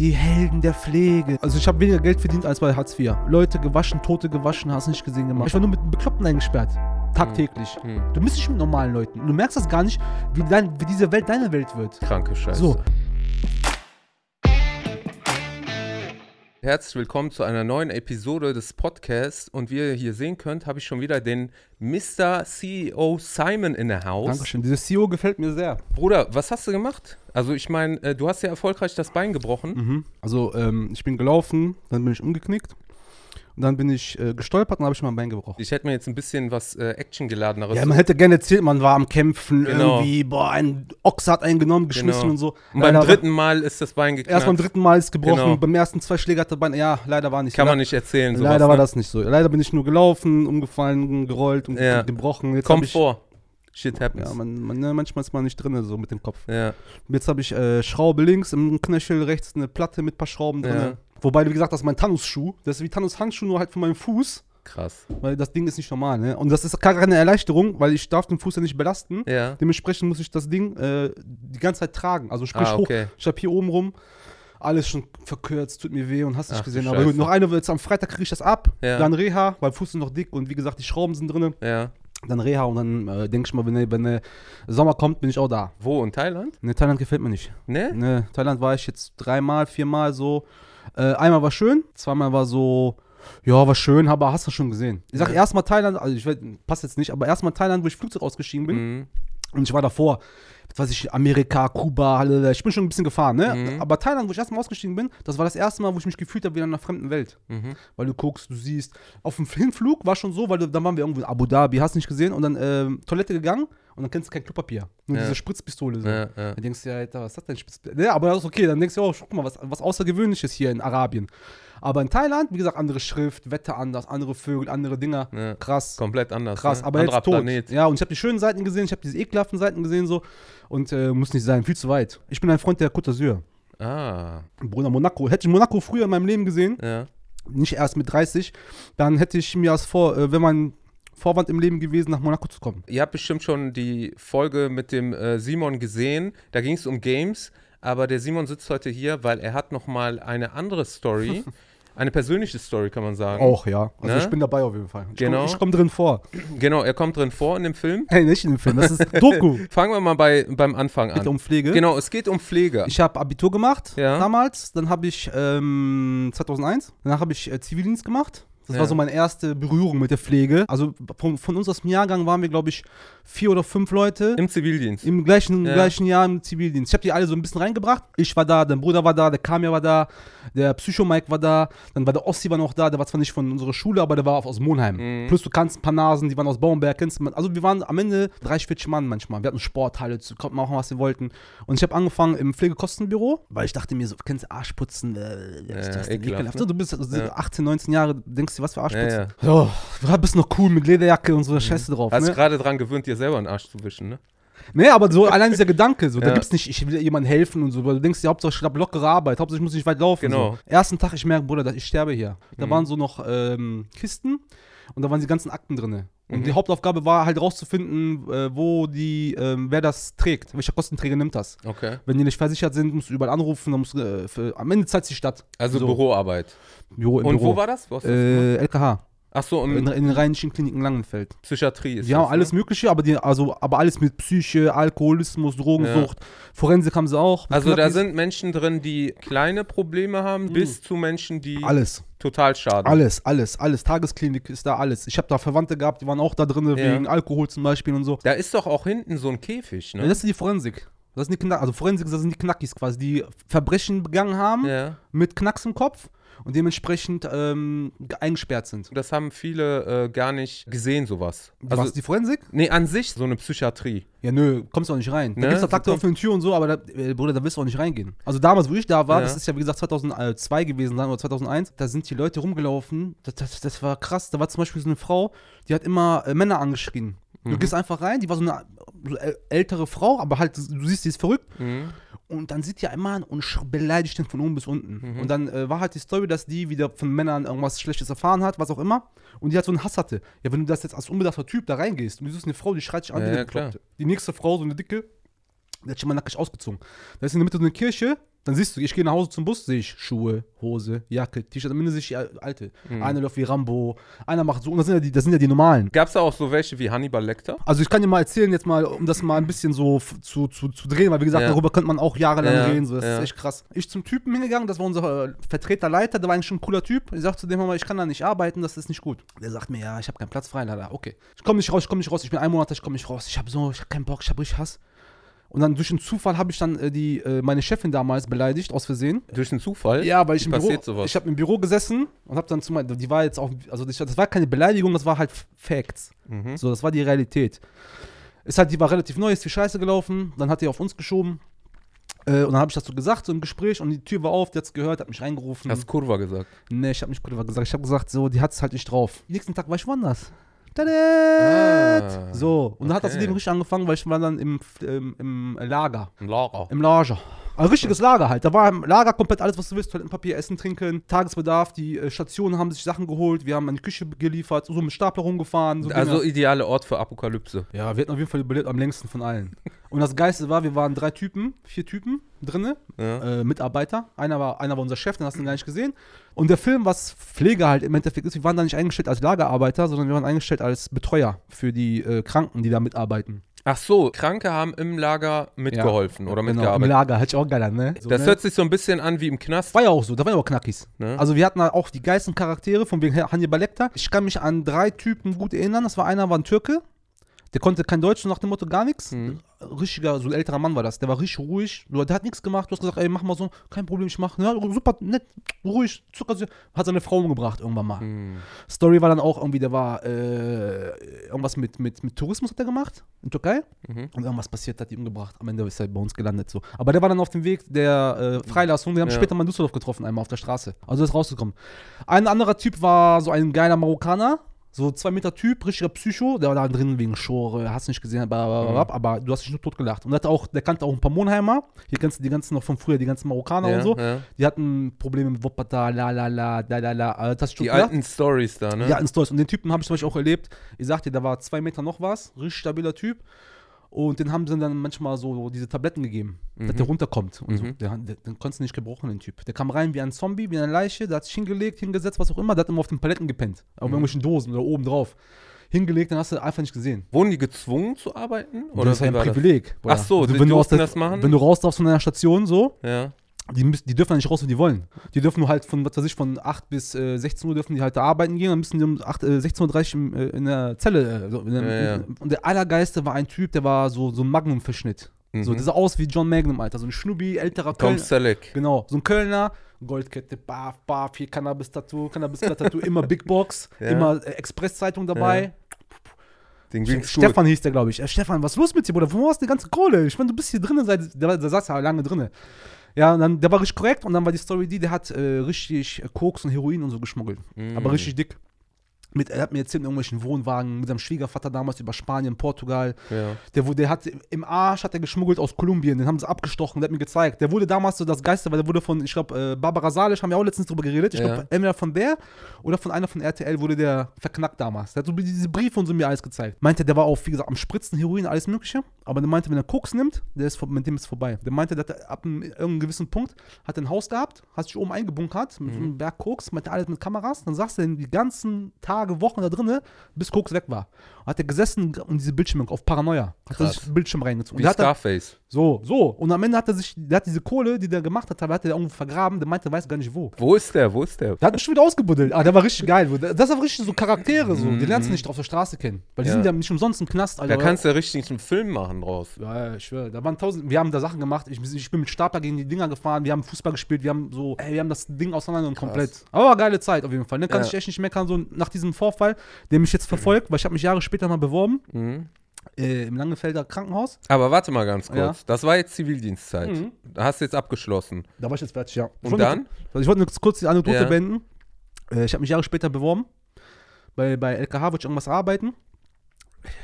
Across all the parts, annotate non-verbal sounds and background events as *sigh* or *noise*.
die Helden der Pflege. Also ich habe weniger Geld verdient als bei Hartz IV. Leute gewaschen, Tote gewaschen, hast nicht gesehen gemacht. Ich war nur mit Bekloppten eingesperrt. Tagtäglich. Hm. Du bist nicht mit normalen Leuten. Du merkst das gar nicht, wie, dein, wie diese Welt deine Welt wird. Kranke Scheiße. So. Herzlich willkommen zu einer neuen Episode des Podcasts. Und wie ihr hier sehen könnt, habe ich schon wieder den Mr. CEO Simon in der Haus. Dankeschön. Dieses CEO gefällt mir sehr. Bruder, was hast du gemacht? Also ich meine, äh, du hast ja erfolgreich das Bein gebrochen. Mhm. Also ähm, ich bin gelaufen, dann bin ich umgeknickt. Dann bin ich äh, gestolpert und habe ich mein Bein gebrochen. Ich hätte mir jetzt ein bisschen was äh, Actiongeladeneres. Ja, man hätte gerne erzählt, man war am Kämpfen, Genau. irgendwie, boah, ein Ochs hat einen genommen, geschmissen Genau. und so. und beim Leider- dritten Mal ist das Bein geknackt. Erst beim dritten Mal ist gebrochen, Genau. beim ersten zwei Schläge hat der Bein, ja, leider war nicht Kann man nicht erzählen. Sowas, Leider war ne? das nicht so. Leider bin ich nur gelaufen, umgefallen, gerollt und Ja. gebrochen. Jetzt Kommt ich, vor. Shit happens. Ja, man, man, ne, manchmal ist man nicht drin, so mit dem Kopf. Ja. Jetzt habe ich äh, Schraube links, im Knöchel rechts eine Platte mit ein paar Schrauben drin. Ja. Wobei, wie gesagt, das ist mein Thanos-Schuh. Das ist wie Thanos-Handschuh, nur halt für meinen Fuß. Krass. Weil das Ding ist nicht normal, ne? Und das ist gar keine Erleichterung, weil ich darf den Fuß ja nicht belasten. Ja. Dementsprechend muss ich das Ding äh, die ganze Zeit tragen. Also sprich Ah, okay. hoch. Ich habe hier oben rum alles schon verkürzt, tut mir weh und hast nicht Ach, gesehen. Aber gut, noch eine, jetzt am Freitag kriege ich das ab. Ja. Dann Reha, weil Fuß ist noch dick und wie gesagt, die Schrauben sind drin. Ja. Dann Reha und dann äh, denke ich mal, wenn, der- wenn der Sommer kommt, bin ich auch da. Wo? In Thailand? Ne, Thailand gefällt mir nicht. Ne? Ne, Thailand war ich jetzt dreimal, viermal so. Äh, einmal war schön, zweimal war so, ja, war schön, aber hast du schon gesehen. Ich sag Ja. erstmal Thailand, also ich weiß, passt jetzt nicht, aber erstmal Thailand, wo ich Flugzeug ausgestiegen bin. Mhm. Und ich war davor, was ich, Amerika, Kuba, ich bin schon ein bisschen gefahren, ne? Mhm. Aber Thailand, wo ich erstmal ausgestiegen bin, das war das erste Mal, wo ich mich gefühlt habe wie in einer fremden Welt. Mhm. Weil du guckst, du siehst. Auf dem Hinflug war schon so, weil du, dann waren wir irgendwo in Abu Dhabi, hast nicht gesehen, und dann ähm, Toilette gegangen und dann kennst du kein Klopapier. Nur Ja. diese Spritzpistole. So. Ja, ja. Dann denkst du ja, Alter, was ist das denn? Spritzpistole? Ja, aber das ist okay, dann denkst du, oh, guck mal, was, was Außergewöhnliches hier in Arabien. Aber in Thailand, wie gesagt, andere Schrift, Wetter anders, andere Vögel, andere Dinger. Ja. Krass. Komplett anders. Krass, ne? aber Anderer jetzt tot. Planet. Ja, und ich habe die schönen Seiten gesehen, ich habe diese ekelhaften Seiten gesehen so und äh, muss nicht sein, viel zu weit. Ich bin ein Freund der Côte d'Azur. Ah, Bruder, Monaco. Hätte ich Monaco früher in meinem Leben gesehen, ja. nicht erst mit 30, dann hätte ich mir als vor, äh, wenn mein Vorwand im Leben gewesen, nach Monaco zu kommen. Ihr habt bestimmt schon die Folge mit dem äh, Simon gesehen. Da ging es um Games, aber der Simon sitzt heute hier, weil er hat noch mal eine andere Story, *laughs* eine persönliche Story, kann man sagen. Auch, ja. Also Ne? ich bin dabei auf jeden Fall. Ich Genau. Komm, ich komme drin vor. Genau, er kommt drin vor in dem Film. Hey, nicht in dem Film, das ist *laughs* Doku. Fangen wir mal bei, beim Anfang Geht an. um Pflege. Genau, es geht um Pflege. Ich habe Abitur gemacht Ja. damals, dann habe ich ähm, 2001, danach habe ich äh, Zivildienst gemacht. Das Ja. war so meine erste Berührung mit der Pflege. Also von, von uns aus dem Jahrgang waren wir, glaube ich, vier oder fünf Leute. Im Zivildienst. Im gleichen, Ja. gleichen Jahr im Zivildienst. Ich habe die alle so ein bisschen reingebracht. Ich war da, dein Bruder war da, der Kamia war da, der Psycho-Mike war da, dann war der Ossi war noch da, der war zwar nicht von unserer Schule, aber der war aus Monheim. Mhm. Plus du kannst ein paar Nasen, die waren aus Bauernberg, kennst du. Also wir waren am Ende 30, 40 Mann manchmal. Wir hatten Sporthalle, konnten machen, was wir wollten. Und ich habe angefangen im Pflegekostenbüro, weil ich dachte mir so, kennst du Arschputzen? Äh, was ist das denn ekelhaft, ne? Du bist also Ja. 18, 19 Jahre, denkst du, was für Arschputzen? Ja, ja. So, war bist noch cool mit Lederjacke und so Scheiße drauf. Hast ne? du gerade dran gewöhnt, dir selber einen Arsch zu wischen, ne? Nee, aber so allein dieser Gedanke, so, da Ja. gibt's nicht, ich will jemandem helfen und so, weil du denkst, ja, Hauptsache ich hab lockere Arbeit, Hauptsache ich muss nicht weit laufen. Genau. So. Ersten Tag, ich merke, Bruder, dass ich sterbe hier. Da Mhm. waren so noch ähm, Kisten und da waren die ganzen Akten drin. Und Mhm. die Hauptaufgabe war halt rauszufinden, äh, wo die, ähm, wer das trägt, welcher Kostenträger nimmt das. Okay. Wenn die nicht versichert sind, musst du überall anrufen, dann musst äh, für, am Ende zahlt die Stadt. Also So. Büroarbeit. Büro, im Und Büro. wo war das? Wo gemacht? Äh, LKH, Ach so, in, in den Rheinischen Kliniken Langenfeld. Psychiatrie ist haben das, alles ne? Mögliche, aber, die, also, aber alles mit Psyche, Alkoholismus, Drogensucht. Forensik haben sie auch. Also da Knackis. sind Menschen drin, die kleine Probleme haben, bis zu Menschen, die Mhm. alles, total schaden. alles, alles, alles. Tagesklinik ist da alles. Ich habe da Verwandte gehabt, die waren auch da drin, Ja. wegen Alkohol zum Beispiel und so. Da ist doch auch hinten so ein Käfig, Ja, ne? das ist die Forensik. Das sind die Knack also Forensik, das sind die Knackis quasi, die Verbrechen begangen haben Ja. mit Knacks im Kopf und dementsprechend ähm, eingesperrt sind. Das haben viele äh, gar nicht gesehen, sowas. Also, Was, die Forensik? nee, an sich so eine Psychiatrie. Ja, nö, kommst du auch nicht rein. Da Ne? gibt's da So Takte auf den Tür und so, aber da, äh, Bruder, da willst du auch nicht reingehen. Also damals, wo ich da war, Ja. das ist ja wie gesagt 2002 gewesen sein oder 2001, da sind die Leute rumgelaufen, das, das, das war krass. Da war zum Beispiel so eine Frau, die hat immer äh, Männer angeschrien. Du Mhm. gehst einfach rein, die war so eine äl- ältere Frau, aber halt, du siehst, die ist verrückt. Mhm. Und dann sieht die einen Mann und beleidigt den von oben bis unten. Mhm. Und dann äh, war halt die Story, dass die wieder von Männern irgendwas Schlechtes erfahren hat, was auch immer. Und die hat so einen Hass hatte. Ja, wenn du das jetzt als unbedachter Typ da reingehst und du siehst eine Frau, die schreit dich an, Ja, eine ja. Die nächste Frau, so eine dicke, die hat sich mal nackig ausgezogen. Da ist in der Mitte so eine Kirche Dann siehst du, ich gehe nach Hause zum Bus, sehe ich Schuhe, Hose, Jacke, T-Shirt, am Ende sehe ich die alte. Mhm. Einer läuft wie Rambo, einer macht so, und das sind ja die, das sind ja die normalen. Gab es da auch so welche wie Hannibal Lecter? Also ich kann dir mal erzählen, jetzt mal, um das mal ein bisschen so zu, zu, zu drehen, weil wie gesagt, Ja. darüber könnte man auch jahrelang Ja, reden, so, das ja. ist echt krass. Ich zum Typen hingegangen, das war unser äh, Vertreter Leiter, der war eigentlich schon ein cooler Typ. Ich sagte zu dem ich kann da nicht arbeiten, das ist nicht gut. Der sagt mir, ja, ich habe keinen Platz frei, leider. Okay. Ich komme nicht raus, ich komme nicht raus, ich bin ein Monat, ich komme nicht raus. Ich habe so, ich habe keinen Bock, ich habe richtig Hass. Und dann durch den Zufall habe ich dann äh, die, äh, meine Chefin damals beleidigt, aus Versehen. Durch den Zufall? Ja, weil ich Wie im Büro, sowas? ich habe im Büro gesessen und habe dann zu meinen, die war jetzt auch, also das, das war keine Beleidigung, das war halt Facts. Mhm. So, das war die Realität. Ist halt, die war relativ neu, ist viel Scheiße gelaufen, dann hat die auf uns geschoben. Äh, und dann habe ich das so gesagt, so im Gespräch, und die Tür war auf, die hat's gehört, hat mich reingerufen. Hast Kurva gesagt. nee, ich habe nicht Kurva gesagt, ich habe gesagt, so, die hat's halt nicht drauf. Nächsten Tag war ich woanders. Ah, so, und dann hat das okay. Leben richtig angefangen, weil ich war dann im, im, im Lager. Ein Lager. Im Lager. Ein richtiges Lager halt. Da war im Lager komplett alles, was du willst. Toilettenpapier, Essen, Trinken, Tagesbedarf. Die äh, Stationen haben sich Sachen geholt. Wir haben die Küche geliefert, so mit Stapler rumgefahren. So Also Dinger. ideale Ort für Apokalypse. ja, wir hatten auf jeden Fall überlebt am längsten von allen. Und das Geiste war, wir waren drei Typen, vier Typen drinne, Ja. äh, Mitarbeiter. Einer war, einer war unser Chef, den hast du gar nicht gesehen. Und der Film, was Pflege halt im Endeffekt ist, wir waren da nicht eingestellt als Lagerarbeiter, sondern wir waren eingestellt als Betreuer für die äh, Kranken, die da mitarbeiten. Ach so, Kranke haben im Lager mitgeholfen oder Genau, im mitgearbeitet. Lager, hätte ich auch geil an, ne? So, das ne? hört sich so ein bisschen an wie im Knast. War ja auch so, da waren ja auch Knackis. Ne? Also wir hatten da auch die geilsten Charaktere von wegen Hannibal Lecter. Ich kann mich an drei Typen gut erinnern. Das war einer, war ein Türke. Der konnte kein Deutsch, nach dem Motto gar nichts. Mhm. Richtiger, so ein älterer Mann war das. Der war richtig ruhig. Der hat nichts gemacht. Du hast gesagt, ey, mach mal so. Kein Problem, ich mach. Ja, super, nett, ruhig. Zucker, hat seine Frau umgebracht irgendwann mal. Hm. Story war dann auch irgendwie, der war äh, irgendwas mit, mit, mit Tourismus hat er gemacht in Türkei. Mhm. Und irgendwas passiert, hat die umgebracht. Am Ende ist er bei uns gelandet so. Aber der war dann auf dem Weg der äh, Freilassung. Wir haben Ja. später mal in Düsseldorf getroffen, einmal auf der Straße. Also ist rausgekommen. Ein anderer Typ war so ein geiler Marokkaner. So zwei Meter Typ, richtiger Psycho, der war da drin wegen Schore, hast nicht gesehen, blablabla, Mhm. aber du hast dich nur totgelacht. Und der, hat auch, der kannte auch ein paar Monheimer, hier kennst du die ganzen noch von früher, die ganzen Marokkaner Ja, und so. ja. Die hatten Probleme mit Wuppertal, la la la, da la la. Also, das Die alten Stories da, ne? Ja, in Stolz. Und den Typen habe ich zum Beispiel auch erlebt. Ich sagte, der war zwei Meter noch was, richtig stabiler Typ. Und den haben sie dann manchmal so diese Tabletten gegeben, dass der runterkommt. Und so. Mhm. Der, der, den konntest du nicht gebrochen, den Typ. Der kam rein wie ein Zombie, wie eine Leiche, der hat sich hingelegt, hingesetzt, was auch immer. Der hat immer auf den Paletten gepennt. Auf Mhm. irgendwelchen Dosen oder oben drauf. Hingelegt, dann hast du einfach nicht gesehen. Wurden die gezwungen zu arbeiten? Oder das ist wie ein Privileg. Ach so, die wenn du das machen? Wenn du raus darfst von einer Station so, Ja. Die, müssen, die dürfen ja nicht raus, wo die wollen. Die dürfen nur halt von, was weiß ich, von 8 bis äh, 16 Uhr dürfen die halt da arbeiten gehen, dann müssen die um 8, äh, 16.30 Uhr im, äh, in der Zelle. Äh, so, in Ja, ja. Und der Allergeiste war ein Typ, der war so, so ein Magnum-Verschnitt. So, Mhm. der sah aus wie John Magnum, Alter. So ein Schnubbi, älterer Tom Kölner. Selleck. Genau, so ein Kölner. Goldkette, baf, baf, hier Cannabis-Tattoo, Cannabis-Tattoo, *laughs* immer Big Box, Ja. immer äh, Express-Zeitung dabei. Den ging's. Stefan hieß der, glaube ich. Äh, Stefan, was ist los mit dir, Bruder? Wo hast du die ganze Kohle? Ich meine, du bist hier drinnen, seit, der, der saß ja lange drinnen. Ja, und dann, der war richtig korrekt und dann war die Story die, der hat äh, richtig äh, Koks und Heroin und so geschmuggelt. Mm. Aber richtig dick. Mit, er hat mir erzählt, in irgendwelchen Wohnwagen mit seinem Schwiegervater damals über Spanien, Portugal. Ja. Der, wurde- der hat im Arsch hat er geschmuggelt aus Kolumbien, den haben sie abgestochen, der hat mir gezeigt. Der wurde damals so das Geiste, weil der wurde von, ich glaube, äh, Barbara Salisch, haben wir auch letztens drüber geredet. Ich Ja. glaube, entweder von der oder von einer von RTL wurde der verknackt damals. Der hat so diese Briefe und so mir alles gezeigt. Meinte, der war auch, wie gesagt, am Spritzen, Heroin, alles Mögliche. Aber der meinte, wenn er Koks nimmt, der ist, mit dem ist vorbei. Der meinte, der hat ab einem irgendeinem gewissen Punkt, hat ein Haus gehabt, hat sich oben eingebunkert mit so einem Berg Koks, meinte alles mit Kameras. Dann saß er die ganzen Tage, Wochen da drinnen, bis Koks weg war. Hat er gesessen und diese Bildschirme auf Paranoia. Hat er sich Bildschirm reingezogen. Wie Der hat er- Scarface. so, so. Und am Ende hat er sich, der hat diese Kohle, die der gemacht hat, hat er irgendwo vergraben. Der meinte, er weiß gar nicht wo. Wo ist der? Wo ist der? Der hat mich schon wieder ausgebuddelt. Ah, der war richtig geil. Das sind richtig so Charaktere, so. Die lernst du nicht auf der Straße kennen. Weil die Ja. sind ja nicht umsonst im Knast, Alter. Da kannst du richtig einen Film machen draus. ja, ja, ich schwöre. Da waren tausend, wir haben da Sachen gemacht. Ich, ich bin mit Stapler gegen die Dinger gefahren. Wir haben Fußball gespielt. Wir haben so, ey, wir haben das Ding auseinandergenommen komplett. Aber war geile Zeit auf jeden Fall. Ne? Kann Ja. ich echt nicht meckern. So nach diesem Vorfall, der mich jetzt verfolgt, weil ich habe mich Jahre später mal beworben. Mhm. Äh, Im Langefelder Krankenhaus. Aber warte mal ganz kurz. Ja. Das war jetzt Zivildienstzeit. Mhm. Da hast du jetzt abgeschlossen. Da war ich jetzt fertig, ja. Ich Und wollte- dann? Also ich wollte kurz die Anekdote Ja. beenden. Äh, ich habe mich Jahre später beworben. Bei, bei LKH wollte ich irgendwas arbeiten.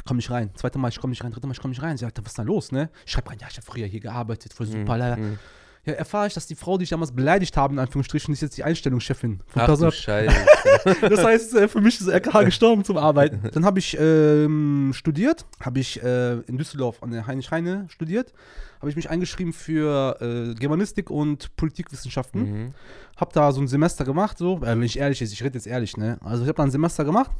Komm nicht rein. Zweite Mal, ich komme nicht rein. Dritte Mal, ich komme nicht rein. Sie sagt, was ist da los, ne? Ich schreibe rein, ja, ich habe früher hier gearbeitet, voll super. lala. Mhm. Ja, erfahre ich, dass die Frau, die ich damals beleidigt habe, in Anführungsstrichen, ist jetzt die Einstellungschefin von Ach du Personal. Scheiße. *laughs* Das heißt, äh, für mich ist RKH *laughs* gestorben zum Arbeiten. Dann habe ich ähm, studiert, habe ich äh, in Düsseldorf an der Heinrich Heine studiert, habe ich mich eingeschrieben für äh, Germanistik und Politikwissenschaften. mhm. Hab da so ein Semester gemacht, so, äh, wenn ich ehrlich ist, ich rede jetzt ehrlich, ne? Also ich habe da ein Semester gemacht,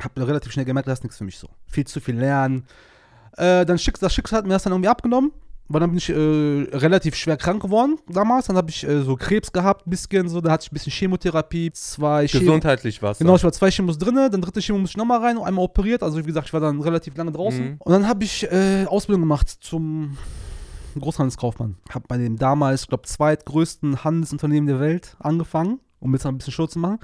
habe relativ schnell gemerkt, das ist nichts für mich so. Viel zu viel lernen. Äh, dann Schicks das Schicksal hat mir das dann irgendwie abgenommen, weil dann bin ich äh, relativ schwer krank geworden damals. Dann habe ich äh, so Krebs gehabt, ein bisschen so, da hatte ich ein bisschen Chemotherapie, zwei Chemo Gesundheitlich war's. Genau, ich war zwei Chemos drinne, dann dritte Chemo muss ich nochmal rein, einmal operiert. Also wie gesagt, ich war dann relativ lange draußen. Mhm. Und dann habe ich äh, Ausbildung gemacht zum Großhandelskaufmann. Habe bei dem damals, ich glaube, zweitgrößten Handelsunternehmen der Welt angefangen, um jetzt mal ein bisschen Show zu machen.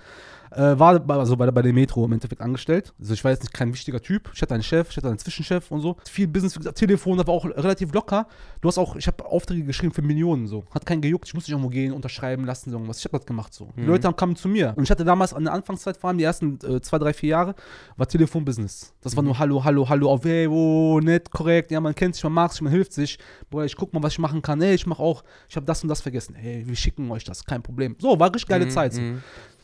Äh, war bei- also bei, der- bei der Metro im Endeffekt angestellt. Also ich war jetzt nicht kein wichtiger Typ. Ich hatte einen Chef, ich hatte einen Zwischenchef und so. Viel Business, wie gesagt, Telefon, das war auch relativ locker. Du hast auch, ich habe Aufträge geschrieben für Millionen so. Hat keinen gejuckt, ich musste nicht irgendwo gehen, unterschreiben lassen, irgendwas. Ich habe das gemacht so. Die Mhm. Leute haben, kamen zu mir. Und ich hatte damals an der Anfangszeit, vor allem die ersten äh, zwei, drei, vier Jahre, war Telefonbusiness. Das war Mhm. nur Hallo, Hallo, Hallo, auf hey, wo, nett, korrekt. Ja, man kennt sich, man mag sich, man hilft sich. Boah, ich guck mal, was ich machen kann. Ey, ich mach auch, ich habe das und das vergessen. Hey, wir schicken euch das, kein Problem. So, war richtig geile Mhm, Zeit. So.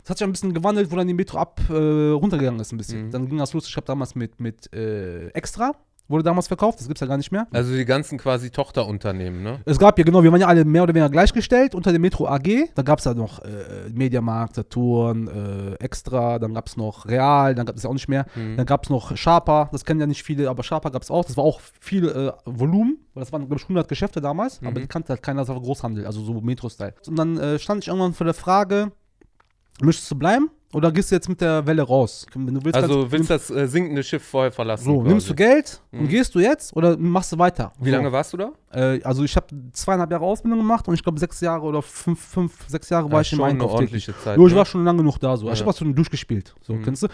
Das hat sich ein bisschen gewandelt, wo dann die Metro ab äh, runtergegangen ist ein bisschen. Mhm. Dann ging das los. Ich habe damals mit, mit äh, Extra, wurde damals verkauft, das gibt's ja gar nicht mehr. Also die ganzen quasi Tochterunternehmen, ne? Es gab ja genau, wir waren ja alle mehr oder weniger gleichgestellt unter dem Metro AG. Da gab es ja noch äh, Mediamarkt, Saturn, äh, Extra, dann gab es noch Real, dann gab es ja auch nicht mehr. Mhm. Dann gab es noch Sharper, das kennen ja nicht viele, aber Sharper gab es auch. Das war auch viel äh, Volumen, weil das waren, glaube ich, 100 Geschäfte damals, aber Mhm. die kannte halt keiner, das war Großhandel, also so Metro-Style. Und dann äh, stand ich irgendwann vor der Frage, möchtest du bleiben oder gehst du jetzt mit der Welle raus? Wenn du willst, Also kannst- willst das äh, sinkende Schiff vorher verlassen? so, quasi. nimmst du Geld und Mhm. gehst du jetzt oder machst du weiter? Wie so. lange warst du da? Äh, also ich habe zweieinhalb Jahre Ausbildung gemacht und ich glaube sechs Jahre oder fünf, fünf, sechs Jahre war Ja, ich im schon eine Einkauf tätig. ordentliche Zeit. Jo, ich ne? war schon lange genug da so. Ich Ja. habe was schon durchgespielt. So, Mhm. kennst du?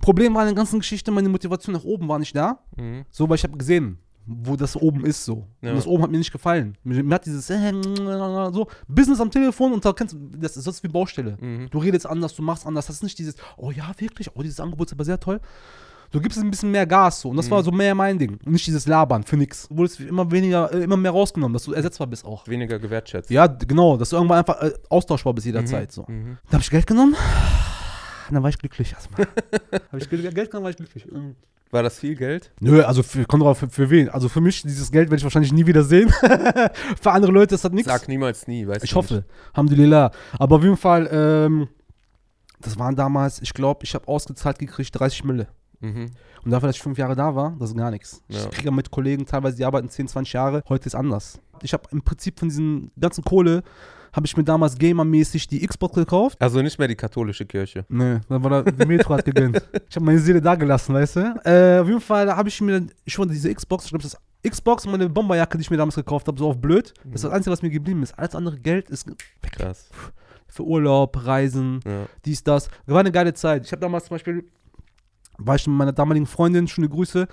Problem war in der ganzen Geschichte, meine Motivation nach oben war nicht da. Mhm. So, weil ich habe gesehen, wo das oben ist so. Ja. Und das oben hat mir nicht gefallen. Mir, mir hat dieses äh, so Business am Telefon und da kennst das ist, ist wie Baustelle. Mhm. Du redest anders, du machst anders. Das ist nicht dieses, oh ja, wirklich, oh, dieses Angebot ist aber sehr toll. Du gibst ein bisschen mehr Gas so. Und das Mhm. war so mehr mein Ding. Und nicht dieses Labern für nix. Du wurdest immer weniger, äh, immer mehr rausgenommen, dass du ersetzbar bist auch. Weniger gewertschätzt. Ja, genau, dass du irgendwann einfach äh, austauschbar bist jederzeit. So. Mhm. Dann habe ich Geld genommen. Dann war ich glücklich erstmal. *laughs* habe ich Geld Geld genommen, war ich glücklich. War das viel Geld? Nö, also für, kommt drauf, für, für wen? Also für mich, dieses Geld werde ich wahrscheinlich nie wieder sehen. *laughs* für andere Leute ist das nichts. Sag niemals nie, weißt Ich du hoffe. Alhamdulillah. Aber auf jeden Fall, ähm, das waren damals, ich glaube, ich habe ausgezahlt gekriegt 30 Mille. Mhm. Und dafür, dass ich fünf Jahre da war, das ist gar nichts. Ja. Ich kriege ja mit Kollegen teilweise, die arbeiten 10, 20 Jahre. Heute ist anders. Ich habe im Prinzip von diesen ganzen Kohle, habe ich mir damals gamermäßig die Xbox gekauft. Also nicht mehr die katholische Kirche. Nee, dann war da, die Metro hat gegönnt. *laughs* Ich habe meine Seele da gelassen, weißt du? Äh, auf jeden Fall habe ich mir schon diese Xbox, ich glaube, das ist Xbox und meine Bomberjacke, die ich mir damals gekauft habe, so auf blöd. Das ist das Einzige, was mir geblieben ist. Alles andere Geld ist weg. Krass. Für Urlaub, Reisen, Ja. dies, das. War eine geile Zeit. Ich habe damals zum Beispiel, war ich mit meiner damaligen Freundin, schöne Grüße,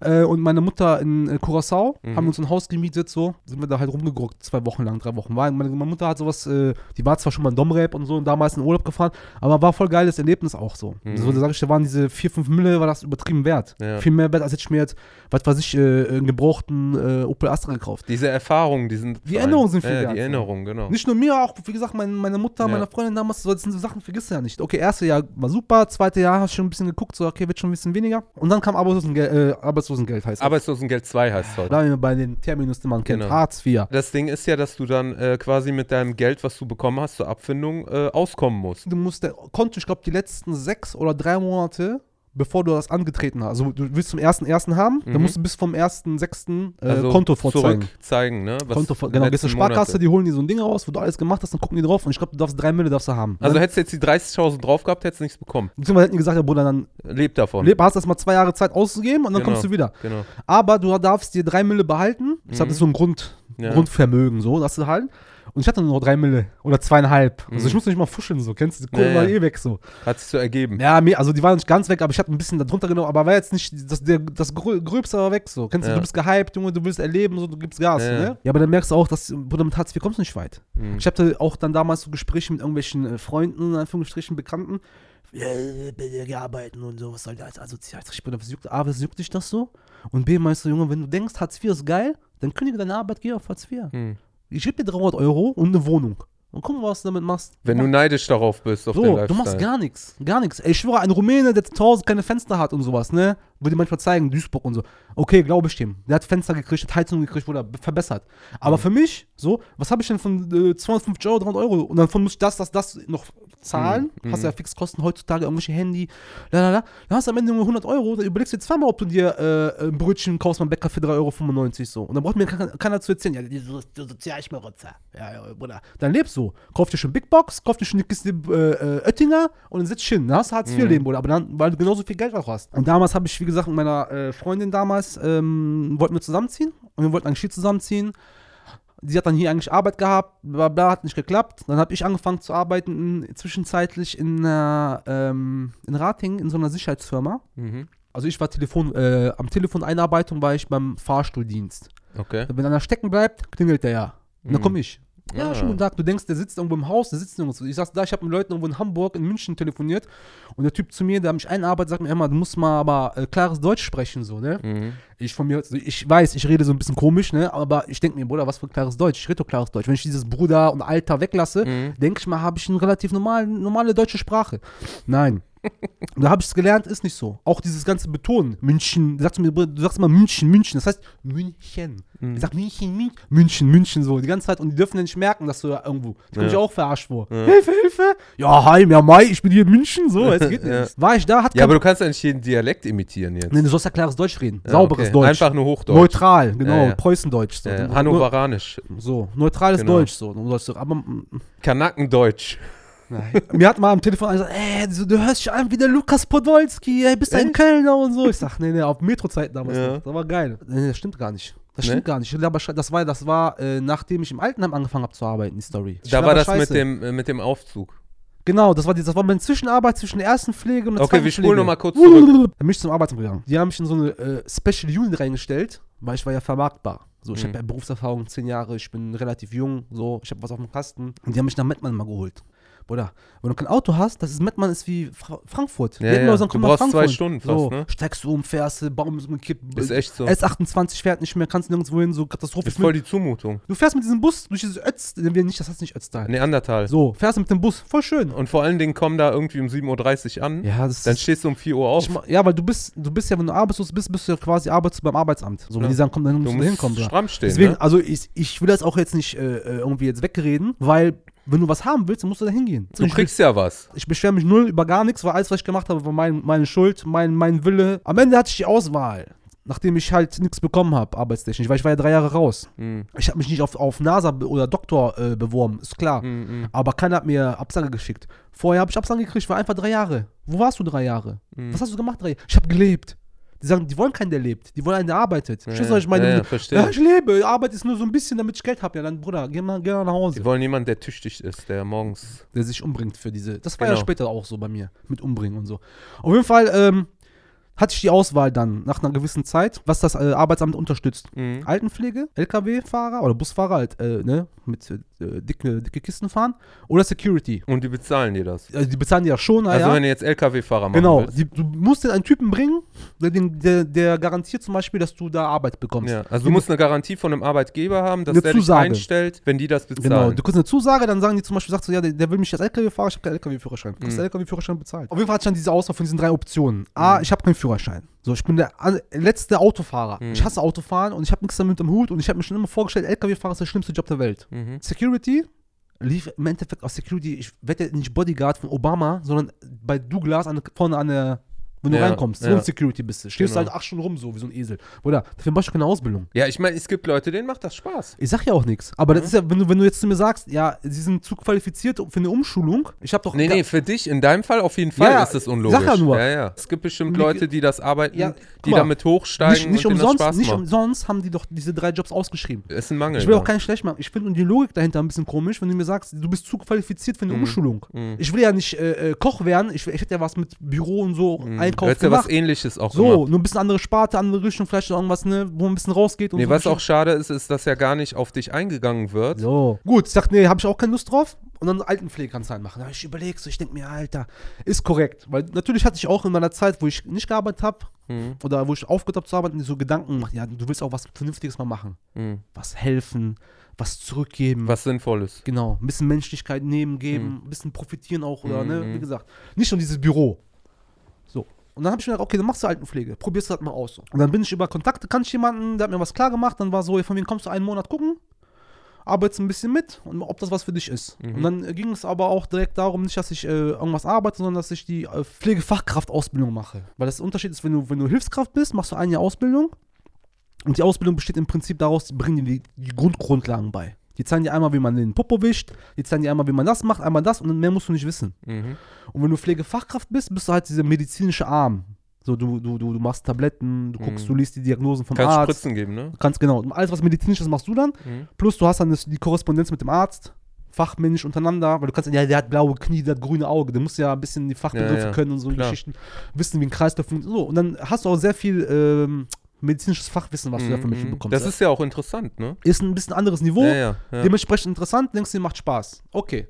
äh, und meine Mutter in äh, Curacao, Mhm. haben uns ein Haus gemietet, so, sind wir da halt rumgeguckt, zwei Wochen lang, drei Wochen. War, meine, meine Mutter hat sowas, äh, die war zwar schon mal in Domrep und so und damals in Urlaub gefahren, aber war voll geiles Erlebnis auch so. Mhm. So, da sag ich, da waren diese vier, fünf Mille, war das übertrieben wert. Ja. Viel mehr wert, als hätte ich mir jetzt, was weiß ich, äh, einen gebrauchten äh, Opel Astra gekauft. Diese Erfahrungen, die sind. Die Erinnerungen sind viel ja, wert, Die. Erinnerungen, genau. Nicht nur mir, auch, wie gesagt, mein, meine Mutter, Ja. meine Freundin damals, so, das sind so Sachen, vergisst du ja nicht. Okay, erste Jahr war super, zweite Jahr hast du schon ein bisschen geguckt, so, okay, wird schon ein bisschen weniger. Und dann kam Arbeitslosengeld, äh, Arbeitslosengeld heißt. Arbeitslosengeld 2 heißt es heute. Da wir bei den Terminus, die man kennt, Genau. Hartz IV. Das Ding ist ja, dass du dann äh, quasi mit deinem Geld, was du bekommen hast zur Abfindung, äh, auskommen musst. Du musst, der Konto, ich glaube, die letzten sechs oder drei Monate, bevor du das angetreten hast, also du willst zum ersten ersten haben, Mhm. dann musst du bis vom ersten sechsten äh, Also Konto vorzeigen. Zurückzeigen, ne? Was Konto vor, genau, gehst zur Sparkasse, Monate- die holen dir so ein Ding raus, wo du alles gemacht hast, dann gucken die drauf und ich glaube, du darfst drei Mille darfst du haben. Also ne? hättest du jetzt die 30.000 drauf gehabt, hättest du nichts bekommen. Beziehungsweise hätten die gesagt, ja Bruder, dann Leb davon. leb, hast erstmal zwei Jahre Zeit auszugeben und dann Genau. kommst du wieder. Genau. Aber du darfst dir drei Mille behalten. Das Mhm. ist so ein Grund, Ja. Grundvermögen, so, dass du halt. Und ich hatte nur noch drei Mille oder zweieinhalb. Also Mhm. ich musste nicht mal fuschen, so, kennst du? Die Kohle Ja, war ja. eh weg, so. Hat sich so ergeben. Ja, also die waren nicht ganz weg, aber ich hatte ein bisschen da drunter genommen, aber war jetzt nicht, das, der, das Grö Gröbste war weg, so. Kennst du, Ja. du bist gehypt, Junge, du willst erleben, so, du gibst Gas, Ja, ja. ne? Ja, aber dann merkst du auch, dass, Bruder, mit Hartz IV kommst du nicht weit. Mhm. Ich hatte auch dann damals so Gespräche mit irgendwelchen äh, Freunden, in Anführungsstrichen Bekannten. Ja, äh, gearbeitet und so, was soll das? Also, ich bin, was juckt, A, was juckt dich das so? Und B, meinst du, Junge, wenn du denkst, Hartz IV ist geil, dann kündige deine Arbeitgeber auf Hartz IV. Mhm. Ich gebe dir 300 Euro und eine Wohnung. Und guck mal, was du damit machst. Wenn du neidisch darauf bist, auf den so, Lifestyle. du machst gar nichts, gar nichts. Ey, Ich schwöre, ein Rumäne, der zu Hause keine Fenster hat und sowas, ne? Würde manchmal zeigen, Duisburg und so. Okay, glaube ich dem. Der hat Fenster gekriegt, hat Heizung gekriegt, wurde verbessert. Aber für mich, so, was habe ich denn von äh, 250 Euro, 300 Euro? Und davon muss ich das, das, das noch zahlen. Mhm, Hast ja Fixkosten heutzutage, irgendwelche Handy, lalala. Dann hast du am Ende nur 100 Euro, dann überlegst du dir zweimal, ob du dir äh, ein Brötchen kaufst beim Bäcker für 3,95 Euro so. Und dann braucht mir keiner, zu erzählen, ja, die so- die Sozialschmarotzer. Ja, ja, Bruder. Dann lebst du. Kauf dir schon Big Box, kauf dir schon eine Kiste äh, äh, Oettinger und dann sitzt hin. Dann hast du Hartz IV leben, Bruder. Aber dann, weil du genauso viel Geld auch hast. Und damals habe ich, wie gesagt, mit meiner äh, Freundin damals, ähm, wollten wir zusammenziehen. Und wir wollten eigentlich hier zusammenziehen. Sie hat dann hier eigentlich Arbeit gehabt, bla bla, hat nicht geklappt. Dann habe ich angefangen zu arbeiten, in, zwischenzeitlich in, einer, ähm, in Rating, in so einer Sicherheitsfirma. Mhm. Also ich war Telefon, äh, am Telefon Einarbeitung war ich beim Fahrstuhldienst. Okay. Wenn einer stecken bleibt, klingelt der ja. Und dann Mhm. komme ich. Ja, Ah. schönen guten Tag. Du denkst, der sitzt irgendwo im Haus, der sitzt nirgendwo. Ich sag's da, ich habe mit Leuten irgendwo in Hamburg, in München telefoniert. Und der Typ zu mir, der mich einarbeitet, sagt mir immer, du musst mal aber äh, klares Deutsch sprechen, so, ne? Mhm. Ich von mir, also ich weiß, ich rede so ein bisschen komisch, ne? Aber ich denke mir, Bruder, was für klares Deutsch? Ich rede doch klares Deutsch. Wenn ich dieses Bruder und Alter weglasse, Mhm. denke ich mal, habe ich eine relativ normal, normale deutsche Sprache. Nein. Da habe ich es gelernt, ist nicht so. Auch dieses ganze Betonen. München, du sagst, mir, du sagst immer München, München. Das heißt München. Mhm. Ich sag München, München, München, München so die ganze Zeit. Und die dürfen ja nicht merken, dass du da irgendwo. Da ich Ja. auch verarscht vor. Hilfe, Hilfe. Ja, hi, ja, Mai, ich bin hier in München. So, es geht *laughs* Ja. nicht. War ich da, hat Ja, aber du kannst ja nicht jeden Dialekt imitieren jetzt. Nee, du sollst ja klares Deutsch reden. Ja, Sauberes okay. Deutsch. Einfach nur Hochdeutsch. Neutral, genau. Ja, ja. Preußendeutsch. So. Hannoveranisch. So, neutrales Genau. Deutsch. So. Du sollst, aber mm, Kanackendeutsch. *laughs* Mir hat mal am Telefon einer gesagt, ey, du, du hörst dich an wie der Lukas Podolski, ey, bist ein Echt? Kölner und so. Ich sag, nee, nee, auf Metrozeiten damals Ja. Das war geil. Nee, das stimmt gar nicht. Das Nee? stimmt gar nicht. Aber das war, das war äh, nachdem ich im Altenheim angefangen habe zu arbeiten, die Story. Ich Da war das mit dem, äh, mit dem Aufzug. Genau, das war, die, das war meine Zwischenarbeit zwischen der ersten Pflege und der Okay, zweiten wir Pflege. spulen noch mal kurz zurück. *laughs* Dann bin ich zum Arbeitsamt gegangen. Die haben mich in so eine äh, Special Unit reingestellt, weil ich war ja vermarktbar. So, ich Mhm. habe ja Berufserfahrung, zehn Jahre, ich bin relativ jung, so, ich habe was auf dem Kasten. Und die haben mich nach Mettmann mal geholt. Bruder, wenn du kein Auto hast, das ist Mettmann ist wie Fra Frankfurt. Ja, ja. sagen, Du brauchst zwei Frankfurt. Stunden so, fast, ne? Steigst du um, fährst du, Baum ist umgekippt. Ist echt so. S28 fährt nicht mehr, kannst nirgendwo hin, so Katastrophe. Ist voll die Zumutung. du fährst mit diesem Bus durch dieses Ötz, nicht, das heißt nicht Ötztal. Neandertal. So, fährst du mit dem Bus, voll schön. Und vor allen Dingen kommen da irgendwie um 7.30 Uhr an. Ja, das Dann stehst du um 4 Uhr auf. Ich ja, weil du bist, du bist ja, wenn du arbeitslos bist, bist du ja quasi arbeits beim Arbeitsamt. So, wenn Ja. die sagen, komm, dann Du musst du musst hinkommen. Ja. stramm stehen. Deswegen, ne? also ich, ich will das auch jetzt nicht äh, äh, irgendwie jetzt wegreden, weil wenn du was haben willst, dann musst du da hingehen. Du ich, kriegst ja was. ich beschwere mich null über gar nichts, weil alles, was ich gemacht habe, war mein, meine Schuld, mein, mein Wille. Am Ende hatte ich die Auswahl. Nachdem ich halt nichts bekommen habe, arbeitstechnisch, weil ich war ja drei Jahre raus. Mhm. Ich habe mich nicht auf, auf NASA oder Doktor äh, beworben, ist klar. Mhm. Aber keiner hat mir Absage geschickt. Vorher habe ich Absage gekriegt, war einfach drei Jahre. Wo warst du drei Jahre? Was hast du gemacht drei Jahre? Ich habe gelebt. Die sagen, die wollen keinen, der lebt. Die wollen einen, der arbeitet. Verstehst du, was ich meine? Ja, ja, Ja, verstehe. ich lebe. Arbeit ist nur so ein bisschen, damit ich Geld habe. Ja, dann, Bruder, geh mal, geh mal nach Hause. Die wollen jemanden, der tüchtig ist, der morgens. Der sich umbringt für diese. Das war ja Genau. später auch so bei mir. Mit Umbringen und so. Auf jeden Fall ähm, hatte ich die Auswahl dann nach einer gewissen Zeit, was das äh, Arbeitsamt unterstützt. Mhm. Altenpflege, LKW-Fahrer oder Busfahrer halt, äh, ne, mit äh, dicke, dicke Kisten fahren oder Security. Und die bezahlen dir das. Also die bezahlen die ja schon, Also naja. wenn du jetzt LKW-Fahrer machen Genau, die, du musst dir einen Typen bringen, der, der, der garantiert zum Beispiel, dass du da Arbeit bekommst. Ja, also du musst eine Garantie von einem Arbeitgeber haben, dass der dich Zusage. einstellt, wenn die das Genau, bezahlen. du kriegst eine Zusage, dann sagen die zum Beispiel, sagst du, ja, der, der will mich als LKW-Fahrer, ich habe keinen LKW-Führerschein. Du kriegst Mhm. LKW-Führerschein bezahlt. Auf jeden Fall hatte ich dann diese Auswahl von diesen drei Optionen. A, ich habe keinen Führerschein. So, ich bin der letzte Autofahrer. Mhm. Ich hasse Autofahren und ich habe nichts damit im Hut und ich habe mir schon immer vorgestellt, LKW-Fahrer ist der schlimmste Job der Welt. Mhm. Security lief im Endeffekt aus Security, ich werde ja nicht Bodyguard von Obama, sondern bei Douglas an, vorne an der, wenn du Ja, reinkommst, so ja. ein Security bist du. Stehst du Genau. halt acht Stunden rum, so wie so ein Esel. Oder dafür machst du keine Ausbildung. Ja, ich meine, es gibt Leute, denen macht das Spaß. Ich sag ja auch nichts. Aber das Mhm. ist ja, wenn du, wenn du jetzt zu mir sagst, ja, sie sind zu qualifiziert für eine Umschulung, ich habe doch. Nee, nee, für dich in deinem Fall auf jeden Fall Ja, ist das unlogisch. sag ja nur. Ja, ja. Es gibt bestimmt Leute, die das arbeiten, Ja, die mal, damit hochsteigen Nicht, nicht, und umsonst, das Spaß nicht macht. umsonst haben die doch diese drei Jobs ausgeschrieben. ist ein Mangel. Ich will auch keinen schlecht machen. Ich finde die Logik dahinter ein bisschen komisch, wenn du mir sagst, du bist zu qualifiziert für eine Mhm. Umschulung. Mhm. Ich will ja nicht äh, äh, Koch werden, ich, ich hätte ja was mit Büro und so Mhm. Einkauf Du hättest ja was gemacht. ähnliches auch so, gemacht. nur ein bisschen andere Sparte, andere Richtung, vielleicht irgendwas, ne, wo man ein bisschen rausgeht. Und Nee, so was auch schade ist, ist, dass ja gar nicht auf dich eingegangen wird. So. Gut, ich dachte, nee, habe ich auch keine Lust drauf. Und dann Altenpflege kannst du halt machen. Da habe ich überlegt, so, ich denke mir, Alter, ist korrekt. Weil natürlich hatte ich auch in meiner Zeit, wo ich nicht gearbeitet habe, Mhm. oder wo ich aufgehört habe zu arbeiten, so Gedanken gemacht, ja, du willst auch was Vernünftiges mal machen. Mhm. Was helfen, was zurückgeben. Was Sinnvolles. Genau, ein bisschen Menschlichkeit nehmen, geben, ein bisschen profitieren auch, oder, ne, Mhm. wie gesagt. Nicht nur dieses Büro. Und dann habe ich mir gedacht, okay, dann machst du Altenpflege, probierst du das mal aus. Und dann bin ich über Kontakte, kann ich jemanden, der hat mir was klar gemacht, dann war so, von wem kommst du einen Monat gucken, arbeitest ein bisschen mit und ob das was für dich ist. Mhm. Und dann ging es aber auch direkt darum, nicht, dass ich äh, irgendwas arbeite, sondern dass ich die äh, Pflegefachkraftausbildung mache. Weil das Unterschied ist, wenn du, wenn du Hilfskraft bist, machst du ein Jahr Ausbildung und die Ausbildung besteht im Prinzip daraus, die bringen dir die, die Grundgrundlagen bei. Die zeigen dir einmal, wie man den Popo wischt, die zeigen dir einmal, wie man das macht, einmal das und dann mehr musst du nicht wissen. Mhm. Und wenn du Pflegefachkraft bist, bist du halt dieser medizinische Arm. So, du, du, du, du machst Tabletten, du guckst, Mhm. du liest die Diagnosen vom Kannst Arzt. Spritzen geben, ne? Kannst genau, alles was medizinisch ist, machst du dann. Mhm. Plus du hast dann das, die Korrespondenz mit dem Arzt, fachmännisch untereinander, weil du kannst, ja, der hat blaue Knie, der hat grüne Augen, der muss ja ein bisschen die Fachbegriffe Ja, ja, können und so klar. Geschichten, wissen, wie ein Kreislauf funktioniert. So, und dann hast du auch sehr viel ähm, medizinisches Fachwissen, was du da vermittelt Mhm. bekommst. Das ist ja auch interessant, ne? ist ein bisschen anderes Niveau, Ja, ja. ja. dementsprechend interessant, denkst du, macht Spaß. Okay.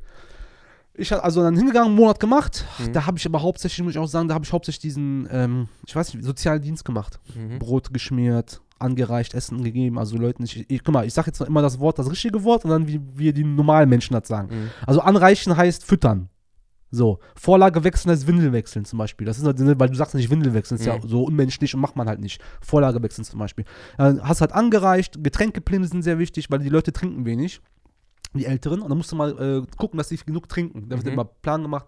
Ich habe also dann hingegangen, einen Monat gemacht. Mhm. Da habe ich aber hauptsächlich, muss ich auch sagen, da habe ich hauptsächlich diesen, ähm, ich weiß nicht, sozialen Dienst gemacht. Mhm. Brot geschmiert, angereicht, Essen gegeben. Also Leuten, ich, ich guck mal, ich sage jetzt noch immer das Wort, das richtige Wort und dann wie wir die normalen Menschen das sagen. Mhm. Also anreichen heißt füttern. So, Vorlage wechseln heißt Windel wechseln zum Beispiel. Das ist halt, ne, weil du sagst nicht Windel wechseln, ist ja Mhm. so unmenschlich und macht man halt nicht. Vorlage wechseln zum Beispiel. Dann hast halt angereicht, Getränkepläne sind sehr wichtig, weil die Leute trinken wenig, die Älteren. Und dann musst du mal äh, gucken, dass sie genug trinken. Da wird Mhm. immer Plan gemacht.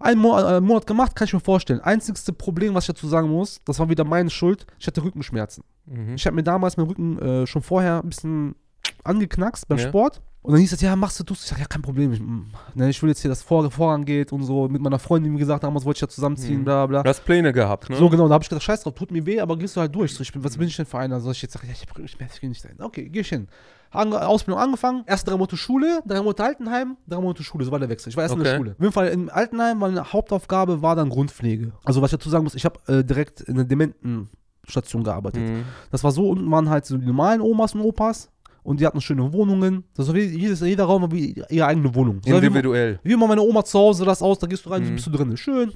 Einen Mo äh, Monat gemacht, kann ich mir vorstellen. Einzigste Problem, was ich dazu sagen muss, das war wieder meine Schuld, ich hatte Rückenschmerzen. Mhm. Ich habe mir damals meinen Rücken äh, schon vorher ein bisschen angeknackst beim Ja. Sport. Und dann hieß es, ja, machst du, tust du. Ich sag, ja, kein Problem. Ich, mm, ne, ich will jetzt hier, dass Vor Vorrang geht und so. Mit meiner Freundin, wie gesagt, damals wollte ich ja zusammenziehen, Mhm. bla bla. Du hast Pläne gehabt, ne? So genau, da habe ich gedacht, scheiß drauf, tut mir weh, aber gehst du halt durch. So, ich bin, was bin ich denn für einer? So, ich jetzt sage, ja, ich Rückenschmerzen, ich will nicht sein. Okay, geh ich hin. Ange Ausbildung angefangen, erst drei Monate Schule, drei Monate Altenheim, drei Monate Schule, so war der Wechsel. Ich war erst in der Okay. Schule. Auf jeden Fall im Altenheim, meine Hauptaufgabe war dann Grundpflege. Also was ich dazu sagen muss, ich habe äh, direkt in einer Dementenstation gearbeitet. Mhm. Das war so, unten waren halt so die normalen Omas und Opas und die hatten schöne Wohnungen. Das wie, jedes, jeder Raum war wie ihre eigene Wohnung. War wie, Individuell. wie immer meine Oma zu Hause, das aus, da gehst du rein, Mhm. bist du drin. Schön,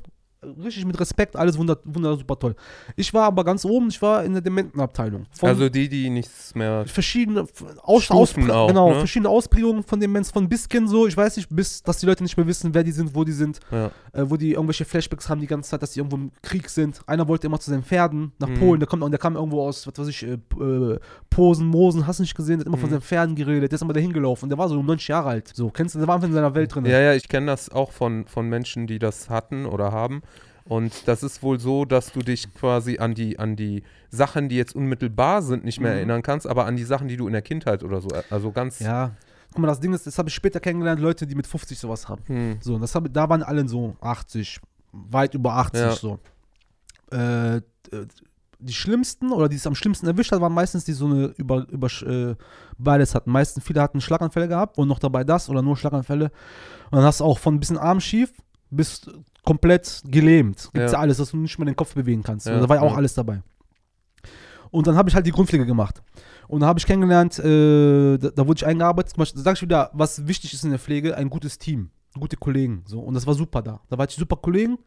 richtig mit Respekt, alles wunder, wunder super toll. Ich war aber ganz oben, ich war in der Dementenabteilung. Von Also die, die nichts mehr. verschiedene Aus, Auspr- auch, genau, ne? verschiedene Ausprägungen von Demenz, von bisschen so, ich weiß nicht, bis, dass die Leute nicht mehr wissen, wer die sind, wo die sind, Ja. äh, wo die irgendwelche Flashbacks haben die ganze Zeit, dass die irgendwo im Krieg sind. Einer wollte immer zu seinen Pferden nach Mhm. Polen, der kommt, der kam irgendwo aus, was weiß ich, äh, äh, Posen, Mosen, hast du nicht gesehen, der hat immer von Mhm. seinen Pferden geredet, der ist immer dahin gelaufen, der war so um 90 Jahre alt. So, kennst du, der war einfach in seiner Welt drin. ja, ja, ich kenne das auch von, von Menschen, die das hatten oder haben. Und das ist wohl so, dass du dich quasi an die, an die Sachen, die jetzt unmittelbar sind, nicht mehr Mhm. erinnern kannst, aber an die Sachen, die du in der Kindheit oder so, also ganz. Ja. Guck mal, das Ding ist, das habe ich später kennengelernt, Leute, die mit 50 sowas haben. Hm. So, das hab, da waren alle so 80, weit über 80 Ja. so. Äh, äh, die schlimmsten oder die es am schlimmsten erwischt hat, waren meistens die so eine über, über äh, beides hatten. Meistens viele hatten Schlaganfälle gehabt und noch dabei das oder nur Schlaganfälle. Und dann hast du auch von ein bisschen Arm schief bis komplett gelähmt. Gibt's ja, Ja. alles, dass du nicht mehr den Kopf bewegen kannst. Ja, da war ja auch alles dabei. Und dann habe ich halt die Grundpflege gemacht. Und da habe ich kennengelernt, äh, da, da wurde ich eingearbeitet. Zum Beispiel, da sag ich wieder, was wichtig ist in der Pflege, ein gutes Team, gute Kollegen. So. Und das war super da. Da war ich super Kollegen.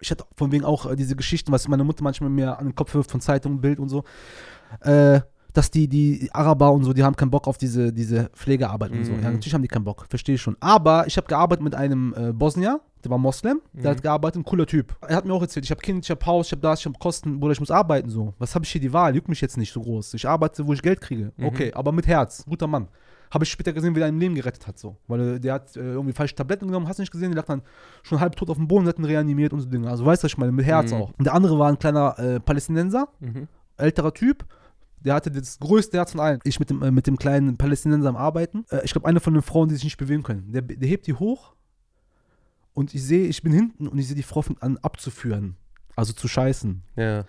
Ich hatte von wegen auch äh, diese Geschichten, was meine Mutter manchmal mir an den Kopf wirft von Zeitungen, Bild und so. Äh, dass die, die Araber und so, die haben keinen Bock auf diese, diese Pflegearbeit und so. Mhm. Ja, natürlich haben die keinen Bock, verstehe ich schon. Aber ich habe gearbeitet mit einem äh, Bosnier, der war Moslem, der Mhm. hat gearbeitet, ein cooler Typ. Er hat mir auch erzählt, ich habe Kind, ich habe Haus, ich habe das, ich habe Kosten, Bruder, ich muss arbeiten so. Was habe ich hier die Wahl? Juckt mich jetzt nicht so groß. Ich arbeite, wo ich Geld kriege. Mhm. Okay, aber mit Herz, guter Mann. Habe ich später gesehen, wie er ein Leben gerettet hat, so. Weil äh, der hat äh, irgendwie falsche Tabletten genommen, hast du nicht gesehen, der lag dann schon halb tot auf dem Boden, hat ihn reanimiert und so Dinge. Also weißt du, was ich meine, mit Herz Mhm. auch. Und der andere war ein kleiner äh, Palästinenser, Mhm. älterer Typ. Der hatte das größte Herz von allen. Ich mit dem, äh, mit dem kleinen Palästinenser am Arbeiten. Äh, ich glaube, eine von den Frauen, die sich nicht bewegen können. Der, der hebt die hoch und ich sehe, ich bin hinten und ich sehe die Frau fängt an abzuführen. Also zu scheißen. Ja.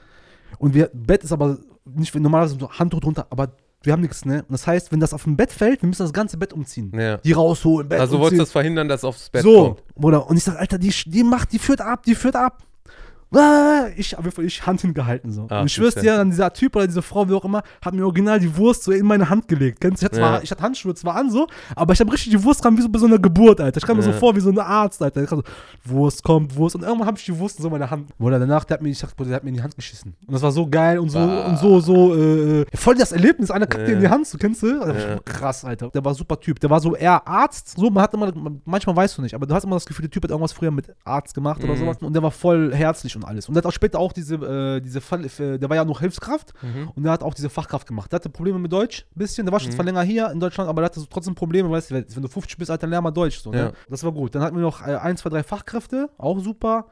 Und wir, Bett ist aber nicht, normalerweise so Handtuch drunter, aber wir haben nichts, ne? Und das heißt, wenn das auf dem Bett fällt, wir müssen das ganze Bett umziehen. ja. Die rausholen, Bett Also umziehen. wolltest du das verhindern, dass aufs Bett so, kommt? Bruder. Und ich sag, Alter, die, die macht, die führt ab, die führt ab. Ah, ich habe ich Hand hingehalten so. Ach, und ich schwör's dir, dann dieser Typ oder diese Frau, wie auch immer, hat mir original die Wurst so in meine Hand gelegt. Kennst du? Ich hatte, zwar, Ja. ich hatte Handschuhe zwar an so, aber ich habe richtig die Wurst kam wie so bei so einer Geburt, Alter. Ich kam mir so Ja. vor wie so ein Arzt, Alter. Ich so, Wurst kommt, Wurst. Und irgendwann habe ich die Wurst in so meine Hand. Oder danach, der hat mir, ich dachte, der hat mir in die Hand geschissen. Und das war so geil und so Bah. und so, so, äh, voll das Erlebnis. Einer kackt dir in die Ja. Hand, so kennst du? Ja. Krass, Alter. Der war super Typ. Der war so eher Arzt. So, man hat immer, manchmal weißt du nicht, aber du hast immer das Gefühl, der Typ hat irgendwas früher mit Arzt gemacht oder Mhm. sowas. Und der war voll herzlich und alles. Und der hat auch später auch diese, äh, diese Fall, äh, der war ja noch Hilfskraft Mhm. und der hat auch diese Fachkraft gemacht. Der hatte Probleme mit Deutsch, ein bisschen. Der war schon Mhm. zwar länger hier in Deutschland, aber der hatte so trotzdem Probleme, weißt du, wenn du 50 bist, Alter, lern mal Deutsch. So, Ja. ne? Das war gut. Dann hatten wir noch äh, ein, zwei, drei Fachkräfte, auch super.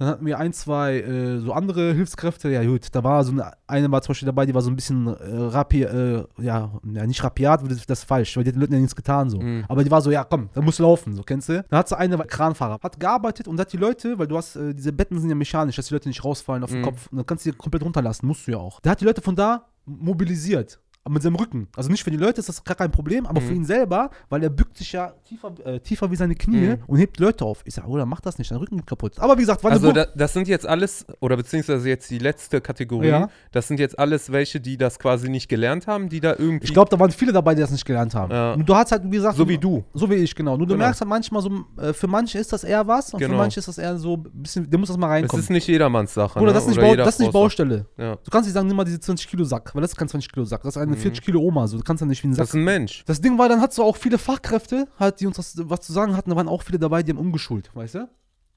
Dann hatten wir ein, zwei äh, so andere Hilfskräfte. Ja, gut, da war so eine, eine war zum Beispiel dabei, die war so ein bisschen äh, rapi, äh, ja, ja, nicht rapiat, das, das ist falsch, weil die hat den Leuten ja nichts getan so. Mhm. Aber die war so, ja, komm, da muss laufen, so, kennst du? Dann hat sie eine Kranfahrer, hat gearbeitet und hat die Leute, weil du hast, äh, diese Betten sind ja mechanisch, dass die Leute nicht rausfallen auf den Mhm. Kopf. Und dann kannst du die komplett runterlassen, musst du ja auch. Der hat die Leute von da mobilisiert. Mit seinem Rücken. Also nicht für die Leute ist das gar kein Problem, aber für Mhm. ihn selber, weil er bückt sich ja tiefer, äh, tiefer wie seine Knie Mhm. und hebt Leute auf. Ich sag, Bruder, mach das nicht, dein Rücken geht kaputt. Aber wie gesagt, Also da, das sind jetzt alles, oder beziehungsweise jetzt die letzte Kategorie, Ja. das sind jetzt alles welche, die das quasi nicht gelernt haben, die da irgendwie, ich glaube, da waren viele dabei, die das nicht gelernt haben. Ja. Und du hast halt, wie gesagt, so wie du. So wie ich, genau. Nur du Genau. merkst halt manchmal so, äh, für manche ist das eher was und für Genau. manche ist das eher so ein bisschen, der muss das mal reinkommen. ist nicht jedermanns Sache. Bruder, ne? das ist nicht, Oder Bau, das ist nicht Baustelle. Ja. Du kannst nicht sagen, nimm mal diese 20 Kilo Sack, weil das ist kein 20 Kilo Sack, das ist eine. 40 Kilo Oma, so. Du kannst ja nicht wie ein Sack. Das ist ein Mensch. Das Ding war, dann hat so auch viele Fachkräfte, halt, die uns das, was zu sagen hatten, da waren auch viele dabei, die haben umgeschult, weißt du?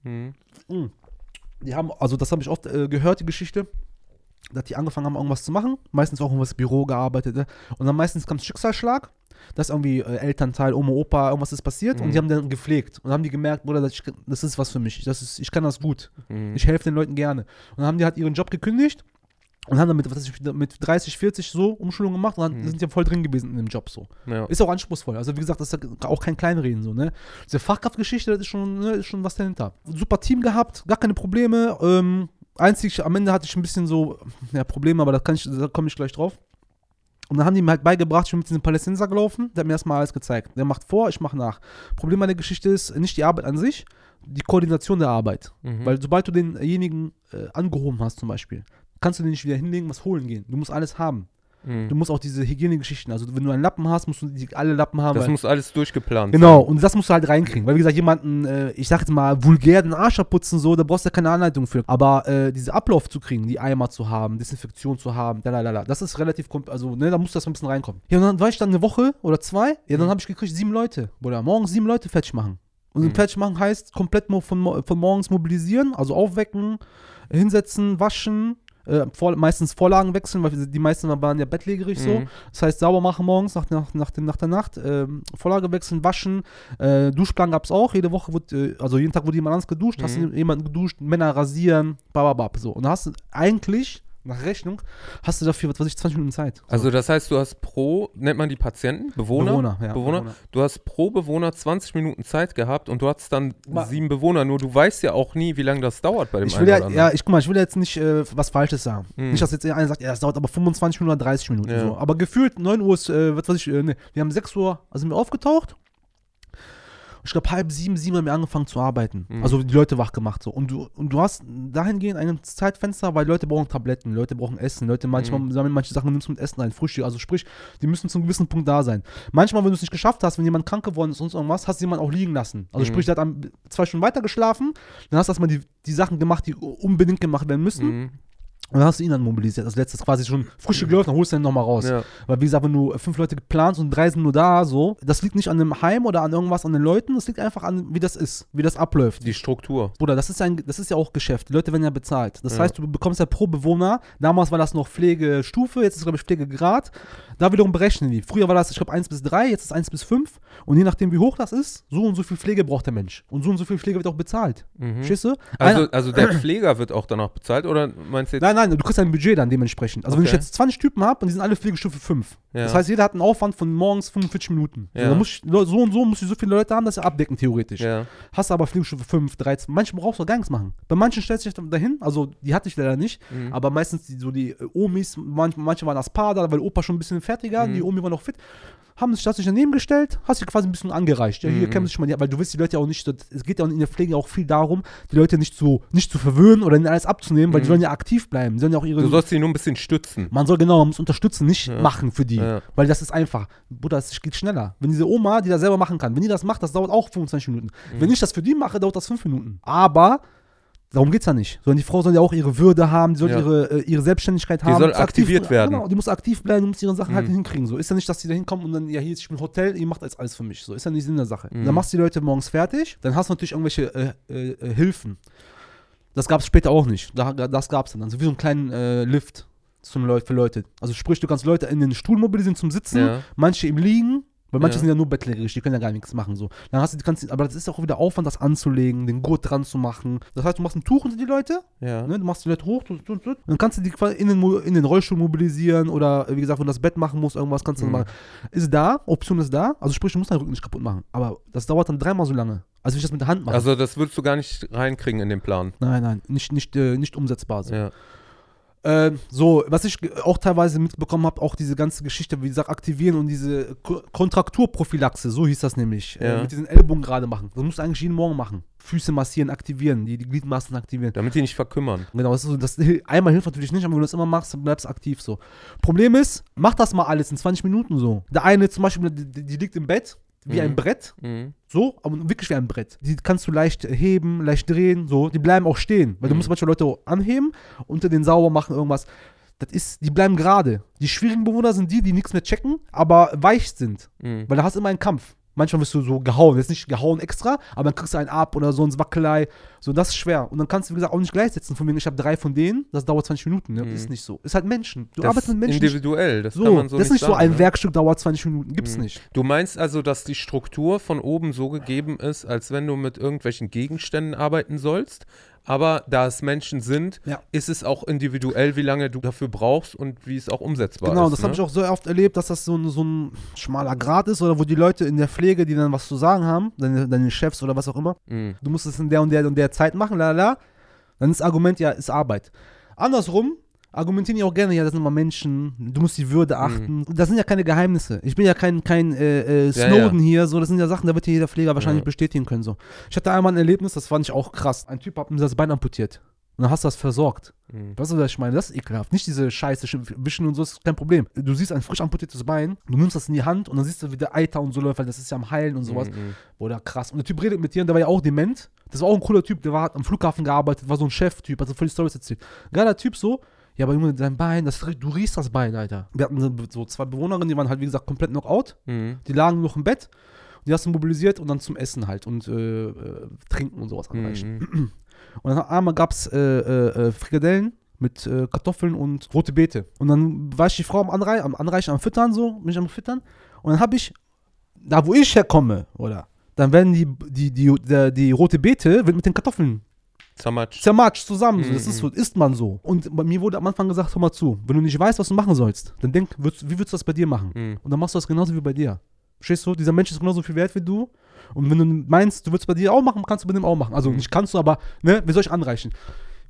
Mhm. Die haben, also das habe ich oft äh, gehört, die Geschichte, dass die angefangen haben, irgendwas zu machen, meistens auch irgendwas Büro gearbeitet, ne? und dann meistens kam Schicksalsschlag, dass irgendwie äh, Elternteil, Oma, Opa, irgendwas ist passiert und Mhm. die haben dann gepflegt und haben die gemerkt, Bruder, das, das ist was für mich, das ist, ich kann das gut, Mhm. ich helfe den Leuten gerne. Und dann haben die halt ihren Job gekündigt und haben dann mit, was ich, mit 30, 40 so Umschulungen gemacht und dann Mhm. sind ja voll drin gewesen in dem Job so. Ja. Ist auch anspruchsvoll. Also wie gesagt, das ist ja auch kein Kleinreden so, ne? Diese Fachkraftgeschichte, das ist schon, ne, ist schon was dahinter. Super Team gehabt, gar keine Probleme. Ähm, einzig, am Ende hatte ich ein bisschen so, ja, Probleme, aber da, kann ich, da komme ich gleich drauf. Und dann haben die mir halt beigebracht, ich bin mit diesem Palästinenser gelaufen, der hat mir erstmal alles gezeigt. Der macht vor, ich mache nach. Problem an der Geschichte ist nicht die Arbeit an sich, die Koordination der Arbeit. Mhm. Weil sobald du denjenigen äh, angehoben hast zum Beispiel, kannst du den nicht wieder hinlegen, was holen gehen. Du musst alles haben. Mhm. Du musst auch diese Hygienegeschichten, also wenn du einen Lappen hast, musst du die, alle Lappen haben. Das muss alles durchgeplant Genau, sein. und das musst du halt reinkriegen. Weil, wie gesagt, jemanden, äh, ich sag jetzt mal, vulgär den Arsch abputzen, so, da brauchst du ja keine Anleitung für. Aber äh, diese Ablauf zu kriegen, die Eimer zu haben, Desinfektion zu haben, lalalala, das ist relativ, also, ne, da muss das ein bisschen reinkommen. Ja, und dann war ich dann eine Woche oder zwei, ja, dann habe ich gekriegt, sieben Leute. Oder morgens sieben Leute fertig machen. Und Mhm. fertig machen heißt komplett von, von morgens mobilisieren, also aufwecken, hinsetzen, waschen, äh, vor, meistens Vorlagen wechseln, weil die meisten waren ja bettlägerig so. Mhm. Das heißt, sauber machen morgens nach, nach, nach, nach der Nacht, ähm, Vorlage wechseln, waschen. Äh, Duschplan gab es auch. Jede Woche wurde, äh, also jeden Tag wurde jemand anders geduscht. Hast Mhm. du jemanden geduscht, Männer rasieren, bababab. So. Und da hast du eigentlich, nach Rechnung, hast du dafür, was weiß ich, 20 Minuten Zeit. So. Also das heißt, du hast pro, nennt man die Patienten? Bewohner? Bewohner, ja. Bewohner? Du hast pro Bewohner 20 Minuten Zeit gehabt und du hattest dann Ma- sieben Bewohner. Nur du weißt ja auch nie, wie lange das dauert bei dem Ich will ja, ja, ich guck mal, ich will jetzt nicht äh, was Falsches sagen. Mhm. Nicht, dass jetzt einer sagt, ja, es dauert aber 25 Minuten oder 30 Minuten. Ja. So. Aber gefühlt 9 Uhr ist, äh, was weiß ich, äh, ne, wir haben 6 Uhr, also sind wir aufgetaucht. Ich glaube, halb sieben, sieben haben wir angefangen zu arbeiten. Mhm. Also die Leute wach gemacht. So. Und, du, und du hast dahingehend ein Zeitfenster, weil Leute brauchen Tabletten, Leute brauchen Essen, Leute manchmal Mhm. sammeln manche Sachen, nimmst mit Essen ein, Frühstück. Also sprich, die müssen zu einem gewissen Punkt da sein. Manchmal, wenn du es nicht geschafft hast, wenn jemand krank geworden ist und sonst irgendwas, hast du jemanden auch liegen lassen. Also Mhm. sprich, der hat zwei Stunden weiter geschlafen, dann hast du erstmal die, die Sachen gemacht, die unbedingt gemacht werden müssen. Und dann hast du ihn dann mobilisiert. Also letztes quasi schon frische gelaufen, dann holst du ihn nochmal raus. Ja. Weil wie gesagt, wenn du fünf Leute planst und drei sind nur da, so, das liegt nicht an dem Heim oder an irgendwas an den Leuten, das liegt einfach an, wie das ist, wie das abläuft. Die Struktur. Bruder, das ist, ein, das ist ja auch Geschäft. Die Leute werden ja bezahlt. Das Ja. heißt, du bekommst ja pro Bewohner, damals war das noch Pflegestufe, jetzt ist es, glaube ich, Pflegegrad. Da wiederum berechnen die. Früher war das, ich glaube, 1 bis 3, jetzt ist 1 bis 5. Und je nachdem, wie hoch das ist, so und so viel Pflege braucht der Mensch. Und so und so viel Pflege wird auch bezahlt. Mhm. Du? Also, also der Pfleger wird auch danach bezahlt oder meinst du jetzt Nein, Nein, nein, du kriegst ein Budget dann dementsprechend. Also wenn ich Okay. jetzt 20 Typen habe und die sind alle Pflegestufe 5. Ja. Das heißt, jeder hat einen Aufwand von morgens 45 Minuten. Ja. So, dann muss ich, so und so muss ich so viele Leute haben, dass sie abdecken, theoretisch. Ja. Hast du aber Pflegestufe 5, 13. Manche brauchst du gar nichts machen. Bei manchen stellst du dich dahin, also die hatte ich leider nicht, Mhm. aber meistens die, so die äh, Omis, manch, manche waren Aspada, weil Opa schon ein bisschen fertiger, Mhm. die Omi war noch fit. Haben sich das sich daneben gestellt, hast dich quasi ein bisschen angereicht. Ja, hier Mhm. kämpfen sich mal, die- weil du willst die Leute ja auch nicht, so- es geht ja in der Pflege auch viel darum, die Leute nicht zu, nicht zu verwöhnen oder ihnen alles abzunehmen, weil die Mhm. sollen ja aktiv bleiben. Die sollen ja auch ihre. Du sollst sie nur ein bisschen stützen. man soll genau, man muss unterstützen, nicht Ja. machen für die. Ja. Weil das ist einfach. Bruder, es geht schneller. Wenn diese Oma, die das selber machen kann, wenn die das macht, das dauert auch 25 Minuten. Mhm. Wenn ich das für die mache, dauert das 5 Minuten. Aber darum geht es ja nicht. Sondern die Frau soll ja auch ihre Würde haben, die soll Ja. ihre, äh, ihre Selbstständigkeit Die haben. soll muss aktiv- aktiviert werden. Genau, die muss aktiv bleiben, die muss ihre Sachen halt Mhm. hinkriegen. So ist ja nicht, dass die da hinkommen und dann, ja, hier ist ich bin Hotel, ihr macht jetzt alles für mich. So ist ja nicht Sinn der Sache. Mhm. Dann machst du die Leute morgens fertig, dann hast du natürlich irgendwelche äh, äh, äh, Hilfen. Das gab es später auch nicht. Da, das gab es dann. Also wie so einen kleinen äh, Lift zum Leu für Leute. Also sprich, du kannst Leute in den Stuhl mobilisieren zum Sitzen, Ja. manche im Liegen, weil manche Ja. sind ja nur bettlägerig, die können ja gar nichts machen. So. Dann hast du, kannst, aber das ist auch wieder Aufwand, das anzulegen, den Gurt dran zu machen. Das heißt, du machst ein Tuch unter die Leute, Ja. ne, du machst die Leute hoch, tut, tut, tut, dann kannst du die quasi in den, in den Rollstuhl mobilisieren oder wie gesagt, wenn du das Bett machen musst, irgendwas kannst du Mhm. dann machen. Ist da, Option ist da, also sprich, du musst deinen Rücken nicht kaputt machen. Aber das dauert dann dreimal so lange, als wenn ich das mit der Hand mache. Also das würdest du gar nicht reinkriegen in den Plan. nein, nein, nicht, nicht, äh, nicht umsetzbar. So. Ja. Äh, so, was ich auch teilweise mitbekommen habe, auch diese ganze Geschichte, wie gesagt, aktivieren und diese Ko Kontrakturprophylaxe, so hieß das nämlich, Ja. äh, mit diesen Ellbogen gerade machen. Das musst du eigentlich jeden Morgen machen. Füße massieren, aktivieren, die, die Gliedmaßen aktivieren. Damit die nicht verkümmern. Genau, das ist so, das, *laughs* einmal hilft natürlich nicht, aber wenn du das immer machst, dann bleibst du aktiv so. Problem ist, mach das mal alles in 20 Minuten so. Der eine zum Beispiel, die die liegt im Bett, wie Mhm. ein Brett, Mhm. so, aber wirklich wie ein Brett. Die kannst du leicht heben, leicht drehen, so. Die bleiben auch stehen, weil du Mhm. musst manche Leute anheben, unter den sauber machen, irgendwas. Das ist, die bleiben gerade. Die schwierigen Bewohner sind die, die nichts mehr checken, aber weich sind. Mhm. Weil da hast du immer einen Kampf. Manchmal wirst du so gehauen. Jetzt nicht gehauen extra, aber dann kriegst du einen ab oder so ein Wackelei. So, das ist schwer. Und dann kannst du, wie gesagt, auch nicht gleichsetzen. Von wegen, ich habe drei von denen, das dauert 20 Minuten. Ne? Mhm. Ist nicht so. Ist halt Menschen. Du Das arbeitest mit Menschen. individuell, das so, kann man so das ist nicht nicht so sagen, ein ne? Werkstück dauert 20 Minuten. Gibt's Mhm. nicht. Du meinst also, dass die Struktur von oben so gegeben ist, als wenn du mit irgendwelchen Gegenständen arbeiten sollst, aber da es Menschen sind, Ja. ist es auch individuell, wie lange du dafür brauchst und wie es auch umsetzbar Genau, ist. das ne? habe ich auch so oft erlebt, dass das so ein, so ein schmaler Grad ist oder wo die Leute in der Pflege, die dann was zu sagen haben, deine, deine Chefs oder was auch immer, Mhm. du musst es in der und der und der Zeit machen, la la, la. dann ist das Argument ja, ist Arbeit. Andersrum argumentieren die auch gerne, ja, das sind immer Menschen, du musst die Würde achten. Das sind ja keine Geheimnisse. Ich bin ja kein, kein äh, äh, Ja, Snowden hier, so, das sind ja Sachen, da wird dir jeder Pfleger wahrscheinlich Ja. bestätigen können. So. Ich hatte einmal ein Erlebnis, das fand ich auch krass. Ein Typ hat mir das Bein amputiert. Und dann hast du das versorgt. Mhm. Weißt du, was ich meine? Das ist ekelhaft. Nicht diese Scheiße, sch- wischen und so, ist kein Problem. Du siehst ein frisch amputiertes Bein, du nimmst das in die Hand und dann siehst du, wie der Eiter und so läuft, weil das ist ja am Heilen und sowas. Mhm. Oder krass. Und der Typ redet mit dir und der war ja auch dement. Das war auch ein cooler Typ, der war, hat am Flughafen gearbeitet, war so ein Cheftyp, hat so voll die Storys erzählt. Geiler Typ so. Ja, aber Junge, dein Bein, das, du riechst das Bein, Alter. Wir hatten so- zwei Bewohnerinnen, die waren halt, wie gesagt, komplett Knockout. Mhm. Die lagen noch im Bett. Die hast du mobilisiert und dann zum Essen halt und äh, äh, trinken und sowas anreichen. Mhm. *clears throat* Und dann einmal gab es äh, äh, äh, Frikadellen mit äh, Kartoffeln und rote Beete. Und dann war ich die Frau am, Anrei am Anreichen, am Füttern so, mich am Füttern. Und dann habe ich, da wo ich herkomme, oder, dann werden die, die, die, der, die rote Beete wird mit den Kartoffeln Zermatscht. zermatscht zusammen. So. Das Mhm. ist so, isst man so. Und bei mir wurde am Anfang gesagt, hör mal zu, wenn du nicht weißt, was du machen sollst, dann denk, würdest, wie würdest du das bei dir machen? Mhm. Und dann machst du das genauso wie bei dir. Verstehst du? Dieser Mensch ist genauso viel wert wie du. Und wenn du meinst, du würdest bei dir auch machen, kannst du bei dem auch machen. Also Mhm. nicht kannst du, aber ne, wie soll ich anreichen?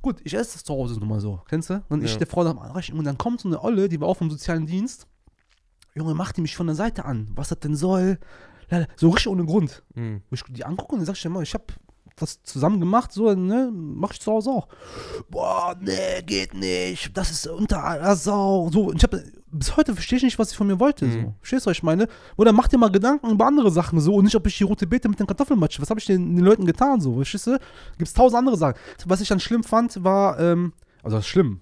Gut, ich esse das zu Hause nun mal so. Kennst du? Dann ich Ja. der Frau am Anreichen. Und dann kommt so eine Olle, die war auch vom sozialen Dienst. Junge, macht die mich von der Seite an. Was das denn soll? So richtig ohne Grund. Mhm. Ich die angucke und dann sag ich immer, ich hab das zusammen gemacht, so, ne, mach ich zu Hause auch. Boah, nee, geht nicht, das ist unter aller Sau. So, ich hab, bis heute verstehe ich nicht, was sie von mir wollte, Mhm. so. Verstehst du, was ich meine? Oder mach dir mal Gedanken über andere Sachen, so, und nicht, ob ich die rote Beete mit den Kartoffeln matsche. Was habe ich den, den Leuten getan, so, verstehst du? Gibt's tausend andere Sachen. Was ich dann schlimm fand, war, ähm, also schlimm,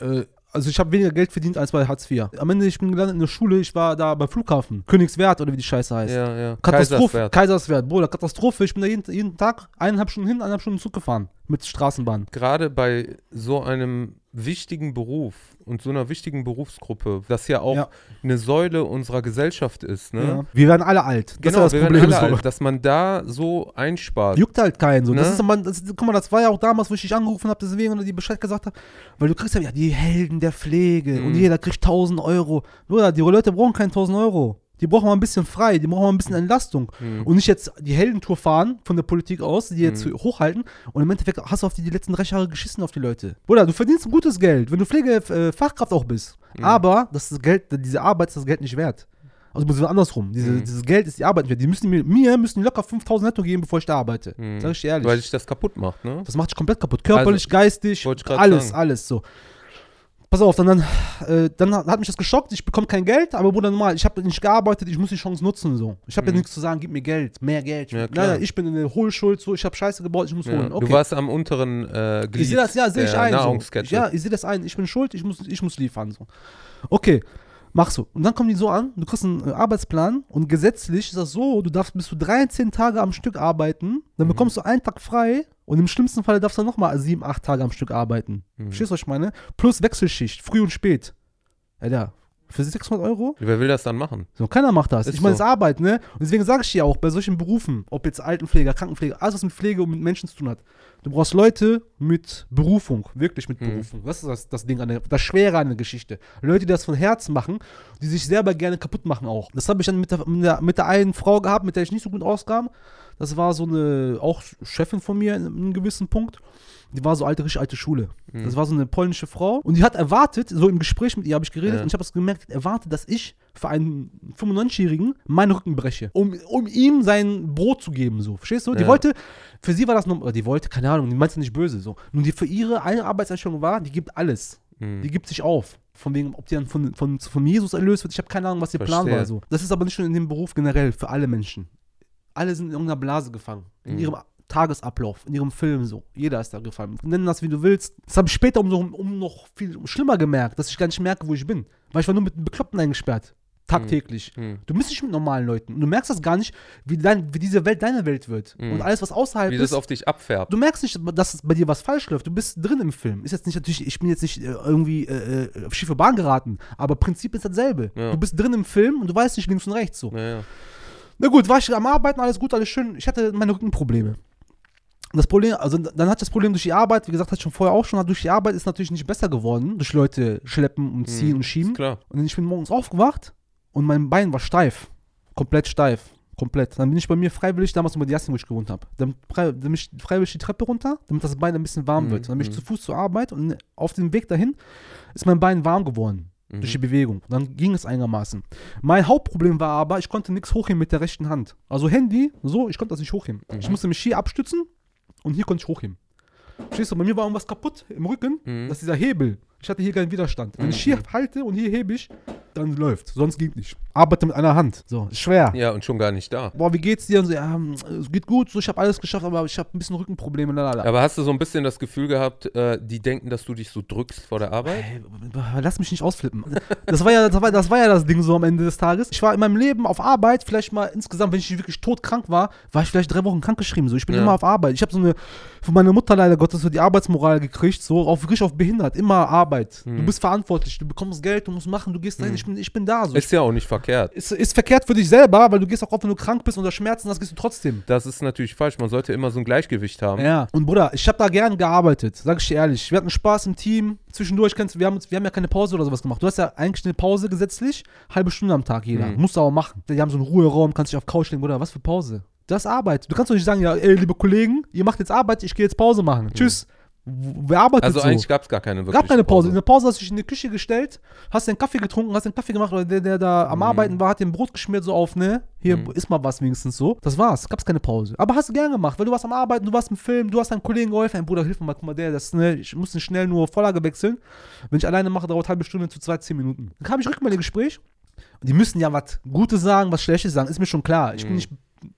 äh, also ich habe weniger Geld verdient als bei Hartz IV. Am Ende, ich bin gelandet in der Schule, ich war da beim Flughafen. Königswert oder wie die Scheiße heißt. Ja, ja. Katastrophe. Kaiserswerth. Kaiserswerth, Bruder, Katastrophe. Ich bin da jeden, jeden Tag eineinhalb Stunden hin, eineinhalb Stunden Zug gefahren. Mit Straßenbahn. Gerade bei so einem wichtigen Beruf und so einer wichtigen Berufsgruppe, das ja auch Ja. eine Säule unserer Gesellschaft ist, ne? Ja. Wir werden alle alt. Das Genau, ist wir das werden Problem. alle so. alt, dass man da so einspart. Juckt halt keinen so. Das Ne? ist, man, das, guck mal, das war ja auch damals, wo ich dich angerufen habe, deswegen oder die Bescheid gesagt habe, weil du kriegst ja, ja die Helden der Pflege und Mhm. jeder kriegt 1000 Euro. Bruder, die Leute brauchen keine 1000 Euro. Die brauchen mal ein bisschen frei, die brauchen mal ein bisschen Entlastung. Mhm. Und nicht jetzt die Heldentour fahren von der Politik aus, die jetzt Mhm. hochhalten und im Endeffekt hast du auf die, die letzten drei Jahre geschissen auf die Leute. Bruder, du verdienst ein gutes Geld, wenn du Pflegefachkraft auch bist. Mhm. Aber das Geld, diese Arbeit ist das Geld nicht wert. Also andersrum. Diese, Mhm. Dieses Geld ist die Arbeit nicht wert. Die müssen mir, mir müssen die locker 5000 netto geben, bevor ich da arbeite. Mhm. Sag ich dir ehrlich. Weil sich das kaputt macht, ne? Das macht dich komplett kaputt. Körperlich, geistig, ich grad alles, sagen. alles so. Pass auf, dann, dann, äh, dann hat mich das geschockt. Ich bekomme kein Geld, aber Bruder, normal, ich habe nicht gearbeitet, ich muss die Chance nutzen. so. Ich habe ja Mhm. nichts zu sagen, gib mir Geld, mehr Geld. Ja, nein, nein, ich bin in der Hohlschuld, so, ich habe Scheiße gebaut, ich muss Ja. holen. Okay. Du warst am unteren äh, Glied ich sehe das, ja, sehe ich ein. So. Ja, ich sehe das ein. Ich bin schuld, ich muss, ich muss liefern. So. Okay, mach so. Und dann kommen die so an, du kriegst einen äh, Arbeitsplan und gesetzlich ist das so, du darfst bis zu 13 Tage am Stück arbeiten, dann Mhm. bekommst du einen Tag frei und im schlimmsten Fall darfst du nochmal 7, 8 Tage am Stück arbeiten. Mhm. Verstehst du, was ich meine? Plus Wechselschicht, früh und spät. Alter, für 600 Euro? Wer will das dann machen? So, keiner macht das. Ist ich meine, so. es ist Arbeit, ne? Und deswegen sage ich dir auch, bei solchen Berufen, ob jetzt Altenpfleger, Krankenpfleger, alles, was mit Pflege und mit Menschen zu tun hat, du brauchst Leute mit Berufung, wirklich mit Mhm. Berufung. Das ist das, das Ding, an der, das Schwere an der Geschichte. Leute, die das von Herzen machen, die sich selber gerne kaputt machen auch. Das habe ich dann mit der, mit, der, mit der einen Frau gehabt, mit der ich nicht so gut auskam. Das war so eine, auch Chefin von mir in, in einem gewissen Punkt. Die war so alte, richtig alte Schule. Mhm. Das war so eine polnische Frau. Und die hat erwartet, so im Gespräch mit ihr habe ich geredet Ja. und ich habe das gemerkt, erwartet, dass ich für einen 95-Jährigen meinen Rücken breche, um, um ihm sein Brot zu geben, so. Verstehst du? Die Ja. wollte, für sie war das oder die wollte, keine Ahnung, die meinte es nicht böse, so. Nun, die für ihre eine Arbeitseinstellung war, die gibt alles. Mhm. Die gibt sich auf. Von wegen, ob die dann von, von, von Jesus erlöst wird. Ich habe keine Ahnung, was ihr Plan Verstehe. war. So. Das ist aber nicht nur in dem Beruf generell, für alle Menschen. Alle sind in irgendeiner Blase gefangen. In Mhm. ihrem Tagesablauf, in ihrem Film so. Jeder ist da gefangen. Nenn das, wie du willst. Das habe ich später um, um noch viel schlimmer gemerkt, dass ich gar nicht merke, wo ich bin. Weil ich war nur mit Bekloppten eingesperrt. Tagtäglich. Mhm. Du bist nicht mit normalen Leuten. Und du merkst das gar nicht, wie, dein, wie diese Welt deine Welt wird. Mhm. Und alles, was außerhalb Wie ist. das auf dich abfärbt. Du merkst nicht, dass bei dir was falsch läuft. Du bist drin im Film. Ist jetzt nicht natürlich, ich bin jetzt nicht äh, irgendwie äh, äh, auf schiefe Bahn geraten, aber Prinzip ist dasselbe. Ja. Du bist drin im Film und du weißt nicht links und rechts so. Ja, ja. Na gut, war ich am Arbeiten, alles gut, alles schön. Ich hatte meine Rückenprobleme. Das Problem, also dann hat das Problem durch die Arbeit, wie gesagt, ich schon vorher auch schon, durch die Arbeit ist natürlich nicht besser geworden, durch Leute schleppen und ziehen Mhm, und schieben. klar. Und ich bin morgens aufgewacht und mein Bein war steif. Komplett steif. Komplett. Dann bin ich bei mir freiwillig, damals über die Jassen, wo ich gewohnt habe. Dann, dann bin ich freiwillig die Treppe runter, damit das Bein ein bisschen warm Mhm, wird. Dann bin ich mhm. zu Fuß zur Arbeit und auf dem Weg dahin ist mein Bein warm geworden. Mhm. Durch die Bewegung. Dann ging es einigermaßen. Mein Hauptproblem war aber, ich konnte nichts hochheben mit der rechten Hand. Also Handy, so, ich konnte das nicht hochheben. Ich Mhm. musste mich hier abstützen und hier konnte ich hochheben. Verstehst du, bei mir war irgendwas kaputt im Rücken. Mhm. Das ist dieser Hebel. Ich hatte hier keinen Widerstand. Wenn ich hier halte und hier hebe ich, dann läuft. Sonst geht nicht. Arbeite mit einer Hand. So, ist schwer. Ja, und schon gar nicht da. Boah, wie geht's dir? Und so, ja, hm, es geht gut, so, ich habe alles geschafft, aber ich habe ein bisschen Rückenprobleme. Lalala. Aber hast du so ein bisschen das Gefühl gehabt, äh, die denken, dass du dich so drückst vor der Arbeit? Ey, lass mich nicht ausflippen. Das war, ja, das, war, das war ja das Ding so am Ende des Tages. Ich war in meinem Leben auf Arbeit, vielleicht mal insgesamt, wenn ich wirklich todkrank war, war ich vielleicht drei Wochen krankgeschrieben. So. Ich bin Ja. immer auf Arbeit. Ich habe so eine, von meiner Mutter leider Gottes, so die Arbeitsmoral gekriegt, so auf wirklich auf behindert. Immer Arbeit. Du Mhm. bist verantwortlich, du bekommst Geld, du musst machen, du gehst dahin, ich, bin, ich bin da. So. Ist ja auch nicht verkehrt. ist, ist verkehrt für dich selber, weil du gehst auch auf, wenn du krank bist oder Schmerzen hast, gehst du trotzdem. Das ist natürlich falsch. Man sollte immer so ein Gleichgewicht haben. Ja. Und Bruder, ich habe da gern gearbeitet, sag ich dir ehrlich. Wir hatten Spaß im Team. Zwischendurch kennst du, wir haben, uns, wir haben ja keine Pause oder sowas gemacht. Du hast ja eigentlich eine Pause gesetzlich, halbe Stunde am Tag jeder. Mhm. Musst du aber machen. Die haben so einen Ruheraum, kannst dich auf Couch legen, Bruder, was für Pause? Das ist Arbeit. Du kannst doch nicht sagen, ja, ey, liebe Kollegen, ihr macht jetzt Arbeit, ich gehe jetzt Pause machen. Tschüss. Wer arbeitet Also so? eigentlich gab es gar keine wirkliche Gab keine Pause. In der Pause hast du dich in die Küche gestellt, hast den Kaffee getrunken, hast den Kaffee gemacht, oder der, der da am Mhm. Arbeiten war, hat den Brot geschmiert so auf, ne? Hier Mhm. ist mal was wenigstens so. Das war's. Gab's keine Pause. Aber hast du gern gemacht, weil du warst am Arbeiten, du warst im Film, du hast deinem Kollegen geholfen. Hey, Bruder, hilf mir mal, guck mal, der, das, ne? Ich muss schnell nur Vorlage wechseln. Wenn ich alleine mache, dauert halbe Stunde zu zwei, zehn Minuten. Dann habe ich Rückmeldegespräch. Und die müssen ja was Gutes sagen, was Schlechtes sagen, ist mir schon klar. Ich bin Mhm. nicht,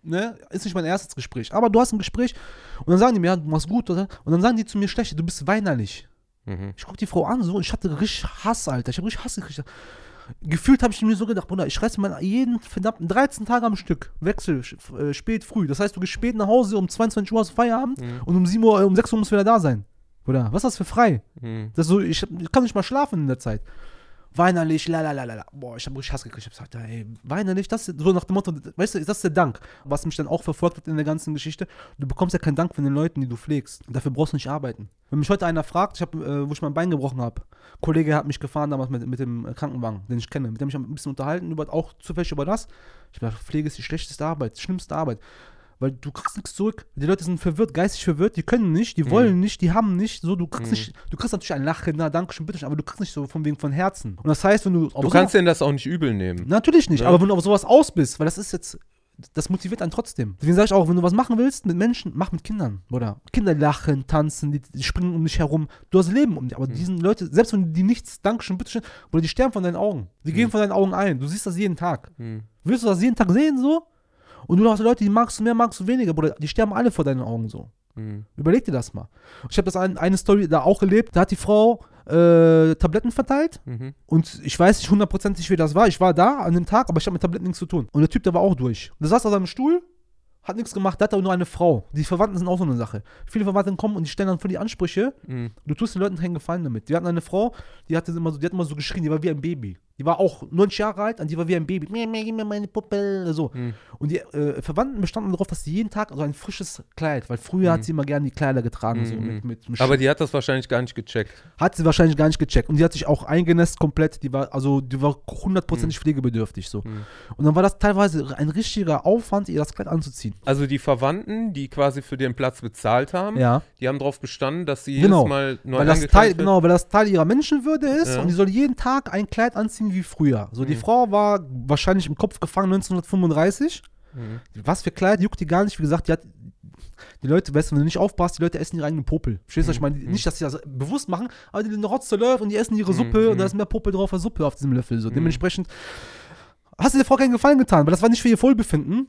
ne, ist nicht mein erstes Gespräch. Aber du hast ein Gespräch und dann sagen die mir, ja, du machst gut, oder? Und dann sagen die zu mir schlecht, du bist weinerlich. Mhm. Ich guck die Frau an so und ich hatte richtig Hass, Alter. Ich habe richtig Hass gekriegt. Gefühlt habe ich mir so gedacht, Bruder, ich reiße mal jeden verdammten 13 Tage am Stück. Wechsel, äh, spät, früh. Das heißt, du gehst spät nach Hause, um 22 Uhr hast Feierabend Mhm. und um 7 Uhr, äh, um 6 Uhr musst du wieder da sein. Oder was ist das für frei? Mhm. Das so, ich, ich kann nicht mal schlafen in der Zeit. Weinerlich, la la la la la. Boah, ich habe richtig Hass gekriegt. Ich hab gesagt, ey, weinerlich, das so nach dem Motto, weißt du, das ist der Dank. Was mich dann auch verfolgt hat in der ganzen Geschichte. Du bekommst ja keinen Dank von den Leuten, die du pflegst. Dafür brauchst du nicht arbeiten. Wenn mich heute einer fragt, ich hab, äh, wo ich mein Bein gebrochen habe, Kollege hat mich gefahren damals mit, mit dem äh, Krankenwagen, den ich kenne, mit dem ich ein bisschen unterhalten, über, auch zufällig über das. Ich hab gesagt, Pflege ist die schlechteste Arbeit, die schlimmste Arbeit. Weil du kriegst nichts zurück. Die Leute sind verwirrt, geistig verwirrt, die können nicht, die Mhm. wollen nicht, die haben nicht. So, du kriegst Mhm. nicht, du kriegst natürlich ein Lachen, na danke schön, bitte schön, aber du kriegst nicht so von wegen von Herzen. Und das heißt, wenn du. Du kannst denen das auch nicht übel nehmen. Natürlich nicht, Ja. aber wenn du auf sowas aus bist, weil das ist jetzt. Das motiviert einen trotzdem. Deswegen sage ich auch, wenn du was machen willst mit Menschen, mach mit Kindern, oder? Kinder lachen, tanzen, die, die springen um dich herum. Du hast Leben um dich. Aber Mhm. diesen Leute, selbst wenn die nichts, Dankeschön, bitteschön, oder die sterben von deinen Augen. Die gehen Mhm. von deinen Augen ein. Du siehst das jeden Tag. Mhm. Willst du das jeden Tag sehen so? Und du hast Leute, die magst du mehr, magst du weniger, Bruder. Die sterben alle vor deinen Augen so. Mhm. Überleg dir das mal. Ich habe das ein, eine Story da auch erlebt. Da hat die Frau äh, Tabletten verteilt Mhm. und ich weiß nicht hundertprozentig, wie das war. Ich war da an dem Tag, aber ich habe mit Tabletten nichts zu tun. Und der Typ, der war auch durch. Der saß auf seinem Stuhl, hat nichts gemacht, der hat aber nur eine Frau. Die Verwandten sind auch so eine Sache. Viele Verwandten kommen und die stellen dann voll die Ansprüche. Mhm. Du tust den Leuten keinen Gefallen damit. Wir hatten eine Frau, die hatte immer so, die hat immer so geschrien, die war wie ein Baby. Die war auch 90 Jahre alt und die war wie ein Baby. Meh, meh, gib mir meine Puppe. So. Mhm. Und die äh, Verwandten bestanden darauf, dass sie jeden Tag so ein frisches Kleid, weil früher hat Mhm. sie immer gerne die Kleider getragen, so Mhm. mit, mit, mit Aber die hat das wahrscheinlich gar nicht gecheckt. hat sie wahrscheinlich gar nicht gecheckt. Und die hat sich auch eingenässt komplett. Die war, also die war hundertprozentig pflegebedürftig so. Mhm. Und dann war das teilweise ein richtiger Aufwand, ihr das Kleid anzuziehen. Also die Verwandten, die quasi für den Platz bezahlt haben, Ja. die haben darauf bestanden, dass sie Genau. jedes Mal neu Weil das, Teil, wird. genau, weil das Teil ihrer Menschenwürde ist Ja. und die soll jeden Tag ein Kleid anziehen wie früher. So, die Mhm. Frau war wahrscheinlich im Kopf gefangen 1935. Mhm. Was für Kleid juckt die gar nicht. Wie gesagt, die hat. Die Leute, weißt du, wenn du nicht aufpasst, die Leute essen ihre eigenen Popel. Verstehst du, was ich meine? Mhm. Nicht, dass sie das bewusst machen, aber die Rotze läuft und die essen ihre Mhm, Suppe und mhm. da ist mehr Popel drauf als Suppe auf diesem Löffel. So. Mhm. Dementsprechend hast du der Frau keinen Gefallen getan, weil das war nicht für ihr Wohlbefinden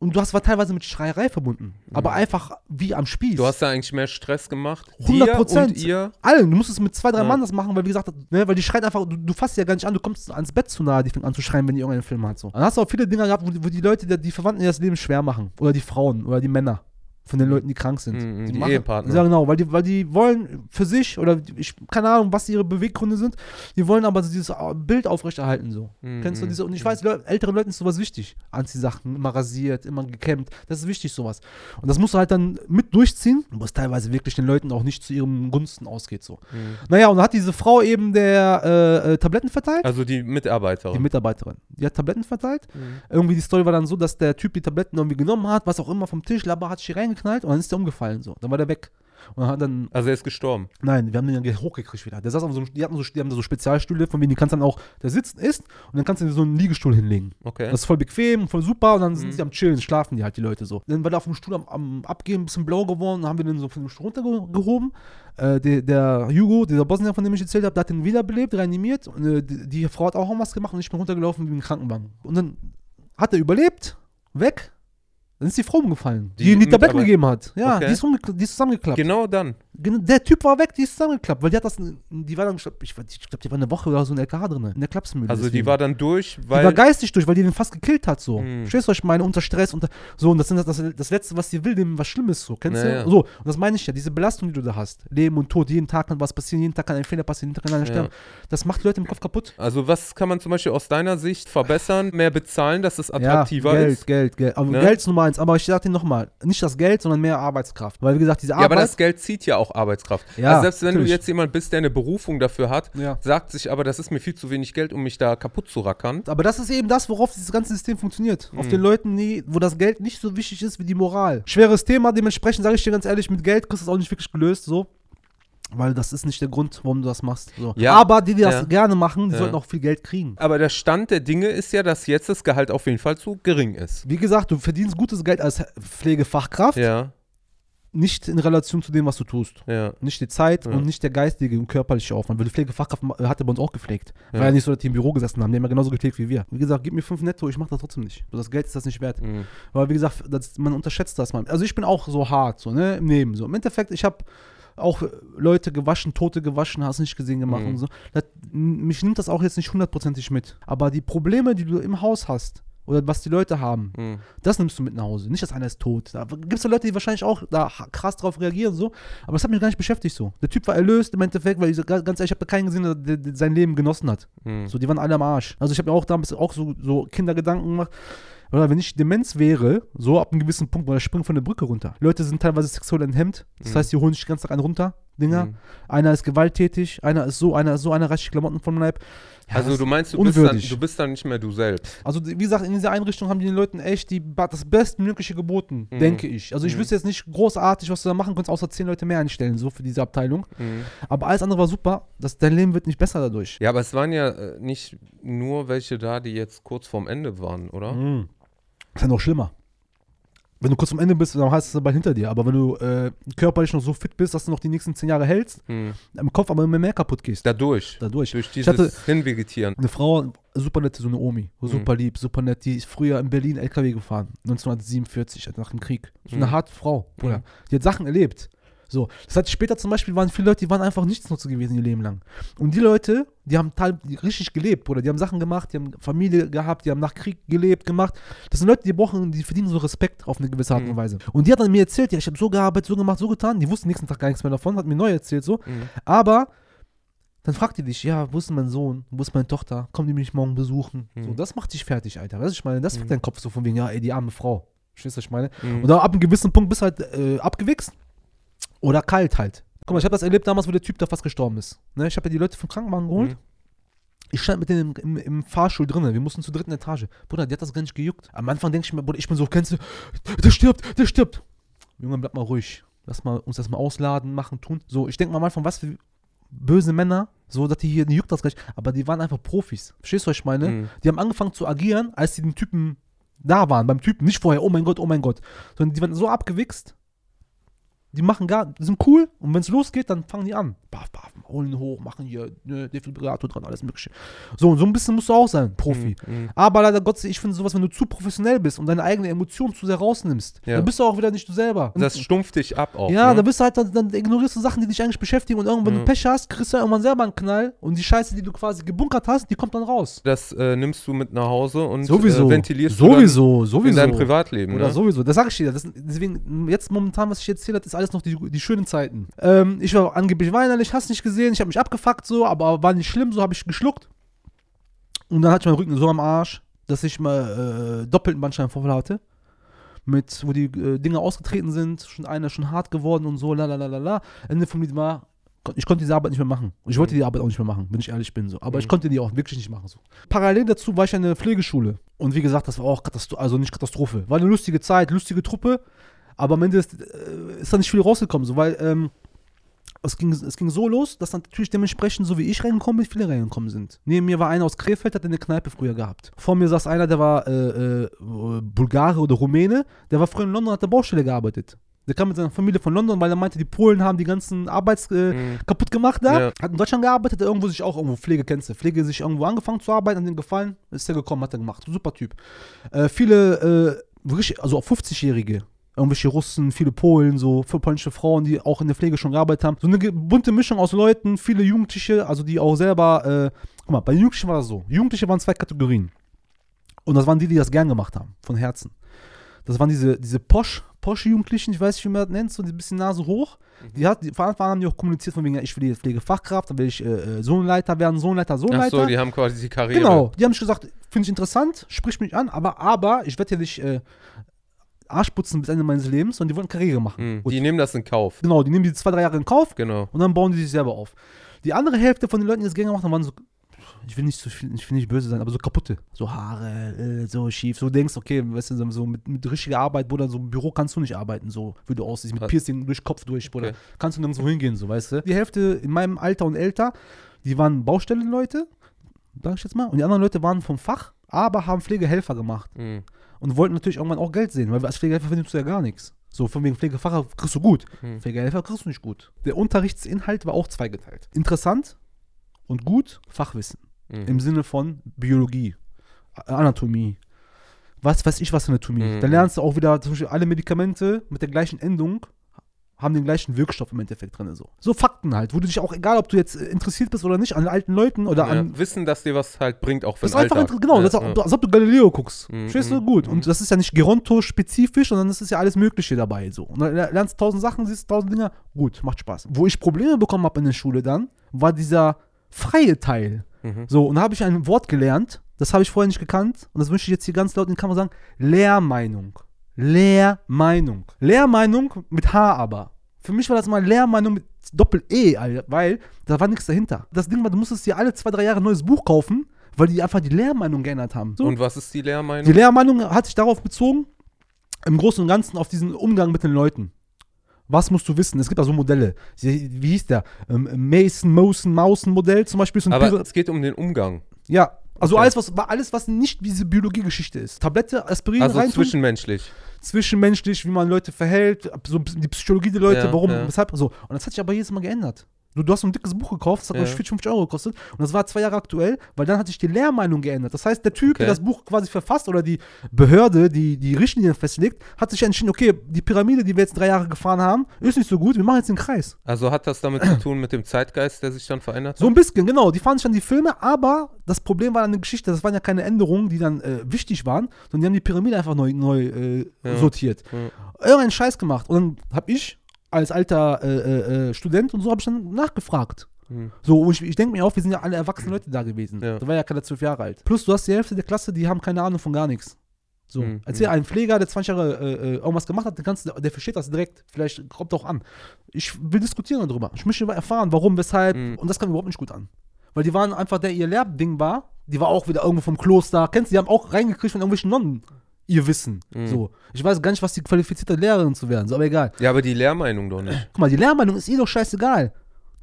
und du hast war teilweise mit Schreierei verbunden. Aber einfach wie am Spieß. Mhm. Du hast da eigentlich mehr Stress gemacht. 100%. Dir und ihr. Allen, du musst es mit zwei, drei Ja. Mann das machen, weil wie gesagt, ne, weil die schreit einfach, du, du fasst sie ja gar nicht an, du kommst ans Bett zu nahe, die fängt an zu schreien, wenn die irgendeinen Film hat. So. Dann hast du auch viele Dinge gehabt, wo, die- wo die Leute, die, die Verwandten ihr das Leben schwer machen. Oder die Frauen oder die Männer von den Leuten, die krank sind. Mhm, die machen, Ehepartner. Ja, genau, weil die, weil die wollen für sich oder ich, keine Ahnung, was ihre Beweggründe sind, die wollen aber dieses Bild aufrechterhalten so. Mhm, Kennst du mhm, diese? Und ich weiß, Leu- älteren Leuten ist sowas wichtig. Anziehsachen, immer rasiert, immer gekämmt. Das ist wichtig, sowas. Und das musst du halt dann mit durchziehen, was teilweise wirklich den Leuten auch nicht zu ihrem Gunsten ausgeht. So. Mhm. Naja, und dann hat diese Frau eben der äh, äh, Tabletten verteilt. Also die Mitarbeiterin. Die Mitarbeiterin. Die hat Tabletten verteilt. Mhm. Irgendwie die Story war dann so, dass der Typ die Tabletten irgendwie genommen hat, was auch immer vom Tisch, Labber hat sich hier reingeknallt und dann ist der umgefallen so. Dann war der weg. Und hat dann, Also er ist gestorben. nein, wir haben den dann ge- hochgekriegt wieder. Der saß auf so einem, die hatten so, die haben da so Spezialstühle, von denen die kannst dann auch, der sitzt ist und dann kannst du dir so einen Liegestuhl hinlegen. Okay. Das ist voll bequem, voll super und dann sind Mhm. sie am Chillen, schlafen die halt, die Leute so. Dann war der auf dem Stuhl am, am Abgehen, ein bisschen blau geworden, dann haben wir den so von dem Stuhl runtergehoben. Äh, der, der Hugo, dieser Bosnier, von dem ich erzählt habe, der hat den wiederbelebt, reanimiert und äh, die, die Frau hat auch was gemacht und ich bin runtergelaufen wie ein Krankenwagen. Und dann hat er überlebt, weg. Dann ist die Frau umgefallen, die, Die ihm die Tabletten gegeben hat. Ja, Okay. die, ist die ist zusammengeklappt. genau dann. Der Typ war weg, die ist zusammengeklappt, weil die hat das, die war dann, ich glaube, ich glaub, die war eine Woche oder so in der LKH drin, in der Klapsmühle. Also die deswegen. war dann durch, Die war weil. geistig durch, weil die den fast gekillt hat, so. Mhm. Verstehst du, was ich meine? Unter Stress, unter. So, und das ist das, das Letzte, was sie will, dem was Schlimmes, so. Kennst Ja, ja. du? So, und das meine ich ja, diese Belastung, die du da hast. Leben und Tod, jeden Tag kann was passieren, jeden Tag kann ein Fehler passieren, jeden Tag kann einer Ja. sterben. Das macht die Leute im Kopf kaputt. Also was kann man zum Beispiel aus deiner Sicht verbessern, mehr bezahlen, dass es attraktiver ja, Geld, ist? Geld, Geld. Aber Ne? Geld ist Nummer eins. Aber ich sag dir nochmal, nicht das Geld, sondern mehr Arbeitskraft. Weil, wie gesagt, diese Ja, aber Arbeit. das Geld zieht ja auch Arbeitskraft. Ja, also selbst wenn natürlich. du jetzt jemand bist, der eine Berufung dafür hat, Ja. sagt sich aber, das ist mir viel zu wenig Geld, um mich da kaputt zu rackern. Aber das ist eben das, worauf dieses ganze System funktioniert. Auf Mhm. den Leuten, die, wo das Geld nicht so wichtig ist wie die Moral. Schweres Thema, dementsprechend sage ich dir ganz ehrlich, mit Geld kriegst du es auch nicht wirklich gelöst, so. Weil das ist nicht der Grund, warum du das machst. So. Ja. Aber die, die das Ja. gerne machen, die Ja. sollten auch viel Geld kriegen. Aber der Stand der Dinge ist ja, dass jetzt das Gehalt auf jeden Fall zu gering ist. Wie gesagt, du verdienst gutes Geld als Pflegefachkraft, Ja, nicht in Relation zu dem, was du tust. ja. Nicht die Zeit und nicht der geistige und körperliche Aufwand. Weil die Pflegefachkraft hat er bei uns auch gepflegt. War ja nicht so, dass die im Büro gesessen haben. Die haben ja genauso gepflegt wie wir. Wie gesagt, gib mir fünf netto, ich mach das trotzdem nicht. Das Geld ist das nicht wert. Mhm. Aber wie gesagt, das, man unterschätzt das mal. Also ich bin auch so hart, so, ne, im Leben. So. Im Endeffekt, ich habe auch äh, Leute gewaschen, Tote gewaschen, hast nicht gesehen gemacht Mhm. und so. Das, mich nimmt das auch jetzt nicht hundertprozentig mit. Aber die Probleme, die du im Haus hast, oder was die Leute haben. Mhm. Das nimmst du mit nach Hause. Nicht, dass einer ist tot. Da gibt es ja Leute, die wahrscheinlich auch da krass drauf reagieren, so. Aber das hat mich gar nicht beschäftigt, so. Der Typ war erlöst im Endeffekt, weil ich ganz ehrlich, ich habe keinen gesehen, der, der, der sein Leben genossen hat. Mhm. So, die waren alle am Arsch. Also, ich habe mir auch damals auch so, so Kindergedanken gemacht. Oder wenn ich Demenz wäre, so ab einem gewissen Punkt, weil er springt von der Brücke runter. Die Leute sind teilweise sexuell enthemmt. Das Mhm. heißt, die holen sich den ganzen Tag einen runter, Dinger. Mhm. Einer ist gewalttätig, einer ist so, einer ist so, einer reißt sich Klamotten vom Leib. Ja, Also du meinst, du bist, dann, du bist dann nicht mehr du selbst. also wie gesagt, in dieser Einrichtung haben die den Leuten echt die, das Bestmögliche geboten, Mhm. denke ich. Also ich Mhm. wüsste jetzt nicht großartig, was du da machen könntest, außer zehn Leute mehr einstellen, so für diese Abteilung. Mhm. Aber alles andere war super. Das, dein Leben wird nicht besser dadurch. Ja, aber es waren ja äh, nicht nur welche da, die jetzt kurz vorm Ende waren, oder? Mhm. Das ist ja noch schlimmer. Wenn du kurz am Ende bist, dann heißt es bald hinter dir. Aber wenn du äh, körperlich noch so fit bist, dass du noch die nächsten zehn Jahre hältst, Mhm. im Kopf aber immer mehr kaputt gehst. Dadurch. Dadurch. Durch Ich dieses hatte- Hinvegetieren. Eine Frau, super nette, so eine Omi, super lieb, super nett, die ist früher in Berlin LKW gefahren, 1947, also nach dem Krieg. So eine Mhm. harte Frau, Bruder. Mhm. Die hat Sachen erlebt. So, das hat später zum Beispiel, waren viele Leute, die waren einfach nichtsnutze gewesen ihr Leben lang. Und die Leute, die haben richtig gelebt, Bruder. Die haben Sachen gemacht, die haben Familie gehabt, die haben nach Krieg gelebt, gemacht. Das sind Leute, die brauchen, die verdienen so Respekt auf eine gewisse Art und Mhm. Weise. Und die hat dann mir erzählt, ja, ich habe so gearbeitet, so gemacht, so getan. Die wussten nächsten Tag gar nichts mehr davon, hat mir neu erzählt, so. Mhm. Aber dann fragt die dich, ja, wo ist mein Sohn, wo ist meine Tochter, kommen die mich morgen besuchen? Mhm. So, das macht dich fertig, Alter. Weißt du, ich meine, das Mhm. wird dein Kopf so von wegen, ja, ey, die arme Frau. Verstehst du, was ich meine? Mhm. Und ab einem gewissen Punkt bist du halt äh, abgewichst oder kalt halt. Guck mal, ich habe das erlebt damals, wo der Typ da fast gestorben ist. Ne? Ich habe ja die Leute vom Krankenwagen geholt. Mhm. Ich stand mit denen im, im, im Fahrstuhl drinnen. Wir mussten zur dritten Etage. Bruder, die hat das gar nicht gejuckt. Am Anfang denke ich mir, Bruder, ich bin so, kennst du, der stirbt, der stirbt. Junge, bleib mal ruhig. Lass mal uns das mal ausladen, machen, tun. So, ich denke mal am Anfang, was für böse Männer, so, dass die hier, die juckt das gar nicht. Aber die waren einfach Profis. Verstehst du, was ich meine? Mhm. Die haben angefangen zu agieren, als die den Typen da waren, beim Typen, nicht vorher, oh mein Gott, oh mein Gott. Sondern die waren so abgewichst, die machen gar, die sind cool und wenn es losgeht, dann fangen die an. Baf, baf, holen hoch, machen hier ne, Defibrillator dran, alles mögliche. So, und so ein bisschen musst du auch sein, Profi. Mhm. Aber leider Gott, ich finde sowas, wenn du zu professionell bist und deine eigene Emotion zu sehr rausnimmst, Ja. dann bist du auch wieder nicht du selber. Das stumpft dich ab auch. ja, ne? dann bist du halt, dann, dann ignorierst du Sachen, die dich eigentlich beschäftigen und irgendwann, wenn Mhm. du Pech hast, kriegst du irgendwann selber einen Knall und die Scheiße, die du quasi gebunkert hast, die kommt dann raus. Das äh, nimmst du mit nach Hause und Sowieso. Äh, ventilierst sowieso, du sowieso. in deinem Privatleben. Oder ne? sowieso, das sage ich dir. Das, deswegen, jetzt momentan, was ich erzähle, ist alles noch die, die schönen Zeiten. Ähm, ich war angeblich weinerlich, hast nicht gesehen, ich habe mich abgefuckt so, aber war nicht schlimm, so habe ich geschluckt. Und dann hatte ich meinen Rücken so am Arsch, dass ich mal äh, doppelten Bandscheibenvorfall hatte. Mit, wo die äh, Dinge ausgetreten sind, schon einer schon hart geworden und so, la la la la la. Ende vom Lied war, ich konnte diese Arbeit nicht mehr machen. Ich wollte die Arbeit auch nicht mehr machen, wenn ich ehrlich bin. So. Aber ich Mhm. konnte die auch wirklich nicht machen. So. Parallel dazu war ich in der Pflegeschule. Und wie gesagt, das war auch Katastrophe, also nicht Katastrophe. War eine lustige Zeit, lustige Truppe. Aber am Ende ist, äh, ist da nicht viel rausgekommen, so, weil ähm, es, ging, es ging so los, dass dann natürlich dementsprechend, so wie ich reingekommen bin, viele reingekommen sind. Neben mir war einer aus Krefeld, hat eine Kneipe früher gehabt. Vor mir saß einer, der war äh, äh, Bulgare oder Rumäne, der war früher in London, hat der Baustelle gearbeitet. Der kam mit seiner Familie von London, weil er meinte, die Polen haben die ganzen Arbeits... Äh, Mhm. kaputt gemacht da. Ja. Hat in Deutschland gearbeitet, hat irgendwo sich auch irgendwo Pflege kennst du. Pflege sich irgendwo angefangen zu arbeiten, an den gefallen, ist er gekommen, hat er gemacht. Super Typ. Äh, viele, äh, wirklich, also auch 50-Jährige. Irgendwelche Russen, viele Polen, so viele polnische Frauen, die auch in der Pflege schon gearbeitet haben. So eine bunte Mischung aus Leuten, viele Jugendliche, also die auch selber, äh, guck mal, bei den Jugendlichen war das so. Jugendliche waren zwei Kategorien. Und das waren die, die das gern gemacht haben, von Herzen. Das waren diese, diese Posch, Posch-Jugendlichen, ich weiß nicht, wie man das nennt, so ein bisschen Nase hoch. Die hat, die, von Anfang an haben die auch kommuniziert von wegen, ich will jetzt Pflegefachkraft, dann will ich äh, äh, Sohnleiter werden, Sohnleiter, Ach Sohnleiter. so, die haben quasi die Karriere. genau, die haben sich gesagt, finde ich interessant, sprich mich an, aber, aber ich werde ja nicht äh, Arsch putzen bis Ende meines Lebens und die wollen Karriere machen. Mhm. Die nehmen das in Kauf. Genau, die nehmen die zwei, drei Jahre in Kauf Genau. und dann bauen die sich selber auf. Die andere Hälfte von den Leuten, die das gerne gemacht haben, waren so, ich will nicht so viel, ich will nicht böse sein, aber so kaputte. So Haare, äh, so schief. So du denkst, okay, weißt du, so mit, mit richtiger Arbeit, Bruder, so im Büro kannst du nicht arbeiten, so wie du aussiehst, mit Was? Piercing durch Kopf durch, Bruder. Okay. Kannst du nirgendwo hingehen, so, weißt du. Die Hälfte in meinem Alter und älter, die waren Baustellenleute, sag ich jetzt mal, und die anderen Leute waren vom Fach, aber haben Pflegehelfer gemacht Mhm. Und wollten natürlich irgendwann auch Geld sehen, weil als Pflegehelfer verdienst du ja gar nichts. So, von wegen Pflegefacher kriegst du gut. Hm. Pflegehelfer kriegst du nicht gut. Der Unterrichtsinhalt war auch zweigeteilt. Interessant und gut Fachwissen. Mhm. Im Sinne von Biologie, Anatomie, was weiß ich was Anatomie. Mhm. Da lernst du auch wieder zum Beispiel alle Medikamente mit der gleichen Endung haben den gleichen Wirkstoff im Endeffekt drin. So. so Fakten halt, wo du dich auch, egal ob du jetzt äh, interessiert bist oder nicht, an alten Leuten oder Ja, an. Wissen, dass dir was halt bringt, auch für Das einfach, Alltag. inter- genau, ja, das ist, ja. auch- als ob du Galileo guckst. Mhm, Verstehst du? mhm, Gut. mhm. Und das ist ja nicht Geronto-spezifisch, sondern das ist ja alles Mögliche dabei. So. Und dann lernst tausend Sachen, siehst tausend Dinge. Gut, macht Spaß. Wo ich Probleme bekommen habe in der Schule dann, war dieser freie Teil. Mhm. So, und da habe ich ein Wort gelernt, das habe ich vorher nicht gekannt. Und das möchte ich jetzt hier ganz laut in die Kamera sagen. Lehrmeinung. Lehrmeinung. Lehrmeinung mit H aber. Für mich war das mal Lehrmeinung mit Doppel-E, weil da war nichts dahinter. Das Ding war, du musstest dir alle zwei, drei Jahre ein neues Buch kaufen, weil die einfach die Lehrmeinung geändert haben. So. Und was ist die Lehrmeinung? Die Lehrmeinung hat sich darauf bezogen, im Großen und Ganzen auf diesen Umgang mit den Leuten. Was musst du wissen? Es gibt da so Modelle. Wie hieß der? Ähm, Mason, Mosen, Mausen Modell zum Beispiel. So Aber Pyra- es geht um den Umgang. ja, also Okay. alles, was, alles, was nicht diese Biologiegeschichte ist. Tablette, Aspirin Also reintun, zwischenmenschlich. Zwischenmenschlich, wie man Leute verhält, so die Psychologie der Leute, Ja, warum, ja. weshalb, so. Und das hat sich aber jedes Mal geändert. Du, du hast so ein dickes Buch gekauft, das hat Ja. glaube ich 40, 50 Euro gekostet und das war zwei Jahre aktuell, weil dann hat sich die Lehrmeinung geändert. Das heißt, der Typ, Okay. der das Buch quasi verfasst oder die Behörde, die die Richtlinien festlegt, hat sich entschieden, okay, die Pyramide, die wir jetzt drei Jahre gefahren haben, ist nicht so gut, wir machen jetzt den Kreis. Also hat das damit zu tun mit dem Zeitgeist, der sich dann verändert hat? So ein bisschen, genau. Die fahren sich an die Filme, aber das Problem war an der Geschichte, das waren ja keine Änderungen, die dann äh, wichtig waren, sondern die haben die Pyramide einfach neu, neu äh, Ja. sortiert. Ja. Irgendeinen Scheiß gemacht. Und dann habe ich als alter äh, äh, äh, Student und so habe ich dann nachgefragt. Hm. So, und ich, ich denke mir auch, wir sind ja alle erwachsene Leute da gewesen. Ja. Da war ja keiner zwölf Jahre alt. Plus, du hast die Hälfte der Klasse, die haben keine Ahnung von gar nichts. So, Mhm. erzähl einen Pfleger, der 20 Jahre äh, äh, irgendwas gemacht hat, der, du- der versteht das direkt. Vielleicht kommt auch an. Ich will diskutieren darüber. Ich möchte erfahren, warum, weshalb. Mhm. Und das kam überhaupt nicht gut an. Weil die waren einfach, der ihr Lehrding war, die war auch wieder irgendwo vom Kloster. Kennst du, die haben auch reingekriegt von irgendwelchen Nonnen. Ihr Wissen. Mhm. So. Ich weiß gar nicht, was die qualifizierte Lehrerin zu werden. So, aber egal. Ja, aber die Lehrmeinung doch nicht. Guck mal, die Lehrmeinung ist ihr doch scheißegal.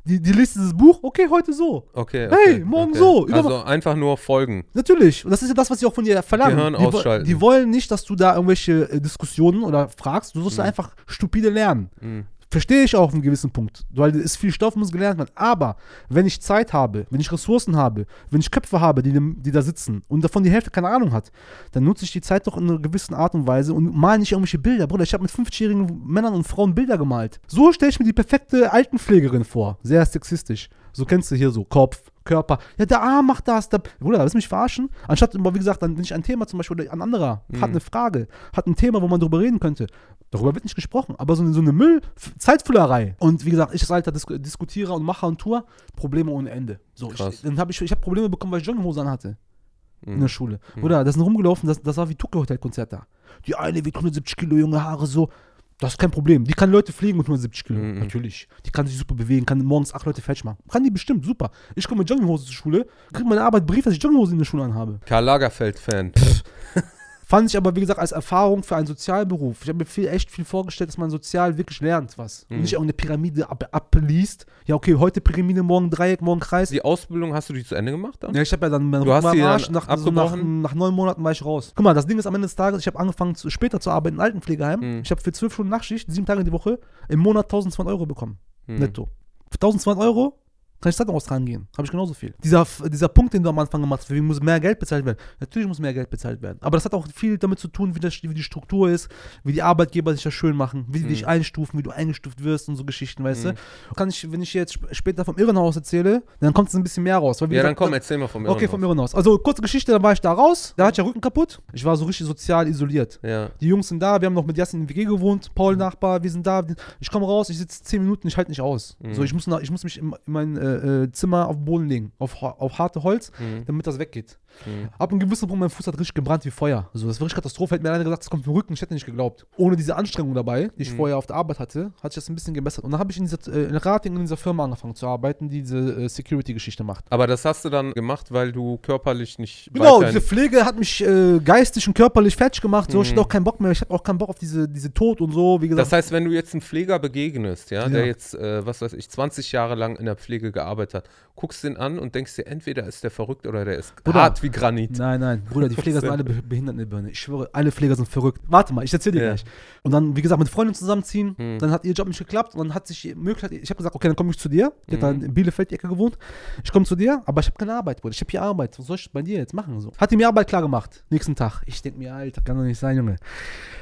Die, die liest dieses Buch, okay, heute so. Okay. Hey, okay, morgen okay. so, über- Also einfach nur folgen. Natürlich. Und das ist ja das, was sie auch von dir verlangen. Gehirn die, ausschalten. die wollen nicht, dass du da irgendwelche äh, Diskussionen oder fragst. Du sollst Mhm. einfach stupide lernen. Mhm. Verstehe ich auch auf einem gewissen Punkt. Weil es viel Stoff, muss gelernt werden. Aber wenn ich Zeit habe, wenn ich Ressourcen habe, wenn ich Köpfe habe, die, die da sitzen und davon die Hälfte keine Ahnung hat, dann nutze ich die Zeit doch in einer gewissen Art und Weise und mal nicht irgendwelche Bilder. Bruder, ich habe mit 50-jährigen Männern und Frauen Bilder gemalt. So stelle ich mir die perfekte Altenpflegerin vor. Sehr sexistisch. So kennst du hier so Kopf, Körper. Ja, der Arm macht das. Der, Bruder, willst du mich verarschen? Anstatt immer, wie gesagt, dann nicht ein Thema zum Beispiel, oder ein anderer hat eine Frage, hat ein Thema, wo man drüber reden könnte. Darüber wird nicht gesprochen, aber so eine, so eine Müll, Zeitfüllerei. Und wie gesagt, ich als alter Dis Diskutierer und Macher und Tour, Probleme ohne Ende. So, ich, Krass. dann habe ich, ich habe Probleme bekommen, weil ich Jogginghose anhatte in Mhm. der Schule. Bruder, das sind rumgelaufen, das, das war wie Tokyo Hotel Konzert da. Die eine wiegt 170 Kilo, junge Haare, so. Das ist kein Problem. Die kann Leute fliegen mit 170 Kilo. Mhm. Natürlich. Die kann sich super bewegen, kann morgens acht Leute fertig machen. Kann die bestimmt, super. Ich komme mit Jogginghose zur Schule, kriege meine Arbeit Brief, dass ich Jogginghose in der Schule anhabe. Karl Lagerfeld-Fan. Fand ich aber, wie gesagt, als Erfahrung für einen Sozialberuf. Ich habe mir viel, echt viel vorgestellt, dass man sozial wirklich lernt was. Und Mhm. nicht irgendeine Pyramide ab, abliest. Ja, okay, heute Pyramide, morgen Dreieck, morgen Kreis. Die Ausbildung hast du die zu Ende gemacht dann? Ja, ich habe ja dann meinen Rücken am Arsch, nach, so nach, nach neun Monaten war ich raus. Guck mal, das Ding ist am Ende des Tages, ich habe angefangen zu, später zu arbeiten in Altenpflegeheim. Mhm. Ich habe für zwölf Stunden Nachtschicht, sieben Tage die Woche, im Monat 1200 Euro bekommen. Mhm. Netto. Für 1200 Euro kann ich Zeitung austragen gehen. Habe ich genauso viel. Dieser, dieser Punkt, den du am Anfang gemacht hast, wegen muss mehr Geld bezahlt werden. Natürlich muss mehr Geld bezahlt werden. Aber das hat auch viel damit zu tun, wie, das, wie die Struktur ist, wie die Arbeitgeber sich das schön machen, wie die Mhm. dich einstufen, wie du eingestuft wirst und so Geschichten, weißt Mhm. du. Kann ich, wenn ich jetzt sp- später vom Irrenhaus erzähle, dann kommt es ein bisschen mehr raus. Ja, dann gesagt, komm, erzähl mal vom Okay, vom Irrenhaus. Also, kurze Geschichte, dann war ich da raus. Da hatte ich ja Rücken kaputt. Ich war so richtig sozial isoliert. Ja. Die Jungs sind da, wir haben noch mit Jasmin in WG gewohnt, Paul Nachbar, wir sind da. Ich komme raus, ich sitze 10 Minuten, ich halte nicht aus. Mhm. So, ich muss, nach, ich muss mich in, in mein äh, äh, Zimmer auf den Boden legen, auf, auf harte Holz, Mhm. damit das weggeht. Mhm. Ab einem gewissen Punkt, mein Fuß hat richtig gebrannt wie Feuer. So, das war richtig Katastrophe. Hätte mir einer gesagt, das kommt vom Rücken, ich hätte nicht geglaubt. Ohne diese Anstrengung dabei, die ich Mhm. vorher auf der Arbeit hatte, hat sich das ein bisschen gebessert. Und dann habe ich in, dieser, äh, in Rating in dieser Firma angefangen zu arbeiten, die diese äh, Security-Geschichte macht. Aber das hast du dann gemacht, weil du körperlich nicht Genau, diese Pflege hat mich äh, geistig und körperlich fertig gemacht. So, ich Mhm. hatte auch keinen Bock mehr. Ich habe auch keinen Bock auf diese, diese Tod und so. Wie gesagt, Das heißt, wenn du jetzt einem Pfleger begegnest, ja, der Ja. jetzt, äh, was weiß ich, 20 Jahre lang in der Pflege gearbeitet hat, guckst den an und denkst dir, entweder ist der verrückt oder der ist Bruder. hart wie Granit. Nein, nein, Bruder, die *laughs* Pfleger sind alle be- behindert in der Birne. Ich schwöre, alle Pfleger sind verrückt. Warte mal, ich erzähl dir Ja. gleich. Und dann, wie gesagt, mit Freunden zusammenziehen, Mhm. dann hat ihr Job nicht geklappt und dann hat sich Möglichkeit, ich habe gesagt, okay, dann komme ich zu dir. Die hat Mhm. dann in Bielefeld Ecke gewohnt. Ich komme zu dir, aber ich habe keine Arbeit, Bruder. Ich habe hier Arbeit. Was soll ich bei dir jetzt machen? So. Hat die mir Arbeit klar gemacht. Nächsten Tag. Ich denke mir, Alter, kann doch nicht sein, Junge.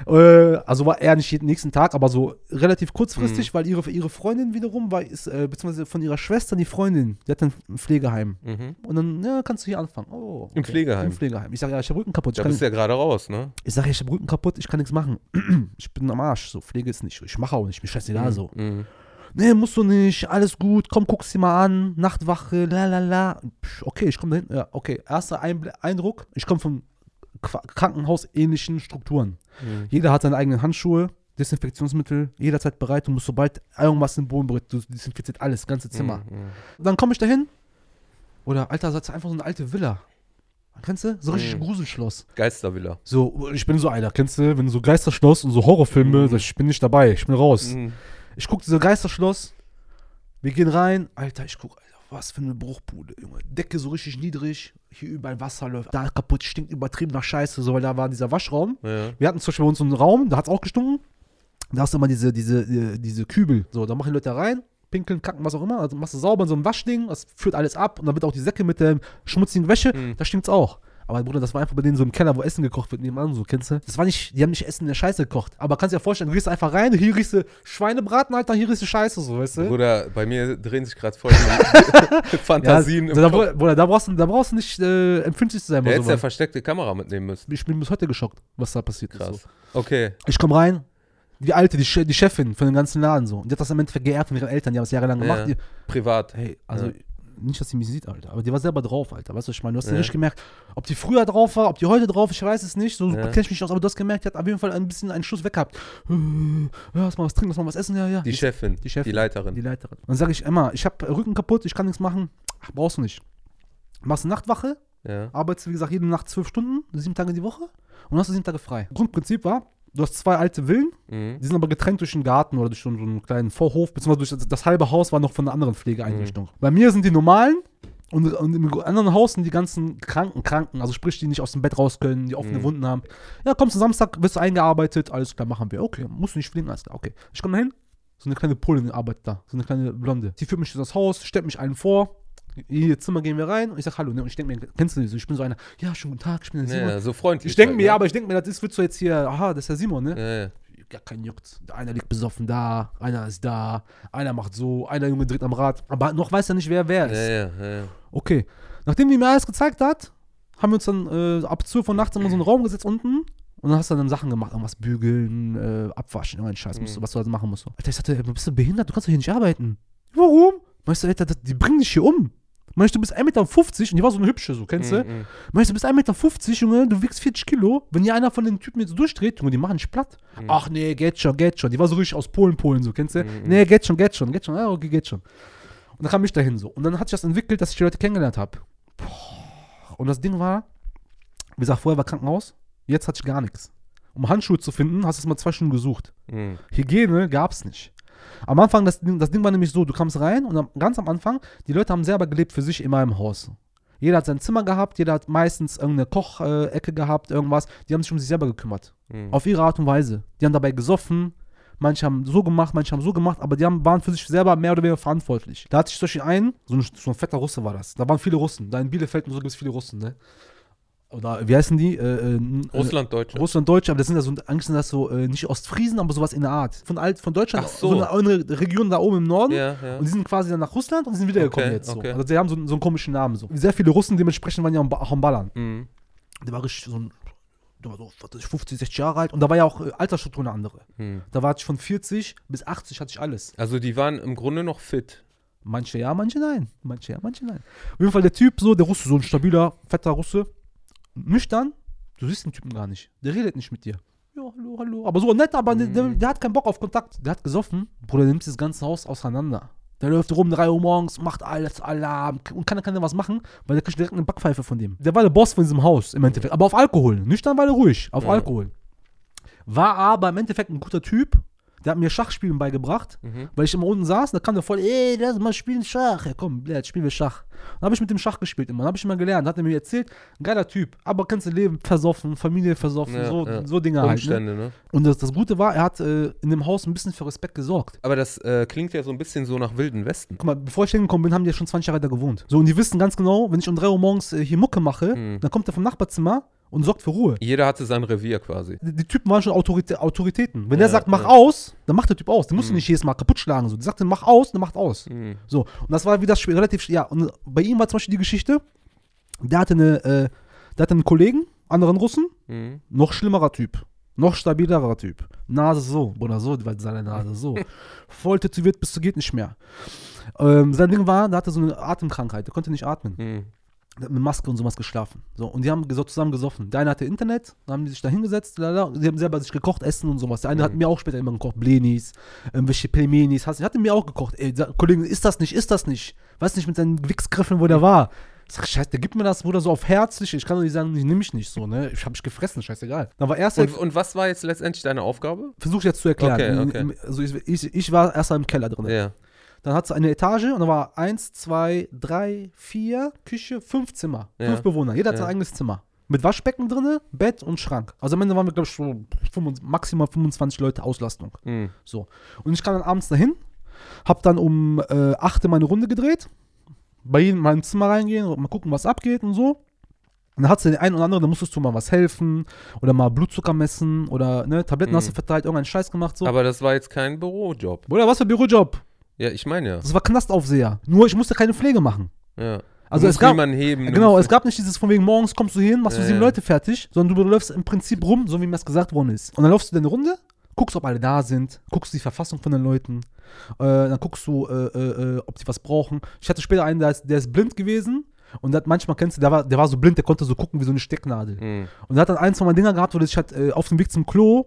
Äh, also war er nicht jeden nächsten Tag, aber so relativ kurzfristig, weil ihre, ihre Freundin wiederum war, ist, äh, beziehungsweise von ihrer Schwester die Freundin, die hat ein Pflegeheim. Mhm. Und dann, ja, kannst du hier anfangen. Oh, Im Pflegeheim? Im Pflegeheim. Ich sage, ja, ich habe Rücken kaputt. Ich, Da bist du ja gerade raus, ne? ich sage, ich habe Rücken kaputt, ich kann nichts machen. *clears throat* ich bin am Arsch. So, Pflege ist nicht. Ich mache auch nicht. Mir scheißegal so. Mhm. Nee, musst du nicht. Alles gut. Komm, guck's dir mal an. Nachtwache, la la la. Okay, ich komme dahin. Ja, okay. Erster Eindruck. Ich komme von Krankenhausähnlichen Strukturen. Mhm. Jeder hat seine eigenen Handschuhe, Desinfektionsmittel, jederzeit bereit. Du musst, sobald irgendwas im Boden berührt, du desinfiziert alles, das ganze Zimmer. Mhm. Dann komme ich dahin. Oder, Alter, das ist einfach so eine alte Villa. Kennst du? So richtig Mhm. Gruselschloss. Geistervilla. So, ich bin so einer, kennst du? Wenn so Geisterschloss und so Horrorfilme, Mhm. ich, bin nicht dabei, ich bin raus. Mhm. Ich guck diese Geisterschloss, wir gehen rein, Alter, ich guck, Alter, was für eine Bruchbude, Junge. Decke so richtig niedrig, hier überall Wasser läuft, da kaputt, stinkt übertrieben nach Scheiße, so, weil da war dieser Waschraum. Ja. Wir hatten zum Beispiel bei uns so einen Raum, da hat's auch gestunken. Da hast du immer diese, diese, äh, diese Kübel, so, da machen die Leute rein, pinkeln, kacken, was auch immer, also machst du sauber in so einem Waschding, das führt alles ab und dann wird auch die Säcke mit der schmutzigen Wäsche, Mhm. da stinkt's auch. Aber Bruder, das war einfach bei denen so im Keller, wo Essen gekocht wird, nebenan, so, kennst du? Das war nicht, die haben nicht Essen in der Scheiße gekocht. Aber kannst dir ja vorstellen, du gehst einfach rein, hier riechst du Schweinebraten, Alter, hier riechst du Scheiße, so, weißt du? Bruder, bei mir drehen sich gerade voll *laughs* Fantasien ja, im da, Kopf. Bruder, da brauchst du, da brauchst du nicht äh, empfindlich zu sein. Der bei hätte ja versteckte Kamera mitnehmen müssen. ich bin bis heute geschockt, was da passiert ist. Krass. So. Okay. Ich komme rein, die Alte, die, Che- die Chefin von dem ganzen Laden so. Und die hat das im Endeffekt geerbt von ihren Eltern, die haben es jahrelang gemacht. Ja. Die, Privat. hey, also Ja. nicht, dass sie mich sieht, Alter, aber die war selber drauf, Alter. Weißt du, was ich meine? Du hast ja. Richtig gemerkt, ob die früher drauf war, ob die heute drauf, ich weiß es nicht. So Ja. kenn ich mich nicht aus, aber du hast gemerkt, die hat auf jeden Fall ein bisschen einen Schuss weg gehabt. Äh, Ja, lass mal was trinken, lass mal was essen, ja, ja. Die Chefin. die Chefin. Die Leiterin. Die Leiterin. Dann sage ich, Emma, ich habe Rücken kaputt, ich kann nichts machen. Ach, brauchst du nicht. Machst eine Nachtwache, ja. arbeitest, wie gesagt, jede Nacht zwölf Stunden, sieben Tage die Woche und hast du sieben Tage frei. Grundprinzip war, du hast zwei alte Villen, Mhm. die sind aber getrennt durch einen Garten oder durch so einen kleinen Vorhof, beziehungsweise durch das, halbe Haus war noch von einer anderen Pflegeeinrichtung. Bei mir sind die normalen und, und im anderen Haus sind die ganzen Kranken, Kranken, also sprich, die nicht aus dem Bett raus können, die offene Mhm. Wunden haben. Ja, kommst du Samstag, wirst du eingearbeitet, alles klar, machen wir. Okay, musst du nicht fliegen, alles klar, okay. Ich komme dahin, so eine kleine Polin arbeitet da, so eine kleine Blonde. Die führt mich durch das Haus, stellt mich allen vor. In ihr Zimmer gehen wir rein und ich sag Hallo. Ne? Und ich denke mir, kennst du die so? Ich bin so einer, ja, schönen guten Tag, ich bin der Simon. Ja, so freundlich. ich denke halt, mir, ne? ja, aber ich denke mir, das ist, wird so jetzt hier, aha, das ist der Simon, ne? Ja, ja. ja, kein juckt. Einer liegt besoffen da, einer ist da, einer macht so, einer Junge dreht am Rad. Aber noch weiß er nicht, wer wer ist. Ja, ja, ja. Okay. Nachdem die mir alles gezeigt hat, haben wir uns dann äh, ab 12 Uhr nachts immer so einen Raum gesetzt unten. Und dann hast du dann Sachen gemacht, irgendwas bügeln, äh, abwaschen, irgendeinen Scheiß, musst du, Mhm. was du halt machen musst. Alter, ich sagte, bist du behindert? Du kannst doch hier nicht arbeiten. Warum? Meinst du, Alter, das- die bringen dich hier um. Meinst du, bist 1,50 Meter und die war so eine hübsche, so, kennst du? Mhm, mhm. Meinst du, du bist 1,50 Meter, Junge, du wiegst 40 Kilo. Wenn hier einer von den Typen jetzt durchdreht, Junge, die machen dich platt. Mhm. Ach nee, geht schon, geht schon. Die war so richtig aus Polen, Polen, so, kennst du? Mhm. Nee, geht schon, geht schon, geht schon. Ja, okay, geht schon. Und dann kam ich dahin so. Und dann hat sich das entwickelt, dass ich die Leute kennengelernt habe. Und das Ding war, wie gesagt, vorher war Krankenhaus, jetzt hatte ich gar nichts. Um Handschuhe zu finden, hast du es mal zwei Stunden gesucht. Mhm. Hygiene gab's nicht. Am Anfang, das Ding, das Ding war nämlich so, du kamst rein und am, ganz am Anfang, die Leute haben selber gelebt für sich immer im Haus. Jeder hat sein Zimmer gehabt, jeder hat meistens irgendeine Kochecke gehabt, irgendwas. Die haben sich um sich selber gekümmert. Mhm. Auf ihre Art und Weise. Die haben dabei gesoffen, manche haben so gemacht, manche haben so gemacht, aber die haben, waren für sich selber mehr oder weniger verantwortlich. Da hatte ich zum Beispiel einen, so ein, so ein fetter Russe war das. Da waren viele Russen. Da in Bielefeld und so gibt es viele Russen, ne? Oder wie heißen die? Äh, äh, Russland, Deutsche. Russland, Deutsche, aber das sind ja so, eigentlich sind das so, äh, nicht Ostfriesen, aber sowas in der Art. Von, alt, von Deutschland, Ach so. eine, eine Region da oben im Norden. ja, ja. Und die sind quasi dann nach Russland und sind wiedergekommen Okay, jetzt so. okay. Also die haben so, so einen komischen Namen so. Sehr viele Russen, dementsprechend waren ja auch am Ballern. Mhm. Der war richtig so ein, der war so 40, 50, 60 Jahre alt und da war ja auch äh, Altersstruktur eine andere. Mhm. Da war ich von 40 bis 80 hatte ich alles. Also die waren im Grunde noch fit. Manche ja, manche nein. Manche ja, manche nein. Auf jeden Fall der Typ, so, der Russe, so ein stabiler, fetter Russe. Nüchtern, du siehst den Typen gar nicht. Der redet nicht mit dir. Ja, hallo, hallo. Aber so nett, aber der, der, der hat keinen Bock auf Kontakt. Der hat gesoffen. Bruder, der nimmt das ganze Haus auseinander. Der läuft rum 3 Uhr morgens, macht alles Alarm und kann, kann was machen, weil der kriegt direkt eine Backpfeife von dem. Der war der Boss von diesem Haus im Endeffekt, aber auf Alkohol. Nüchtern war der ruhig, auf Ja. Alkohol. War aber im Endeffekt ein guter Typ, der hat mir Schachspielen beigebracht, Mhm. weil ich immer unten saß, da kam der voll, ey, lass mal spielen Schach. Ja komm, jetzt spielen wir Schach. Dann habe ich mit dem Schach gespielt immer, dann habe ich immer gelernt, hat er mir erzählt, ein geiler Typ, aber kannst du Leben versoffen, Familie versoffen, Ja, so, ja. so Dinge halt. Ne? Umstände, ne? Und das, das Gute war, er hat äh, in dem Haus ein bisschen für Respekt gesorgt. Aber das äh, klingt ja so ein bisschen so nach Wilden Westen. Guck mal, bevor ich hingekommen bin, haben die ja schon 20 Jahre da gewohnt. So, und die wissen ganz genau, wenn ich um 3 Uhr morgens äh, hier Mucke mache, Mhm. dann kommt er vom Nachbarzimmer und sorgt für Ruhe. Jeder hatte sein Revier quasi. Die, die Typen waren schon Autoritä Autoritäten. Wenn Ja, der sagt, mach ja. aus, dann macht der Typ aus. Den musst du Mhm. nicht jedes Mal kaputt schlagen. So. Der sagt, mach aus, dann macht aus. Mhm. So, und das war wieder schwer- relativ, ja, und bei ihm war zum Beispiel die Geschichte, der hatte eine, äh, der hatte einen Kollegen, anderen Russen, Mhm. noch schlimmerer Typ, noch stabilerer Typ. Nase so, Bruder, so, weil seine Nase so. *laughs* Voll tätowiert bis zu geht nicht mehr. Ähm, sein Ding war, der hatte so eine Atemkrankheit, der konnte nicht atmen. Mhm. Mit Maske und sowas geschlafen. So, und die haben so zusammen gesoffen. Der eine hatte Internet, dann haben die sich da hingesetzt, lala, und die haben selber sich gekocht, Essen und sowas. Der eine Mhm. hat mir auch später immer gekocht, Blenis, irgendwelche Pelmenis, hast, hatte mir auch gekocht. Ey, der Kollege, ist das nicht, ist das nicht? Weiß nicht mit seinen Wichsgriffen, wo der war. Ich sag, scheiße, der gibt mir das, Bruder, so auf herzlich. Ich kann doch nicht sagen, ich nehme mich nicht so, ne? Ich hab mich gefressen, scheißegal. Dann war erst Und, und was war jetzt letztendlich deine Aufgabe? versuche ich jetzt zu erklären. Okay, okay. Also ich, ich, ich war erst mal im Keller drin. Ja. Dann hat es eine Etage und da war eins, zwei, drei, vier, Küche, fünf Zimmer. Ja. Fünf Bewohner. Jeder hat sein eigenes Zimmer. Mit Waschbecken drinne, Bett und Schrank. Also am Ende waren wir, glaube ich, so 25, maximal 25 Leute Auslastung. Mhm. So. Und ich kam dann abends dahin, hab dann um äh, 8 Uhr meine Runde gedreht, bei jedem in meinem Zimmer reingehen und mal gucken, was abgeht und so. Und dann hat den einen oder anderen, da musstest du mal was helfen oder mal Blutzucker messen oder ne, Tabletten hast du Mhm. verteilt, irgendeinen Scheiß gemacht so. Aber das war jetzt kein Bürojob. Bruder, was für Bürojob? Ja, ich meine ja. Das war Knastaufseher. Nur ich musste keine Pflege machen. ja. Also du es gab, heben. du genau, es gab nicht dieses von wegen morgens kommst du hin, machst du Ja, sieben ja. Leute fertig, sondern du läufst im Prinzip rum, so wie mir das gesagt worden ist. Und dann läufst du deine Runde, guckst, ob alle da sind, guckst die Verfassung von den Leuten, äh, dann guckst du, äh, äh, äh, ob die was brauchen. Ich hatte später einen, der ist, der ist blind gewesen und der hat, manchmal kennst du, der war, der war so blind, der konnte so gucken wie so eine Stecknadel. Mhm. Und er hat dann ein, zwei Mal Dinger gehabt, wo der sich halt äh, auf dem Weg zum Klo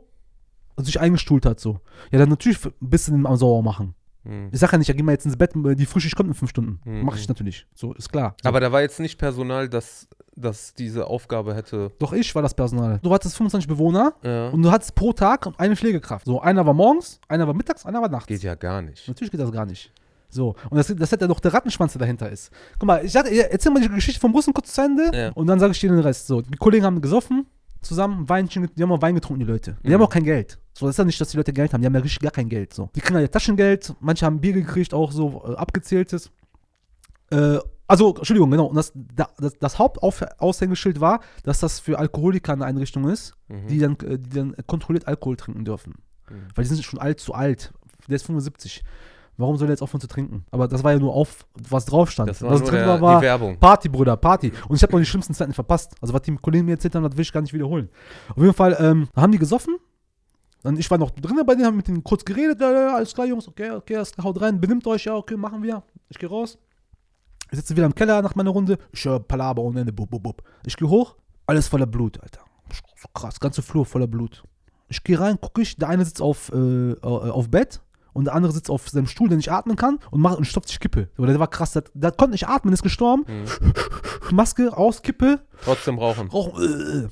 sich eingestuhlt hat so. Ja, dann natürlich ein bisschen am Sauer machen. Mhm. Ich sag ja nicht, ja, geh mal jetzt ins Bett, die Frühschicht kommt in fünf Stunden. Mhm. Mach ich natürlich. So, ist klar. So. Aber da war jetzt nicht Personal, das, das diese Aufgabe hätte. Doch ich war das Personal. Du hattest 25 Bewohner Ja. und du hattest pro Tag eine Pflegekraft. So, einer war morgens, einer war mittags, einer war nachts. Geht ja gar nicht. Natürlich geht das gar nicht. So, und das, das hat ja noch der Rattenschwanz, der dahinter ist. Guck mal, ich hatte, erzähl mal die Geschichte vom Russen kurz zu Ende Ja. und dann sage ich dir den Rest. So, die Kollegen haben gesoffen, zusammen, Weinchen, die haben auch Wein getrunken, die Leute. Die Mhm. haben auch kein Geld. So, das ist ja nicht, dass die Leute Geld haben, die haben ja richtig gar kein Geld. So. Die kriegen ja Taschengeld, manche haben Bier gekriegt, auch so äh, abgezähltes. Äh, also, Entschuldigung, genau. Und das, da- das, das Hauptaushängeschild war, dass das für Alkoholiker eine Einrichtung ist, Mhm. die, dann, äh, die dann kontrolliert Alkohol trinken dürfen. Mhm. Weil die sind schon alt zu alt. Der ist 75. Warum soll er jetzt aufhören zu trinken? Aber das war ja nur auf, was drauf stand. Das war was nur drin war, war die Werbung. Party, Bruder, Party. Und ich habe noch die schlimmsten Zeiten verpasst. Also, was die Kollegen mir erzählt haben, das will ich gar nicht wiederholen. Auf jeden Fall ähm, haben die gesoffen. Dann, ich war noch drinnen bei denen, haben mit denen kurz geredet. Ja, ja, alles klar, Jungs, okay, okay, alles klar, haut rein, benimmt euch, ja, okay, machen wir. Ich gehe raus. Ich sitze wieder im Keller nach meiner Runde. Ich höre Palaber ohne Ende. Bub, bub, bub. Ich gehe hoch, alles voller Blut, Alter. So krass, ganze Flur voller Blut. Ich gehe rein, gucke ich, der eine sitzt auf, äh, äh, auf Bett und der andere sitzt auf seinem Stuhl, der nicht atmen kann und macht und stopft sich Kippe. Aber der war krass, der, der konnte nicht atmen, ist gestorben. Mhm. *laughs* Maske aus, Kippe, Trotzdem rauchen. rauchen. Äh.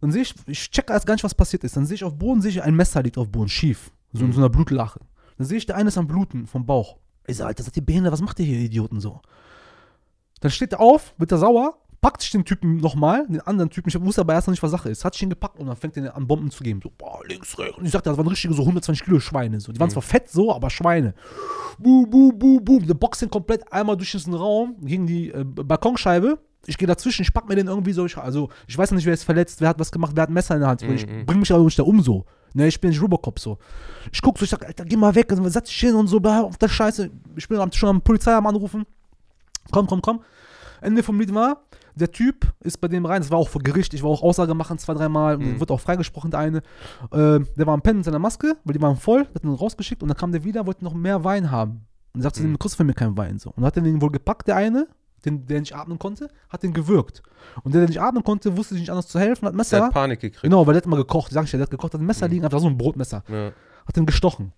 Dann sehe ich, ich check erst gar nicht, was passiert ist. Dann sehe ich auf Boden, sehe ich ein Messer liegt auf Boden, schief. So in Mhm. so einer Blutlache. Dann sehe ich, der eine ist am Bluten vom Bauch. Ich sage, Alter, seid ihr behindert, was macht ihr hier, Idioten, so? Dann steht er auf, wird er sauer, packt sich den Typen nochmal, den anderen Typen, ich wusste aber erst noch nicht, was Sache ist, hat sich ihn gepackt und dann fängt er an Bomben zu geben. So, boah, links, rechts. Und ich sagte, das waren richtige so 120 Kilo Schweine. So. Die waren Mhm. zwar fett so, aber Schweine. Bu, bu, bu, bu. Der boxt komplett einmal durch diesen Raum gegen die äh, Balkonscheibe. Ich gehe dazwischen, ich pack mir den irgendwie so. Ich, also, ich weiß noch nicht, wer ist verletzt, wer hat was gemacht, wer hat ein Messer in der Hand. Ich Mhm. bring mich aber nicht da um so. Ne, ich bin nicht Robocop so. Ich guck so, ich sag, Alter, geh mal weg, also, setz dich hin und so, auf der Scheiße. Ich bin schon am Polizei am Anrufen. Komm, komm, komm. Ende vom Lied war, der Typ ist bei dem rein, das war auch vor Gericht, ich war auch Aussage machen zwei, dreimal, Mhm. wird auch freigesprochen, der eine. Äh, der war am Pennen mit seiner Maske, weil die waren voll, hat ihn rausgeschickt und dann kam der wieder, wollte noch mehr Wein haben. Und sagte, Mhm. mhm. du kriegst von mir keinen Wein. So. Und dann hat er den wohl gepackt, der eine, den, der nicht atmen konnte, hat den gewürgt. Und der, der nicht atmen konnte, wusste sich nicht anders zu helfen, hat Der Messer. hat Panik gekriegt. Genau, weil der hat immer gekocht, sag ich ja, der hat gekocht, hat ein Messer Mhm. liegen, einfach so ein Brotmesser Ja. hat ihn gestochen.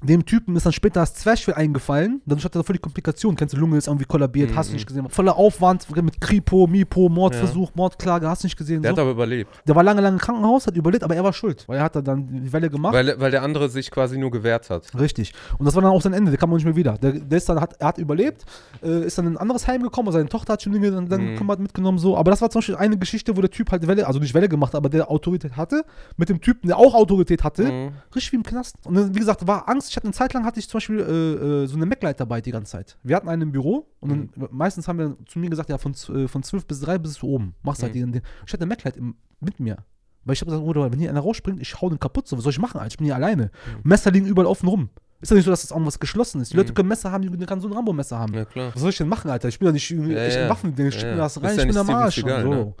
Dem Typen ist dann später das Zwerchfell eingefallen. Dann hat er voll die Komplikation. Kennst du, Lunge ist irgendwie kollabiert, hast du Mhm. nicht gesehen. Voller Aufwand mit Kripo, Mipo, Mordversuch, Mordklage, hast du nicht gesehen. Der so. hat aber überlebt. Der war lange, lange im Krankenhaus, hat überlebt, aber er war schuld. Weil er hat dann die Welle gemacht. Weil, weil der andere sich quasi nur gewehrt hat. Richtig. Und das war dann auch sein Ende, der kam auch nicht mehr wieder. Der, der ist dann, hat, er hat überlebt, äh, ist dann in ein anderes Heim gekommen, seine Tochter hat schon Dinge dann, dann Mhm. gekümmert, mitgenommen, so. Aber das war zum Beispiel eine Geschichte, wo der Typ halt Welle, also nicht Welle gemacht, aber der Autorität hatte, mit dem Typen, der auch Autorität hatte, Mhm. richtig wie im Knast. Und dann, wie gesagt, war Angst. Ich hatte eine Zeit lang, hatte ich zum Beispiel äh, äh, so eine Mac-Leitarbeit die ganze Zeit. Wir hatten einen im Büro und dann, Mhm. meistens haben wir zu mir gesagt, ja, von, äh, von 12 bis 3 bis oben. Machst halt Mhm. den. Ich hatte eine Mac-Leit im- mit mir. Weil ich habe gesagt, Bruder, wenn hier einer rausspringt, ich hau den kaputt. So, was soll ich machen? Alter? Ich bin hier alleine. Messer liegen überall offen rum. Ist ja nicht so, dass das irgendwas geschlossen ist. Die Leute Mhm. können Messer haben, die können so ein Rambo-Messer haben. Ja, klar. Was soll ich denn machen, Alter? Ich bin ja nicht irgendwie Ja, ich ja. Waffen, ich Ja, ja, ja. das rein, ja ich bin am Arsch. Steven und so. ne?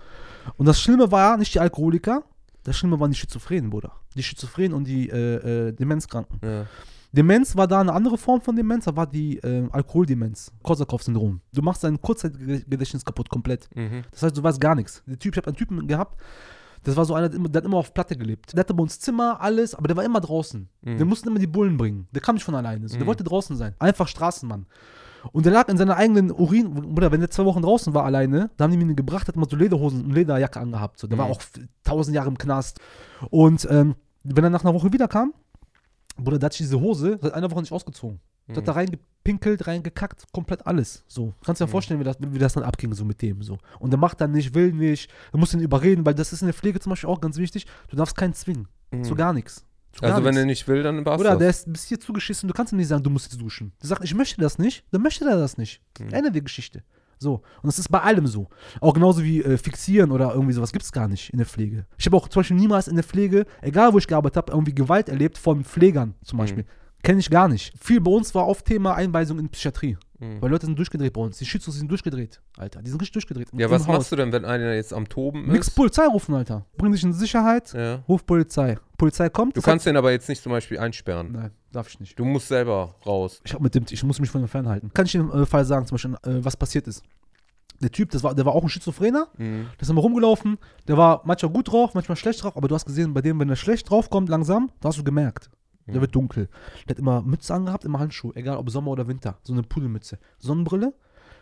Und das Schlimme war nicht die Alkoholiker, das Schlimme waren die Schizophrenen, Bruder. Die Schizophrenen und die äh, äh, Demenzkranken. Ja. Demenz war da eine andere Form von Demenz, da war die äh, Alkoholdemenz, Korsakow-Syndrom. Du machst dein Kurzzeitgedächtnis kaputt, komplett. Mhm. Das heißt, du weißt gar nichts. Der Typ, ich habe einen Typen gehabt, das war so einer, der, hat immer auf Platte gelebt. Der hatte bei uns Zimmer, alles, aber der war immer draußen. Mhm. Wir mussten immer die Bullen bringen. Der kam nicht von alleine. So. Der Mhm. wollte draußen sein. Einfach Straßenmann. Und der lag in seiner eigenen Urin, oder wenn der zwei Wochen draußen war alleine, da haben die mir ihn gebracht, hat immer so Lederhosen und Lederjacke angehabt. So. Der war Mhm. auch f- tausend Jahre im Knast. Und ähm, wenn er nach einer Woche wiederkam, Bruder, der hat sich diese Hose seit einer Woche nicht ausgezogen. Der hat da reingepinkelt, reingekackt, komplett alles. So. Kannst dir Mhm. vorstellen, wie das, wie das dann abging, so mit dem. So. Und der macht dann nicht, will nicht, du musst ihn überreden, weil das ist in der Pflege zum Beispiel auch ganz wichtig. Du darfst keinen zwingen. Mhm. Zu gar nichts. Zu gar Also wenn nichts. er nicht will, dann war's Oder das. der ist bis hier zugeschissen, du kannst ihm nicht sagen, du musst jetzt duschen. Der sagt, ich möchte das nicht, dann möchte er das nicht. Mhm. Ende der Geschichte. So. Und das ist bei allem so. Auch genauso wie äh, Fixieren oder irgendwie sowas gibt es gar nicht in der Pflege. Ich habe auch zum Beispiel niemals in der Pflege, egal wo ich gearbeitet habe, irgendwie Gewalt erlebt von Pflegern zum Beispiel. Kenne ich gar nicht. Viel bei uns war oft Thema Einweisung in Psychiatrie. Mhm. Weil Leute sind durchgedreht bei uns. Die Schützos sind durchgedreht, Alter. Die sind richtig durchgedreht. Ja, was machst du denn, wenn einer jetzt am Toben Nix ist? Polizei rufen, Alter. Bring dich in Sicherheit, Ja. ruf Polizei. Polizei kommt. Du kannst den aber jetzt nicht zum Beispiel einsperren. Nein, darf ich nicht. Du musst selber raus. Ich, hab mit dem, ich muss mich von dem fernhalten. Kann ich dir im äh, Fall sagen, zum Beispiel, äh, was passiert ist. Der Typ, das war, der war auch ein Schizophrener, Mhm. der ist immer rumgelaufen, der war manchmal gut drauf, manchmal schlecht drauf, aber du hast gesehen, bei dem, wenn er schlecht drauf kommt, langsam, da hast du gemerkt. Der Mhm. wird dunkel. Der hat immer Mütze angehabt, immer Handschuhe, egal ob Sommer oder Winter. So eine Pudelmütze. Sonnenbrille.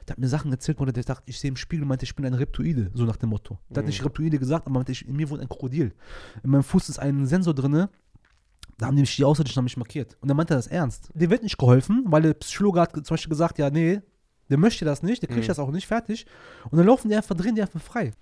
Der hat mir Sachen erzählt, wo der dachte, ich sehe im Spiegel, meinte, ich bin ein Reptoide, so nach dem Motto. Der hat Mhm. nicht Reptoide gesagt, aber meinte, ich, in mir wohnt ein Krokodil. In meinem Fuß ist ein Sensor drinne, da haben mich die Außerirdischen haben mich markiert. Und dann meinte er das ernst. Dem wird nicht geholfen, weil der Psychologe hat zum Beispiel gesagt, ja, nee, der möchte das nicht, der kriegt Mhm. das auch nicht fertig. Und dann laufen die einfach, drehen die einfach frei.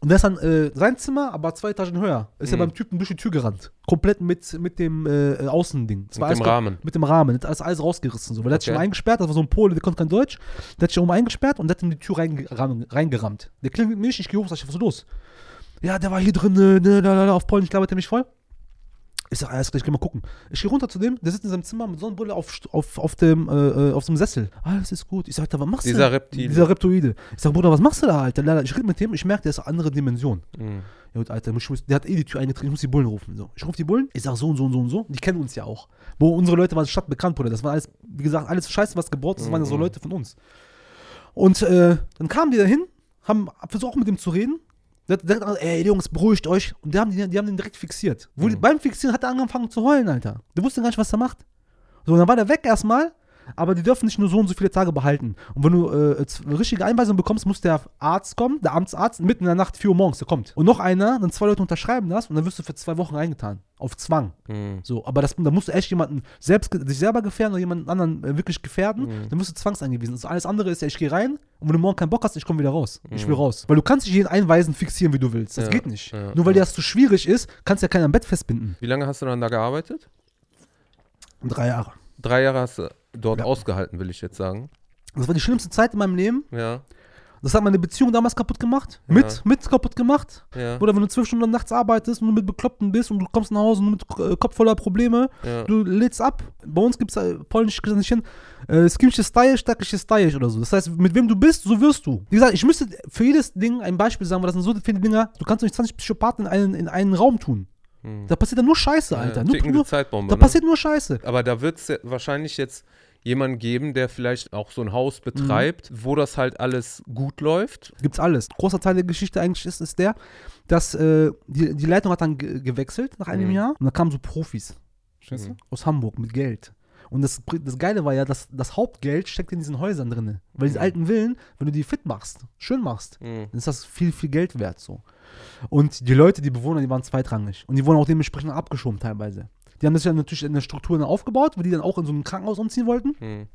Und das ist dann äh, sein Zimmer, aber zwei Etagen höher. Ist ja Mhm. beim Typen durch die Tür gerannt. Komplett mit, mit dem äh, Außending. Das Mit dem Rahmen. Mit dem Rahmen. Das ist alles rausgerissen. So. Weil der hat sich immer eingesperrt, das war so ein Pole, der konnte kein Deutsch. Der hat sich oben eingesperrt und der hat in die Tür reingerammt. reingerammt. Der klingelt mich, ich gehe hoch, sag ich, was ist los? Ja, der war hier drin, la, auf Polnisch labert er mich voll. Ich sag, alles klar, ich geh mal gucken. Ich gehe runter zu dem, der sitzt in seinem Zimmer mit Sonnenbrille auf, auf, auf dem, äh, auf einem Sessel. Alles ist gut. Ich sag, Alter, was machst Dieser du? Reptil. Dieser Reptoide. Ich sag, Bruder, was machst du da, Alter? Lala, Ich rede mit dem, ich merke, der ist eine andere Dimension. Mhm. Ja gut, Alter, ich muss, der hat eh die Tür eingetreten, ich muss die Bullen rufen. So. Ich rufe die Bullen, ich sag so und so und so und so. Die kennen uns ja auch. Wo unsere Leute waren stadtbekannt, Bruder. Das war alles, wie gesagt, alles Scheiße, was gebaut ist, das waren ja so Mhm. Leute von uns. Und äh, dann kamen die da hin, haben versucht auch mit dem zu reden. Der hat direkt ey Jungs, beruhigt euch. Und die haben, die, die haben den direkt fixiert. Mhm. beim Fixieren hat er angefangen zu heulen, Alter. Der wusste gar nicht, was er macht. So, dann war der weg erstmal. Aber die dürfen nicht nur so und so viele Tage behalten. Und wenn du äh, eine richtige Einweisung bekommst, muss der Arzt kommen, der Amtsarzt, mitten in der Nacht, 4 Uhr morgens, der kommt. Und noch einer, dann zwei Leute unterschreiben das und dann wirst du für zwei Wochen reingetan. Auf Zwang. Mhm. So, aber das, da musst du echt jemanden selbst, sich selber gefährden oder jemanden anderen äh, wirklich gefährden, Mhm. dann wirst du zwangseingewiesen. Also alles andere ist ja, ich gehe rein und wenn du morgen keinen Bock hast, ich komme wieder raus. Ich will Mhm. raus. Weil du kannst dich jeden einweisen, fixieren, wie du willst. Das Ja, geht nicht. ja, Nur weil ja. dir das zu schwierig ist, kannst du ja keinen am Bett festbinden. Wie lange hast du dann da gearbeitet? Drei Jahre. Drei Jahre hast du dort Ja. ausgehalten, will ich jetzt sagen. Das war die schlimmste Zeit in meinem Leben. Ja, Das hat meine Beziehung damals kaputt gemacht. Ja. Mit, mit kaputt gemacht. ja, Oder wenn du zwölf Stunden nachts arbeitest und du mit Bekloppten bist und du kommst nach Hause mit äh, Kopf voller Probleme, ja. du lädst ab. Bei uns gibt es äh, polnisch hin, äh, skimsche Style, stackische Style oder so. Das heißt, mit wem du bist, so wirst du. Wie gesagt, ich müsste für jedes Ding ein Beispiel sagen, weil das sind so viele Dinger, du kannst nicht 20 Psychopathen in einen, in einen Raum tun. Mhm. Da passiert dann nur Scheiße, Alter. ja, nur, nur, da ne? passiert nur Scheiße. Aber da wird es wahrscheinlich jetzt jemanden geben, der vielleicht auch so ein Haus betreibt, wo das halt alles gut läuft. Gibt's alles. Großer Teil der Geschichte eigentlich ist, ist der, dass äh, die, die Leitung hat dann ge gewechselt nach einem Mhm. Jahr und da kamen so Profis. Du? Mhm. Aus Hamburg mit Geld. Und das, das Geile war ja, dass das Hauptgeld steckt in diesen Häusern drin. Weil diese Mhm. alten Villen, wenn du die fit machst, schön machst, Mhm. dann ist das viel, viel Geld wert so. Und die Leute, die Bewohner, die waren zweitrangig. Und die wurden auch dementsprechend abgeschoben teilweise. Die haben das ja natürlich in der Struktur dann aufgebaut, weil die dann auch in so ein Krankenhaus umziehen wollten. Mhm.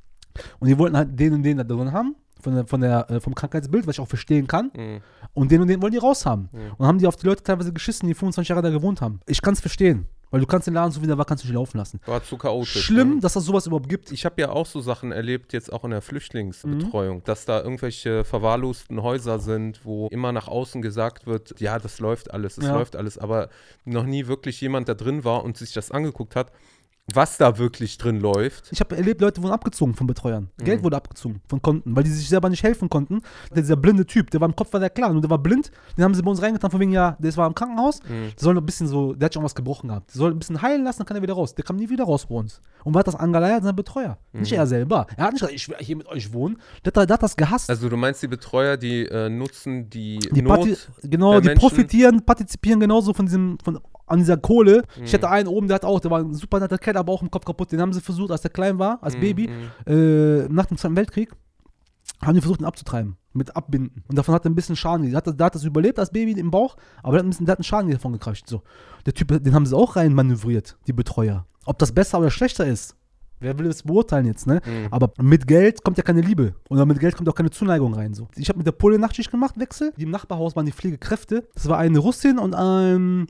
Und die wollten halt den und den da drin haben, von der, von der, äh, vom Krankheitsbild, was ich auch verstehen kann. Mhm. Und den und den wollen die raushaben. Mhm. Und haben die auf die Leute teilweise geschissen, die 25 Jahre da gewohnt haben. Ich kann es verstehen. Weil du kannst den Laden so wie der war, kannst du nicht laufen lassen. War zu chaotisch. Schlimm, Ne? dass das sowas überhaupt gibt. Ich habe ja auch so Sachen erlebt, jetzt auch in der Mhm. Flüchtlingsbetreuung, dass da irgendwelche verwahrlosten Häuser sind, wo immer nach außen gesagt wird, ja, das läuft alles, es Ja. läuft alles, aber noch nie wirklich jemand da drin war und sich das angeguckt hat, was da wirklich drin läuft. Ich habe erlebt, Leute wurden abgezogen von Betreuern. Mhm. Geld wurde abgezogen von Konten, weil die sich selber nicht helfen konnten. Der, dieser blinde Typ, der war im Kopf, war der klar, nur der war blind. Den haben sie bei uns reingetan, von wegen, ja, der war im Krankenhaus. Mhm. Der soll noch ein bisschen so, der hat schon was gebrochen gehabt. Der soll ein bisschen heilen lassen, dann kann er wieder raus. Der kam nie wieder raus bei uns. Und hat das angeleiert? Sein Betreuer. Nicht Mhm. er selber. Er hat nicht gesagt, ich will hier mit euch wohnen. Der, hat- der hat das gehasst. Also du meinst, die Betreuer, die äh, nutzen die, die Not. Parti genau, der die Menschen- profitieren, partizipieren genauso von diesem, von, an dieser Kohle. Ich Mhm. hatte einen oben, der hat auch, der war ein super netter Kerl, aber auch im Kopf kaputt. Den haben sie versucht, als der klein war, als Mhm, Baby, mhm. äh, nach dem Zweiten Weltkrieg, haben die versucht, ihn abzutreiben. Mit Abbinden. Und davon hat er ein bisschen Schaden. Der hat, der hat das überlebt als Baby im Bauch, aber der hat, ein bisschen, der hat einen Schaden davon gekriegt. So. Der Typ, den haben sie auch rein manövriert, die Betreuer. Ob das besser oder schlechter ist, wer will es beurteilen jetzt, ne? Mhm. Aber mit Geld kommt ja keine Liebe. Und mit Geld kommt auch keine Zuneigung rein. So. Ich habe mit der Pole Nachtschicht gemacht, Wechsel. Die im Nachbarhaus waren die Pflegekräfte. Das war eine Russin und ein,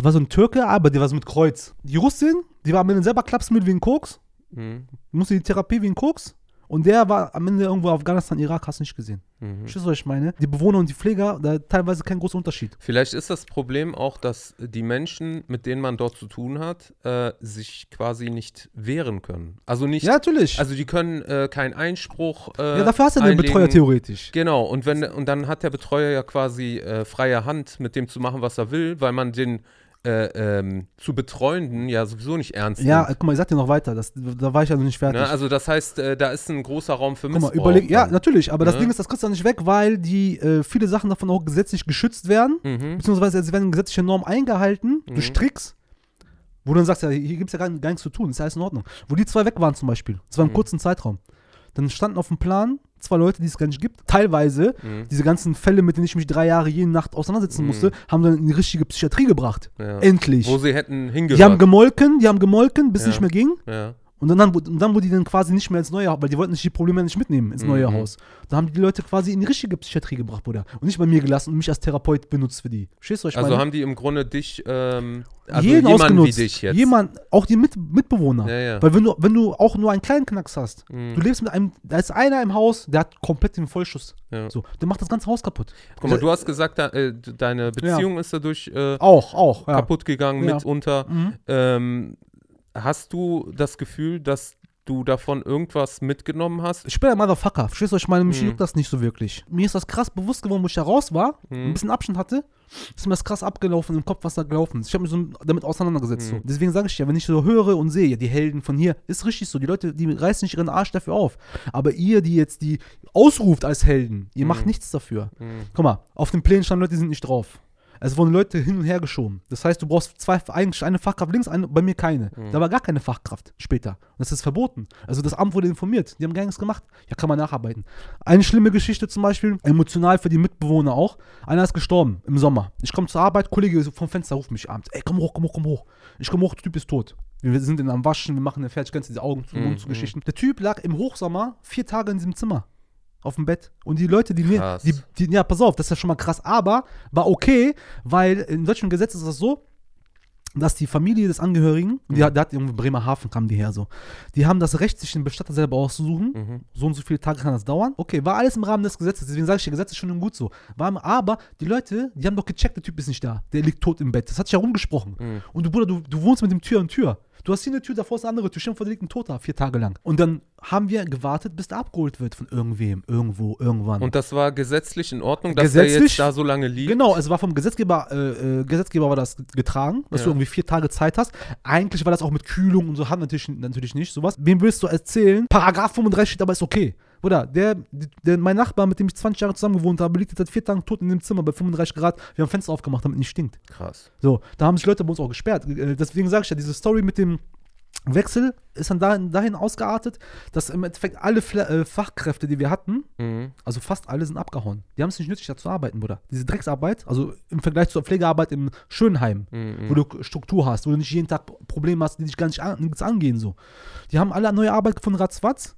da war so ein Türke, aber der war so mit Kreuz. Die Russin, die war am Ende selber klapsmüde wie ein Koks. Mhm. Musste die Therapie wie ein Koks. Und der war am Ende irgendwo Afghanistan, Irak, hast du nicht gesehen. Mhm. Verstehst du, was ich meine? Die Bewohner und die Pfleger, da teilweise kein großer Unterschied. Vielleicht ist das Problem auch, dass die Menschen, mit denen man dort zu tun hat, äh, sich quasi nicht wehren können. Also nicht, Ja, natürlich. also die können äh, keinen Einspruch. Äh, ja, dafür hast du ja den einlegen. Betreuer theoretisch. Genau, und wenn und dann hat der Betreuer ja quasi äh, freie Hand, mit dem zu machen, was er will, weil man den äh, ähm, zu Betreuenden ja sowieso nicht ernst Ja, nimmt. guck mal, ich sag dir noch weiter. Das, da war ich ja noch nicht fertig. Ne? Also das heißt, äh, da ist ein großer Raum für Guck mal, Missbrauch. überleg, ja, natürlich, aber das Ne? Ding ist, das kriegst du nicht weg, weil die äh, viele Sachen davon auch gesetzlich geschützt werden, Mhm. beziehungsweise es werden gesetzliche Normen eingehalten Mhm. durch Tricks, wo du dann sagst, ja, hier gibt es ja gar, gar nichts zu tun, ist ja alles in Ordnung. Wo die zwei weg waren zum Beispiel, das war im Mhm. kurzen Zeitraum, dann standen auf dem Plan zwei Leute, die es gar nicht gibt. Teilweise, Mhm. diese ganzen Fälle, mit denen ich mich drei Jahre jede Nacht auseinandersetzen Mhm. musste, haben dann in die richtige Psychiatrie gebracht. Ja. Endlich. Wo sie hätten hingehört. Die haben gemolken, die haben gemolken, bis es Ja. nicht mehr ging. ja. Und dann, und dann wurde die dann quasi nicht mehr ins neue Haus, weil die wollten nicht die Probleme nicht mitnehmen ins neue Mhm. Haus. Da haben die Leute quasi in die richtige Psychiatrie gebracht, Bruder. Und nicht bei mir gelassen und mich als Therapeut benutzt für die. Verstehst du, was ich Also meine? haben die im Grunde dich, ähm, also Jeden ausgenutzt. wie dich jetzt. Jemand, auch die Mit Mitbewohner. Ja, ja. Weil wenn du, wenn du auch nur einen kleinen Knacks hast, Mhm. du lebst mit einem, da ist einer im Haus, der hat komplett den Vollschuss. Ja. So, der macht das ganze Haus kaputt. Guck mal, du hast gesagt, da, äh, deine Beziehung ist dadurch äh, Auch, auch, kaputt gegangen mitunter. Mhm. Ähm, hast du das Gefühl, dass du davon irgendwas mitgenommen hast? Ich bin ein Motherfucker. Verstehst du, ich meine? Mich Mhm. juckt das nicht so wirklich. Mir ist das krass bewusst geworden, wo ich da raus war, ein Mhm. bisschen Abstand hatte. Ist mir das krass abgelaufen im Kopf, was da gelaufen ist. Ich habe mich so damit auseinandergesetzt. Mhm. So. Deswegen sage ich ja, wenn ich so höre und sehe, die Helden von hier, ist richtig so. Die Leute, die reißen nicht ihren Arsch dafür auf. Aber ihr, die jetzt die ausruft als Helden, ihr macht Mhm. nichts dafür. Mhm. Guck mal, auf den Plänen standen Leute, die sind nicht drauf. Es wurden Leute hin und her geschoben. Das heißt, du brauchst zwei, eigentlich eine Fachkraft links, eine, bei mir keine. Mhm. Da war gar keine Fachkraft später. Und das ist verboten. Also das Amt wurde informiert. Die haben gar nichts gemacht. Ja, kann man nacharbeiten. Eine schlimme Geschichte zum Beispiel, emotional für die Mitbewohner auch. Einer ist gestorben im Sommer. Ich komme zur Arbeit, Kollege vom Fenster ruft mich abends. Ey, komm hoch, komm hoch, komm hoch. Ich komme hoch, der Typ ist tot. Wir sind in am Waschen, wir machen den fertig, du diese Augen zu Mhm, Mund zu Geschichten. Der Typ lag im Hochsommer vier Tage in diesem Zimmer. Auf dem Bett. Und die Leute, die mir, die, die, ja, pass auf, das ist ja schon mal krass, aber war okay, weil in deutschem Gesetz ist das so, dass die Familie des Angehörigen, die, hat- der hat irgendwo Bremerhaven kamen die her so, die haben das Recht, sich den Bestatter selber auszusuchen. Mhm. So und so viele Tage kann das dauern. Okay, war alles im Rahmen des Gesetzes. Deswegen sage ich, das Gesetz ist schon gut so. War, im- aber die Leute, die haben doch gecheckt, der Typ ist nicht da. Der liegt tot im Bett. Das hat sich ja rumgesprochen. Mhm. Und du, Bruder, du, du wohnst mit dem Tür an Tür. Du hast hier eine Tür, davor ist eine andere Tür. Stell dir vor, da liegt ein Toter, vier Tage lang. Und dann haben wir gewartet, bis der abgeholt wird von irgendwem, irgendwo, irgendwann. Und das war gesetzlich in Ordnung, dass Gesetzlich? der jetzt da so lange liegt? Genau, es war vom Gesetzgeber, äh, äh, Gesetzgeber war das getragen, dass Ja. du irgendwie vier Tage Zeit hast. Eigentlich war das auch mit Kühlung und so, hat natürlich, natürlich nicht sowas. Wem willst du erzählen? Paragraph 35 steht aber, ist okay. Oder der, der, mein Nachbar, mit dem ich 20 Jahre zusammen gewohnt habe, liegt jetzt seit vier Tagen tot in dem Zimmer bei 35 Grad. Wir haben Fenster aufgemacht, damit es nicht stinkt. Krass. So, da haben sich Leute bei uns auch gesperrt. Äh, Deswegen sage ich ja, diese Story mit dem Wechsel ist dann dahin, dahin ausgeartet, dass im Endeffekt alle Fla äh, Fachkräfte, die wir hatten, Mhm. also fast alle sind abgehauen. Die haben es nicht nötig, da zu arbeiten, Bruder. Diese Drecksarbeit, also im Vergleich zur Pflegearbeit im Schönheim, Mhm. wo du Struktur hast, wo du nicht jeden Tag Probleme hast, die dich gar nicht an, nichts angehen, so. Die haben alle neue Arbeit gefunden, ratzfatz,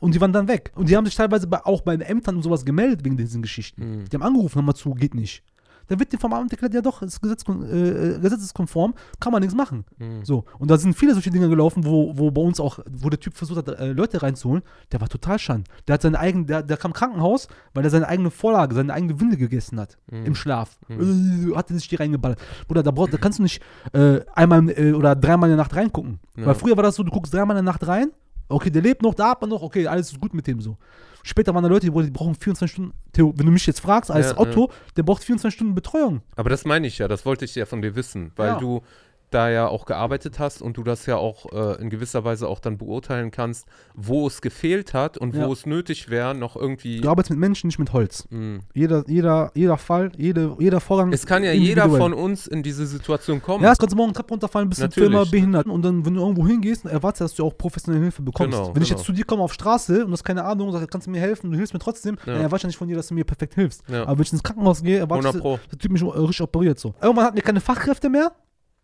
und die waren dann weg. Und die haben sich teilweise bei, auch bei den Ämtern und sowas gemeldet wegen diesen Geschichten. Mhm. Die haben angerufen, hör mal zu, geht nicht. Da wird dir vom Amt erklärt, ja doch, ist Gesetz, äh, gesetzeskonform, kann man nichts machen. Mhm. So, und da sind viele solche Dinge gelaufen, wo, wo bei uns auch, wo der Typ versucht hat, äh, Leute reinzuholen, der war total schand. Der hat seine eigene, der, der kam Krankenhaus, weil er seine eigene Vorlage, seine eigene Winde gegessen hat. Mhm. Im Schlaf. Äh, hat er sich die reingeballert. Bruder, da, brauch, da kannst du nicht äh, einmal äh, oder dreimal in der Nacht reingucken. Ja. Weil früher war das so, du guckst dreimal in der Nacht rein, okay, der lebt noch, da hat man noch, okay, alles ist gut mit dem so. Später waren da Leute, die, die brauchen 24 Stunden, Theo, wenn du mich jetzt fragst, als Ja, Otto, der braucht 24 Stunden Betreuung. Aber das meine ich ja, das wollte ich ja von dir wissen, weil Ja. du da ja auch gearbeitet hast und du das ja auch äh, in gewisser Weise auch dann beurteilen kannst, wo es gefehlt hat und Ja. wo es nötig wäre, noch irgendwie. Du arbeitest mit Menschen, nicht mit Holz. Mh. Jeder, jeder, jeder Fall, jede, jeder Vorgang. Es kann ja jeder von uns in diese Situation kommen. Ja, es kannst du morgen Treppe runterfallen, bist du für immer Natürlich. behindert. Und dann, wenn du irgendwo hingehst, erwartest du, dass du auch professionelle Hilfe bekommst. Genau, wenn ich genau. jetzt zu dir komme auf Straße und du hast keine Ahnung, sagst, kannst du mir helfen, du hilfst mir trotzdem, Ja. dann erwarte ich nicht von dir, dass du mir perfekt hilfst. Ja. Aber wenn ich ins Krankenhaus gehe, erwarte 100 ich, Pro. der Typ mich richtig operiert so. Irgendwann hatten wir keine Fachkräfte mehr.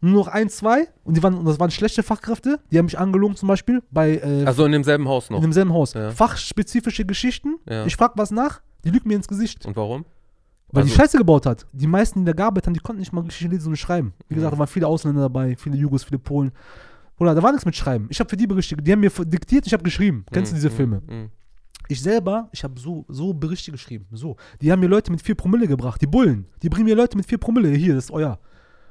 Nur noch ein, zwei. Und die waren, und das waren schlechte Fachkräfte. Die haben mich angelogen zum Beispiel bei äh, Also in demselben Haus noch. in demselben Haus. Ja. Fachspezifische Geschichten. Ja. Ich frag was nach, die lügen mir ins Gesicht. Und warum? Weil die Also- Scheiße gebaut hat. Die meisten, die da gearbeitet haben, die konnten nicht mal richtig lesen und schreiben. Wie gesagt, Mhm. da waren viele Ausländer dabei, viele Jugos, viele Polen. Oder da war nichts mit Schreiben. Ich habe für die Berichte, die haben mir diktiert, ich habe geschrieben. Kennst du Mhm, diese mhm, Filme? mhm. Ich selber, ich habe so, so Berichte geschrieben. So. Die haben mir Leute mit 4 Promille gebracht. Die Bullen. Die bringen mir Leute mit 4 Promille. Hier, das ist euer.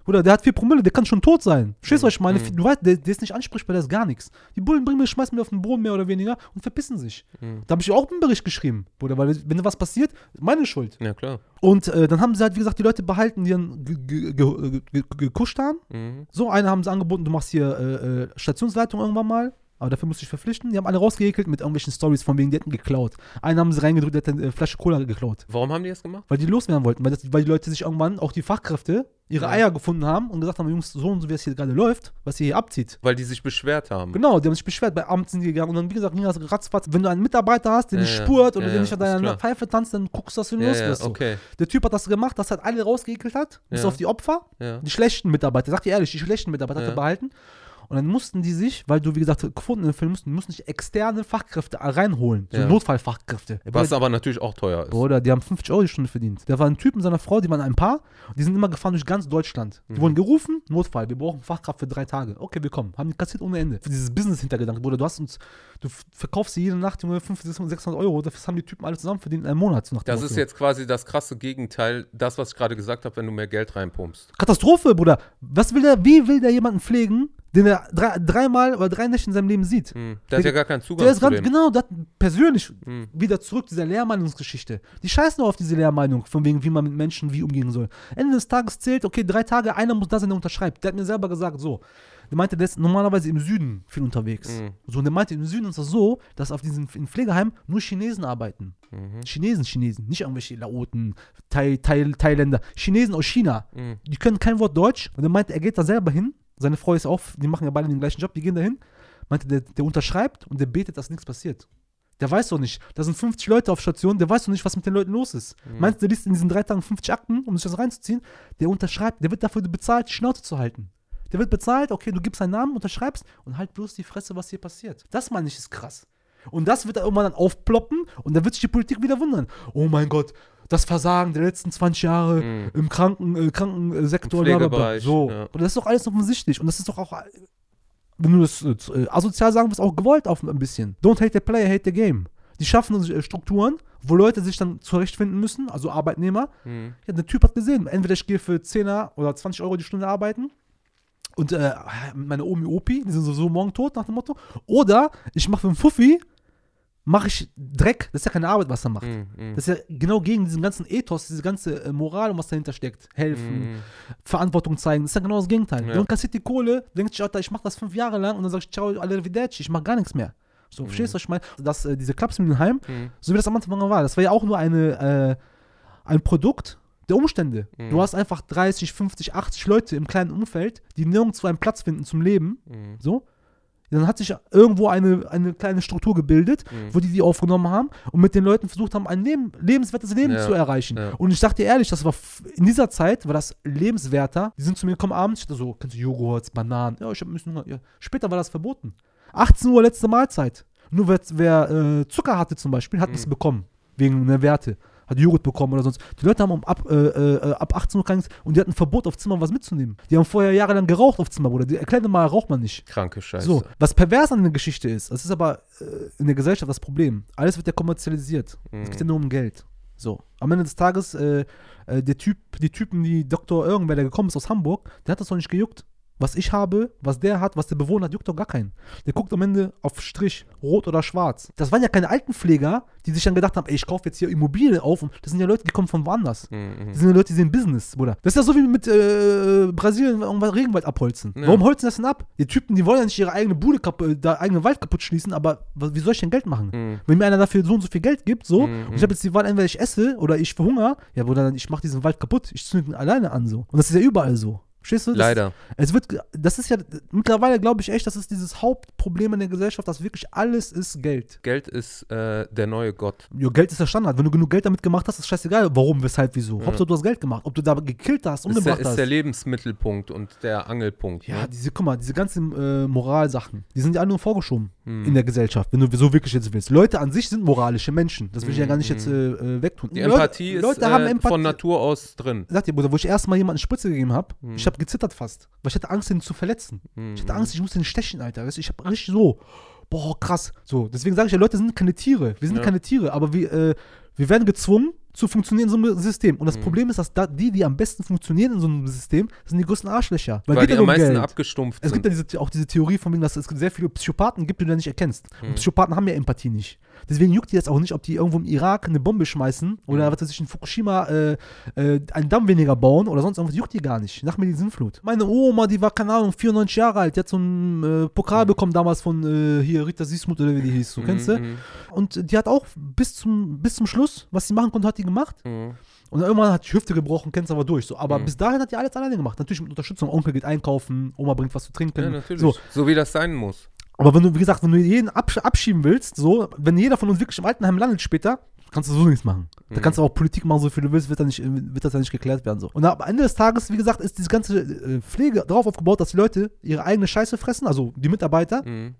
Oder der hat 4 Promille, der kann schon tot sein. Verstehst du, was ich meine? Mhm. Du weißt, der, der ist nicht ansprechbar, der ist gar nichts. Die Bullen bringen mir, schmeißen mir auf den Boden mehr oder weniger und verpissen sich. Mhm. Da habe ich auch einen Bericht geschrieben. Bruder, weil wenn da was passiert, meine Schuld. Ja, klar. Und äh, dann haben sie halt, wie gesagt, die Leute behalten, die dann ge- ge- ge- ge- gekuscht haben. Mhm. So, eine haben sie angeboten, du machst hier äh, äh, Stationsleitung irgendwann mal. Aber dafür musst du dich verpflichten. Die haben alle rausgehekelt mit irgendwelchen Stories von wegen, die hätten geklaut. Einen haben sie reingedrückt, der hat eine äh, Flasche Cola geklaut. Warum haben die das gemacht? Weil die loswerden wollten. Weil, das, weil die Leute sich irgendwann, auch die Fachkräfte, ihre Ja. Eier gefunden haben und gesagt haben, Jungs, so und so, wie es hier gerade läuft, was ihr hier abzieht. Weil die sich beschwert haben. Genau, die haben sich beschwert, bei Amt sind die gegangen und dann, wie gesagt, ging das ratzfatz. Wenn du einen Mitarbeiter hast, der Ja, nicht spurt oder Ja, der nicht an deiner. Pfeife tanzt, dann guckst du, dass du Ja, los ja, so. okay. Der Typ hat das gemacht, das hat alle rausgeekelt hat, bis auf die Opfer, die schlechten Mitarbeiter. Sag dir ehrlich, die schlechten Mitarbeiter hat er behalten. Und dann mussten die sich, weil du, wie gesagt, Quoten erfüllen mussten, die mussten sich externe Fachkräfte reinholen. So Ja. Notfallfachkräfte. Was aber natürlich auch teuer ist. Bruder, die haben 50 Euro die Stunde verdient. Da war ein Typ mit seiner Frau, die waren ein Paar, die sind immer gefahren durch ganz Deutschland. Die Mhm. wurden gerufen, Notfall, wir brauchen Fachkraft für drei Tage. Okay, wir kommen. Haben die kassiert ohne Ende. Für dieses Business-Hintergedanke, Bruder, du hast uns, du verkaufst sie jede Nacht, Junge, 500, 600 Euro, dafür haben die Typen alle zusammen verdient in einem Monat. Nach Das ist jetzt quasi das krasse Gegenteil, das, was ich gerade gesagt habe, wenn du mehr Geld reinpumpst. Katastrophe, Bruder. Was will der, wie will der jemanden pflegen, den er drei, dreimal oder drei Nächte in seinem Leben sieht? Hm. Der hat ja gar keinen Zugang Der ist zu ganz, dem. genau, das persönlich Hm. wieder zurück zu dieser Lehrmeinungsgeschichte. Die scheißen nur auf diese Lehrmeinung, von wegen, wie man mit Menschen wie umgehen soll. Ende des Tages zählt, okay, drei Tage, einer muss da sein, der unterschreibt. Der hat mir selber gesagt, so. Der meinte, der ist normalerweise im Süden viel unterwegs. Mhm. So, und der meinte, im Süden ist das so, dass auf diesen in Pflegeheim nur Chinesen arbeiten. Mhm. Chinesen, Chinesen, nicht irgendwelche Laoten, Thai, Thai, Thailänder. Chinesen aus China. Die können kein Wort Deutsch. Und er meinte, er geht da selber hin. Seine Frau ist auch, die machen ja beide den gleichen Job, die gehen da hin. Meinte, der, der unterschreibt und der betet, dass nichts passiert. Der weiß doch nicht. Da sind 50 Leute auf Station, der weiß doch nicht, was mit den Leuten los ist. Mhm. Meinst du, der liest in diesen drei Tagen 50 Akten, um sich das reinzuziehen? Der unterschreibt, der wird dafür bezahlt, die Schnauze zu halten. Der wird bezahlt, okay, du gibst deinen Namen, unterschreibst und halt bloß die Fresse, was hier passiert. Das meine ich ist krass. Und das wird dann irgendwann dann aufploppen und da wird sich die Politik wieder wundern. Oh mein Gott, das Versagen der letzten 20 Jahre Mhm. im Kranken, äh, Krankensektor, Im So. ja. Und das ist doch alles offensichtlich. Und das ist doch auch, wenn du das äh, asozial sagen willst, auch gewollt auf ein bisschen. Don't hate the player, hate the game. Die schaffen äh, Strukturen, wo Leute sich dann zurechtfinden müssen, also Arbeitnehmer. Mhm. Ja, der Typ hat gesehen, entweder ich gehe für 10er oder 20 Euro die Stunde arbeiten und äh, meine Omi Opi, die sind sowieso morgen tot nach dem Motto, oder ich mache für einen Fuffi, mache ich Dreck, das ist ja keine Arbeit, was er macht. Mhm. Mhm. Das ist ja genau gegen diesen ganzen Ethos, diese ganze äh, Moral und was dahinter steckt. Helfen, Mhm. Verantwortung zeigen. Das ist ja genau das Gegenteil. Ja. Du kassiert die Kohle, denkt sich, Alter, ich mach das fünf Jahre lang und dann sag ich, ciao, arrivederci, ich mach gar nichts mehr. So, verstehst du, was ich meine? Dass äh, diese Klapsmühlenheim, Mhm. so wie das am Anfang war, das war ja auch nur eine, äh, ein Produkt der Umstände. Mhm. Du hast einfach 30, 50, 80 Leute im kleinen Umfeld, die nirgendwo einen Platz finden zum Leben. So. Dann hat sich irgendwo eine, eine kleine Struktur gebildet, Mhm. wo die die aufgenommen haben und mit den Leuten versucht haben, ein Leben, lebenswertes Leben Ja, zu erreichen. ja. Und ich dir ehrlich, das war in dieser Zeit war das lebenswerter. Die sind zu mir gekommen abends, ich dachte so, kennst du Joghurt, Bananen? Ja, ich hab ein bisschen Hunger. Ja. Später war das verboten. 18 Uhr letzte Mahlzeit. Nur wer, wer äh, Zucker hatte zum Beispiel, hat es Mhm. bekommen. Wegen der Werte. Hat Joghurt bekommen oder sonst. Die Leute haben um ab, äh, äh, ab 18 Uhr krank und die hatten ein Verbot auf Zimmer was mitzunehmen. Die haben vorher jahrelang geraucht auf Zimmer, Bruder. Die erklären mal, raucht man nicht. Kranke Scheiße. So, was pervers an der Geschichte ist, das ist aber äh, in der Gesellschaft das Problem. Alles wird ja kommerzialisiert. Es geht ja nur um Geld. So, am Ende des Tages, äh, äh, der Typ, die Typen, die Doktor irgendwer, der gekommen ist aus Hamburg, der hat das doch nicht gejuckt. Was ich habe, was der hat, was der Bewohner hat, juckt doch gar keinen. Der guckt am Ende auf Strich, rot oder schwarz. Das waren ja keine Altenpfleger, die sich dann gedacht haben, ey, ich kaufe jetzt hier Immobilien auf. Und das sind ja Leute, die kommen von woanders. Mhm. Das sind ja Leute, die sehen Business, Bruder. Das ist ja so wie mit äh, Brasilien irgendwann Regenwald abholzen. Ja. Warum holzen das denn ab? Die Typen, die wollen ja nicht ihre eigene Bude, kaputt, da eigene Wald kaputt schließen, aber wie soll ich denn Geld machen? Mhm. Wenn mir einer dafür so und so viel Geld gibt, so, Mhm. und ich habe jetzt die Wahl, entweder ich esse oder ich verhungere, ja, Bruder, dann ich mache diesen Wald kaputt. Ich zünde ihn alleine an, so. Und das ist ja überall so. Verstehst du? Das, Leider. Es wird, das ist ja, mittlerweile glaube ich echt, das ist dieses Hauptproblem in der Gesellschaft, dass wirklich alles ist Geld. Geld ist äh, der neue Gott. Jo, Geld ist der Standard. Wenn du genug Geld damit gemacht hast, ist scheißegal, warum, weshalb, wieso. Ja. Hauptsache, du hast Geld gemacht. Ob du da gekillt hast, Ist der, umgebracht ist hast. der Lebensmittelpunkt und der Angelpunkt. ja, ne? diese, guck mal, diese ganzen äh, Moralsachen, die sind ja alle nur vorgeschoben Mhm. in der Gesellschaft, wenn du so wirklich jetzt willst. Leute an sich sind moralische Menschen. Das will ich ja gar nicht Mhm. jetzt äh, äh, wegtun. Die Leute- Empathie ist Leute haben äh, Empathie. von Natur aus drin. Sag dir, Bruder, wo ich erstmal jemanden Spritze gegeben habe, Mhm. ich habe gezittert fast. Weil ich hatte Angst, ihn zu verletzen. Mhm. Ich hatte Angst, ich musste ihn stechen, Alter. Ich habe richtig so, boah, krass. So, deswegen sage ich ja, Leute sind keine Tiere. Wir sind Ja. keine Tiere, aber wir, äh, wir werden gezwungen zu funktionieren in so einem System. Und das Mhm. Problem ist, dass da, die, die am besten funktionieren in so einem System, sind die größten Arschlöcher. Weil, geht die am meisten Geld. abgestumpft Es gibt sind. ja auch diese Theorie von wegen, dass es sehr viele Psychopathen gibt, die du da nicht erkennst. Mhm. Und Psychopathen haben ja Empathie nicht. Deswegen juckt die jetzt auch nicht, ob die irgendwo im Irak eine Bombe schmeißen oder Mhm. was weiß ich, in Fukushima äh, äh, einen Damm weniger bauen oder sonst irgendwas. Juckt die gar nicht. Nach mir die Sinnflut. Meine Oma, die war, keine Ahnung, 94 Jahre alt. Die hat so einen äh, Pokal Mhm. bekommen damals von äh, hier Rita Süßmuth oder wie die hieß. Du kennst du? Mhm, Und die hat auch bis zum, bis zum Schluss, was sie machen konnte, hat die gemacht. mhm. Und irgendwann hat die Hüfte gebrochen, kennst aber durch. So. Aber Mhm. bis dahin hat die alles alleine gemacht. Natürlich mit Unterstützung. Onkel geht einkaufen, Oma bringt was zu trinken. Ja, natürlich. So. So. wie das sein muss. Aber wenn du, wie gesagt, wenn du jeden absch abschieben willst, so, wenn jeder von uns wirklich im Altenheim landet später, kannst du so nichts machen. Da Mhm. kannst du auch Politik machen, so viel du willst, wird, da nicht, wird das ja nicht geklärt werden. So. Und am Ende des Tages, wie gesagt, ist diese ganze äh, Pflege darauf aufgebaut, dass die Leute ihre eigene Scheiße fressen, also die Mitarbeiter. Mhm.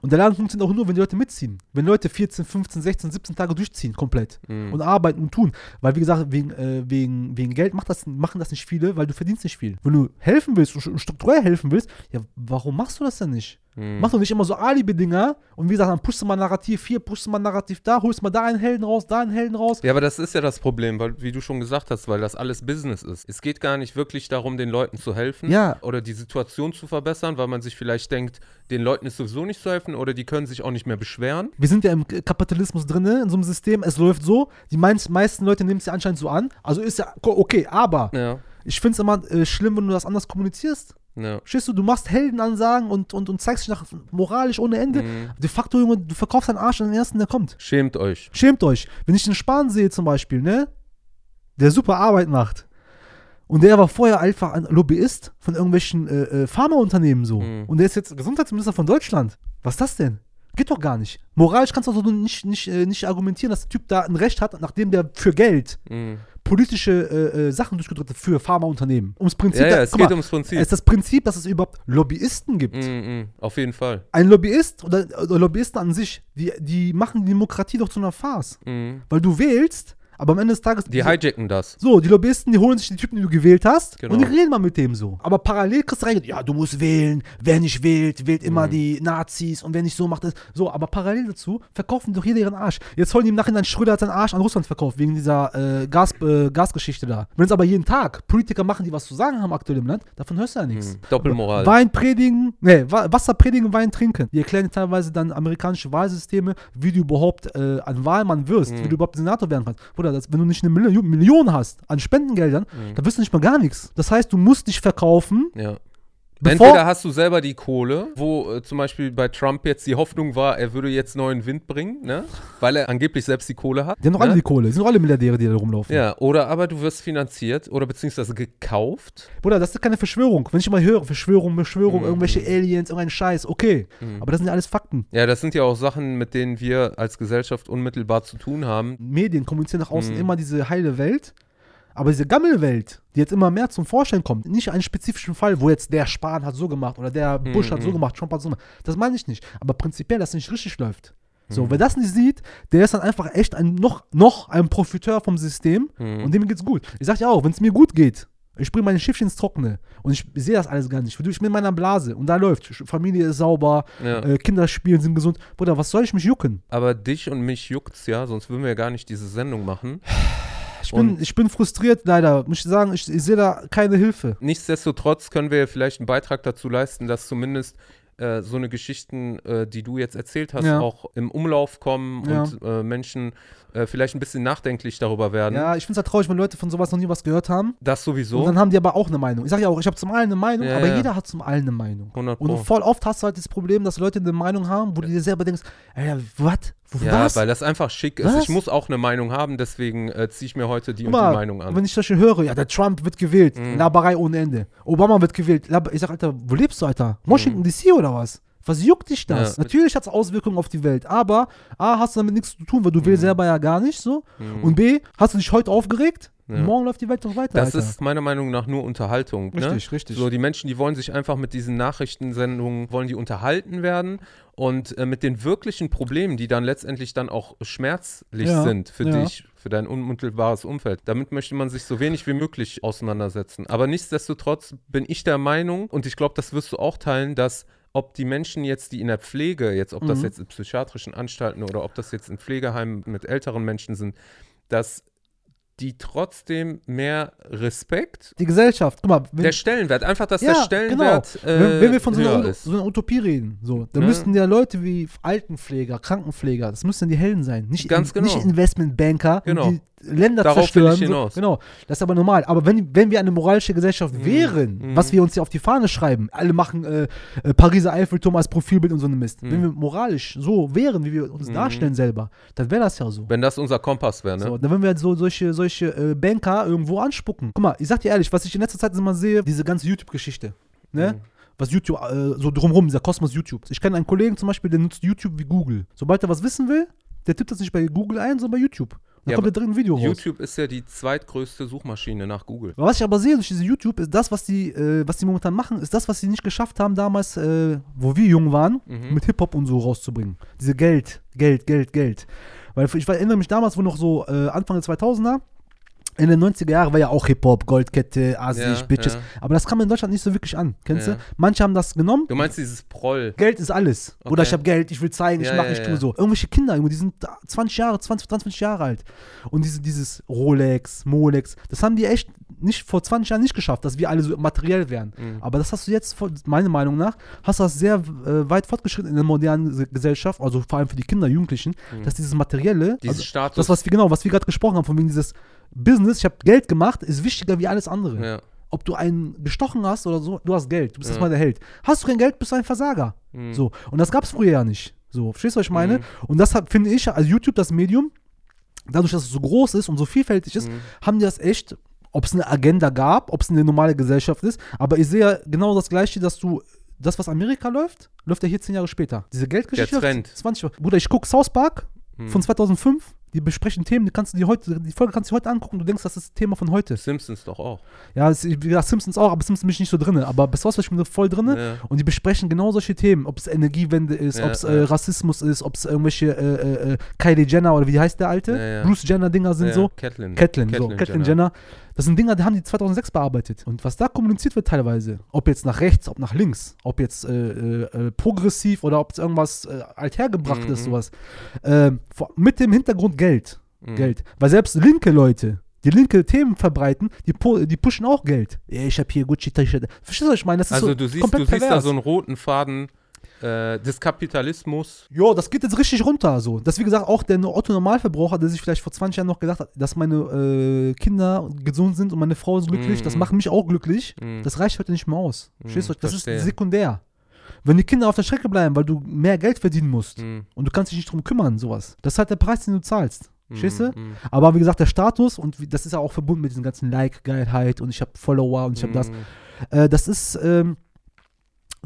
Und der Laden funktioniert auch nur, wenn die Leute mitziehen. Wenn Leute 14, 15, 16, 17 Tage durchziehen, komplett. Mhm. Und arbeiten und tun. Weil, wie gesagt, wegen, äh, wegen, wegen Geld macht das, machen das nicht viele, weil du verdienst nicht viel. Wenn du helfen willst und strukturell helfen willst, ja, warum machst du das denn nicht? Mhm. Mach doch nicht immer so Alibi-Dinger und wie gesagt, dann pushst du mal Narrativ hier, pushst du mal Narrativ da, holst mal da einen Helden raus, da einen Helden raus. Ja, aber das ist ja das Problem, weil, wie du schon gesagt hast, weil das alles Business ist. Es geht gar nicht wirklich darum, den Leuten zu helfen Ja. oder die Situation zu verbessern, weil man sich vielleicht denkt, den Leuten ist sowieso nicht zu helfen oder die können sich auch nicht mehr beschweren. Wir sind ja im Kapitalismus drin, in so einem System, es läuft so, die meisten, meisten Leute nehmen es ja anscheinend so an, also ist ja okay, aber Ja. ich finde es immer äh, schlimm, wenn du das anders kommunizierst. Ja. Verstehst du, du machst Heldenansagen und, und, und zeigst dich nach moralisch ohne Ende. Mhm. De facto, Junge, du verkaufst deinen Arsch an den ersten, der kommt. Schämt euch. Schämt euch. Wenn ich den Spahn sehe zum Beispiel, ne, der super Arbeit macht und der war vorher einfach ein Lobbyist von irgendwelchen äh, äh, Pharmaunternehmen so Mhm. und der ist jetzt Gesundheitsminister von Deutschland. Was ist das denn? Geht doch gar nicht. Moralisch kannst du also nicht, nicht, äh, nicht argumentieren, dass der Typ da ein Recht hat, nachdem der für Geld Mhm. politische äh, äh, Sachen durchgedrückt hat für Pharmaunternehmen. Ums Prinzip, Ja, ja, da- es geht mal, ums Prinzip. es ist das Prinzip, dass es überhaupt Lobbyisten gibt. Mhm, mhm. Auf jeden Fall. Ein Lobbyist oder, oder Lobbyisten an sich, die, die machen die Demokratie doch zu einer Farce. Mhm. Weil du wählst, aber am Ende des Tages. Die hijacken das. so, die Lobbyisten, die holen sich die Typen, die du gewählt hast, Genau. und die reden mal mit dem so. Aber parallel kriegst du rein, ja, du musst wählen, wer nicht wählt, wählt immer Mhm. die Nazis und wer nicht so macht das. So, aber parallel dazu verkaufen die doch jeder ihren Arsch. Jetzt holen die im Nachhinein, Schröder hat seinen Arsch an Russland verkauft, wegen dieser äh, Gas, äh, Gasgeschichte da. Wenn es aber jeden Tag Politiker machen, die was zu sagen haben aktuell im Land, davon hörst du ja nichts. Mhm. Doppelmoral. Wein predigen, nee, Wa- Wasser predigen, Wein trinken. Die erklären teilweise dann amerikanische Wahlsysteme, wie du überhaupt äh, ein Wahlmann wirst, Mhm. wie du überhaupt Senator werden kannst. Oder das, wenn du nicht eine Million, Million hast an Spendengeldern, Mhm. dann wirst du nicht mal gar nichts. Das heißt, du musst dich verkaufen, Ja. Bevor, Entweder hast du selber die Kohle, wo äh, zum Beispiel bei Trump jetzt die Hoffnung war, er würde jetzt neuen Wind bringen, ne? weil er angeblich selbst die Kohle hat. die haben doch ne? alle die Kohle. Die sind doch alle Milliardäre, die da rumlaufen. Ja, oder aber du wirst finanziert oder beziehungsweise gekauft. Bruder, das ist keine Verschwörung. Wenn ich immer höre, Verschwörung, Beschwörung, Mhm. irgendwelche Aliens, irgendein Scheiß, okay. Mhm. Aber das sind ja alles Fakten. Ja, das sind ja auch Sachen, mit denen wir als Gesellschaft unmittelbar zu tun haben. Medien kommunizieren nach außen Mhm. immer diese heile Welt. Aber diese Gammelwelt, die jetzt immer mehr zum Vorschein kommt, nicht einen spezifischen Fall, wo jetzt der Spahn hat so gemacht oder der Bush hat so Mhm. gemacht, Trump hat so gemacht. Das meine ich nicht. Aber prinzipiell, dass es nicht richtig läuft. Mhm. So, wer das nicht sieht, der ist dann einfach echt ein, noch, noch ein Profiteur vom System Mhm. und dem geht's gut. Ich sag ja auch, wenn es mir gut geht, ich bringe meine Schiffchen ins Trockene und ich sehe das alles gar nicht. Ich bin in meiner Blase und da läuft. Familie ist sauber, Ja. äh, Kinder spielen, sind gesund. Bruder, was soll ich mich jucken? Aber dich und mich juckt's ja, sonst würden wir ja gar nicht diese Sendung machen. Ich bin, Und- ich bin frustriert, leider. Muss ich sagen, ich, ich sehe da keine Hilfe. Nichtsdestotrotz können wir vielleicht einen Beitrag dazu leisten, dass zumindest äh, so eine Geschichten, äh, die du jetzt erzählt hast, Ja. auch im Umlauf kommen Ja. und äh, Menschen äh, vielleicht ein bisschen nachdenklich darüber werden. Ja, ich finde es halt traurig, wenn Leute von sowas noch nie was gehört haben. Das sowieso. Und dann haben die aber auch eine Meinung. Ich sage ja auch, ich habe zum einen eine Meinung, Ja, aber ja. jeder hat zum einen eine Meinung. 100 Und Pro. voll oft hast du halt das Problem, dass Leute eine Meinung haben, wo du dir selber denkst, ey, was? Ja, was? weil das einfach schick ist. Was? Ich muss auch eine Meinung haben, deswegen äh, ziehe ich mir heute die und mal, die Meinung an. wenn ich das schon höre, ja, der Trump wird gewählt, Mhm. Laberei ohne Ende. Obama wird gewählt. Ich sag, Alter, wo lebst du, Alter? Washington DC oder was? Was juckt dich das? Ja. Natürlich hat es Auswirkungen auf die Welt, aber A, hast du damit nichts zu tun, weil du willst selber ja gar nicht so. Mhm. Und B, hast du dich heute aufgeregt? Ja. Morgen läuft die Welt doch weiter, das Alter. ist meiner Meinung nach nur Unterhaltung. richtig, ne? richtig. So, die Menschen, die wollen sich einfach mit diesen Nachrichtensendungen, wollen die unterhalten werden und äh, mit den wirklichen Problemen, die dann letztendlich dann auch schmerzlich Ja, sind für ja. dich, für dein unmittelbares Umfeld. Damit möchte man sich so wenig wie möglich auseinandersetzen. Aber nichtsdestotrotz bin ich der Meinung, und ich glaube, das wirst du auch teilen, dass ob die Menschen jetzt, die in der Pflege, jetzt, ob das Mhm. jetzt in psychiatrischen Anstalten oder ob das jetzt in Pflegeheimen mit älteren Menschen sind, dass die trotzdem mehr Respekt die Gesellschaft, guck mal, der Stellenwert, einfach, dass Ja, der Stellenwert äh, wenn, wenn wir von so einer, so einer Utopie reden, so, dann Ja. müssten ja Leute wie Altenpfleger, Krankenpfleger, das müssten die Helden sein. Nicht, Ganz in, nicht genau. Investmentbanker, Genau. die Länder Darauf zerstören. ich hinaus. So. Genau, das ist aber normal. Aber wenn, wenn wir eine moralische Gesellschaft wären, Mhm. was wir uns hier auf die Fahne schreiben, alle machen äh, äh, Pariser Eiffelturm als Profilbild und so eine Mist. Wenn Mhm. wir moralisch so wären, wie wir uns Mhm. darstellen selber, dann wäre das ja so. Wenn das unser Kompass wäre, ne? So, dann würden wir halt so solche, solche äh, Banker irgendwo anspucken. Guck mal, ich sag dir ehrlich, was ich in letzter Zeit immer sehe, diese ganze YouTube-Geschichte. Ne? Mhm. Was YouTube, äh, so drumherum, dieser Kosmos YouTube. Ich kenne einen Kollegen zum Beispiel, der nutzt YouTube wie Google. Sobald er was wissen will, der tippt das nicht bei Google ein, sondern bei YouTube. Dann Ja, kommt da drin ein Video raus. YouTube ist ja die zweitgrößte Suchmaschine nach Google. Was ich aber sehe durch diese YouTube, ist das, was die, äh, was die momentan machen, ist das, was sie nicht geschafft haben damals, äh, wo wir jung waren, Mhm. mit Hip-Hop und so rauszubringen. Diese Geld, Geld, Geld, Geld. Weil ich erinnere mich damals, wo noch so äh, Anfang der 2000er, in den 90er Jahren war ja auch Hip-Hop, Goldkette, Asig, Ja, Bitches. ja. Aber das kam in Deutschland nicht so wirklich an. Kennst Ja. du? Manche haben das genommen. Du meinst dieses Proll. Geld ist alles. Oder Okay. ich habe Geld, ich will zeigen, ich mache, ich tue so. Irgendwelche Kinder, die sind da 20 Jahre, 20, 23 Jahre alt. Und diese, dieses Rolex, Molex, das haben die echt nicht vor 20 Jahren nicht geschafft, dass wir alle so materiell wären. Mhm. Aber das hast du jetzt, meiner Meinung nach, hast du das sehr äh, weit fortgeschritten in der modernen Se- Gesellschaft, also vor allem für die Kinder, Jugendlichen, dass dieses Materielle, Mhm. Dieses also Status. das, was wir genau, was wir gerade gesprochen haben, von wegen dieses Business, ich habe Geld gemacht, ist wichtiger wie alles andere. ja. Ob du einen gestochen hast oder so, du hast Geld, du bist Ja. erstmal der Held. Hast du kein Geld, bist du ein Versager. Mhm. So, und das gab es früher ja nicht. So, verstehst du, was ich meine? Mhm. Und das finde ich, also YouTube, das Medium, dadurch, dass es so groß ist und so vielfältig ist, Mhm. haben die das echt, ob es eine Agenda gab, ob es eine normale Gesellschaft ist, aber ich sehe ja genau das Gleiche, dass du, das, was Amerika läuft, läuft ja hier zehn Jahre später. Diese Geldgeschichte. Der Trend. 20 Jahre. Bruder, ich gucke South Park Mhm. von 2005, die besprechen Themen, die kannst du dir heute, die Folge kannst du dir heute angucken, du denkst, das ist das Thema von heute. Simpsons doch auch. Ja, wie gesagt, Simpsons auch, aber Simpsons bin ich nicht so drin. Aber bei South Park bin ich voll drin. Ja. Und die besprechen genau solche Themen, ob es Energiewende ist, Ja, ob es ja. äh, Rassismus ist, ob es irgendwelche äh, äh, Kylie Jenner oder wie heißt der alte? Bruce Jenner Dinger sind so. Catelyn. Catelyn, so, Catelyn Jenner. Das sind Dinger, die haben die 2006 bearbeitet. Und was da kommuniziert wird teilweise, ob jetzt nach rechts, ob nach links, ob jetzt äh, äh, äh, progressiv oder ob es irgendwas äh, althergebracht ist, Mhm. sowas. Äh, vor, mit dem Hintergrund Geld. Mhm. Geld. Weil selbst linke Leute, die linke Themen verbreiten, die, die pushen auch Geld. Ja, ich habe hier Gucci-T-Shirt. Verstehst du, was ich meine? Das ist Also so du siehst, komplett du siehst da so einen roten Faden äh, des Kapitalismus. Jo, das geht jetzt richtig runter. So. Das ist wie gesagt auch der Otto-Normalverbraucher, der sich vielleicht vor 20 Jahren noch gedacht hat, dass meine äh, Kinder gesund sind und meine Frau ist glücklich, Mm, das mm. macht mich auch glücklich. Mm. Das reicht heute nicht mehr aus. Verstehst du? Das verstehe. ist sekundär. Wenn die Kinder auf der Strecke bleiben, weil du mehr Geld verdienen musst Mm, und du kannst dich nicht drum kümmern, sowas. Das ist halt der Preis, den du zahlst. Verstehst du? mm, mm, Aber wie gesagt, der Status, und das ist ja auch verbunden mit diesem ganzen Like-Geilheit und ich habe Follower und ich habe das. mm. Äh, das ist, ähm,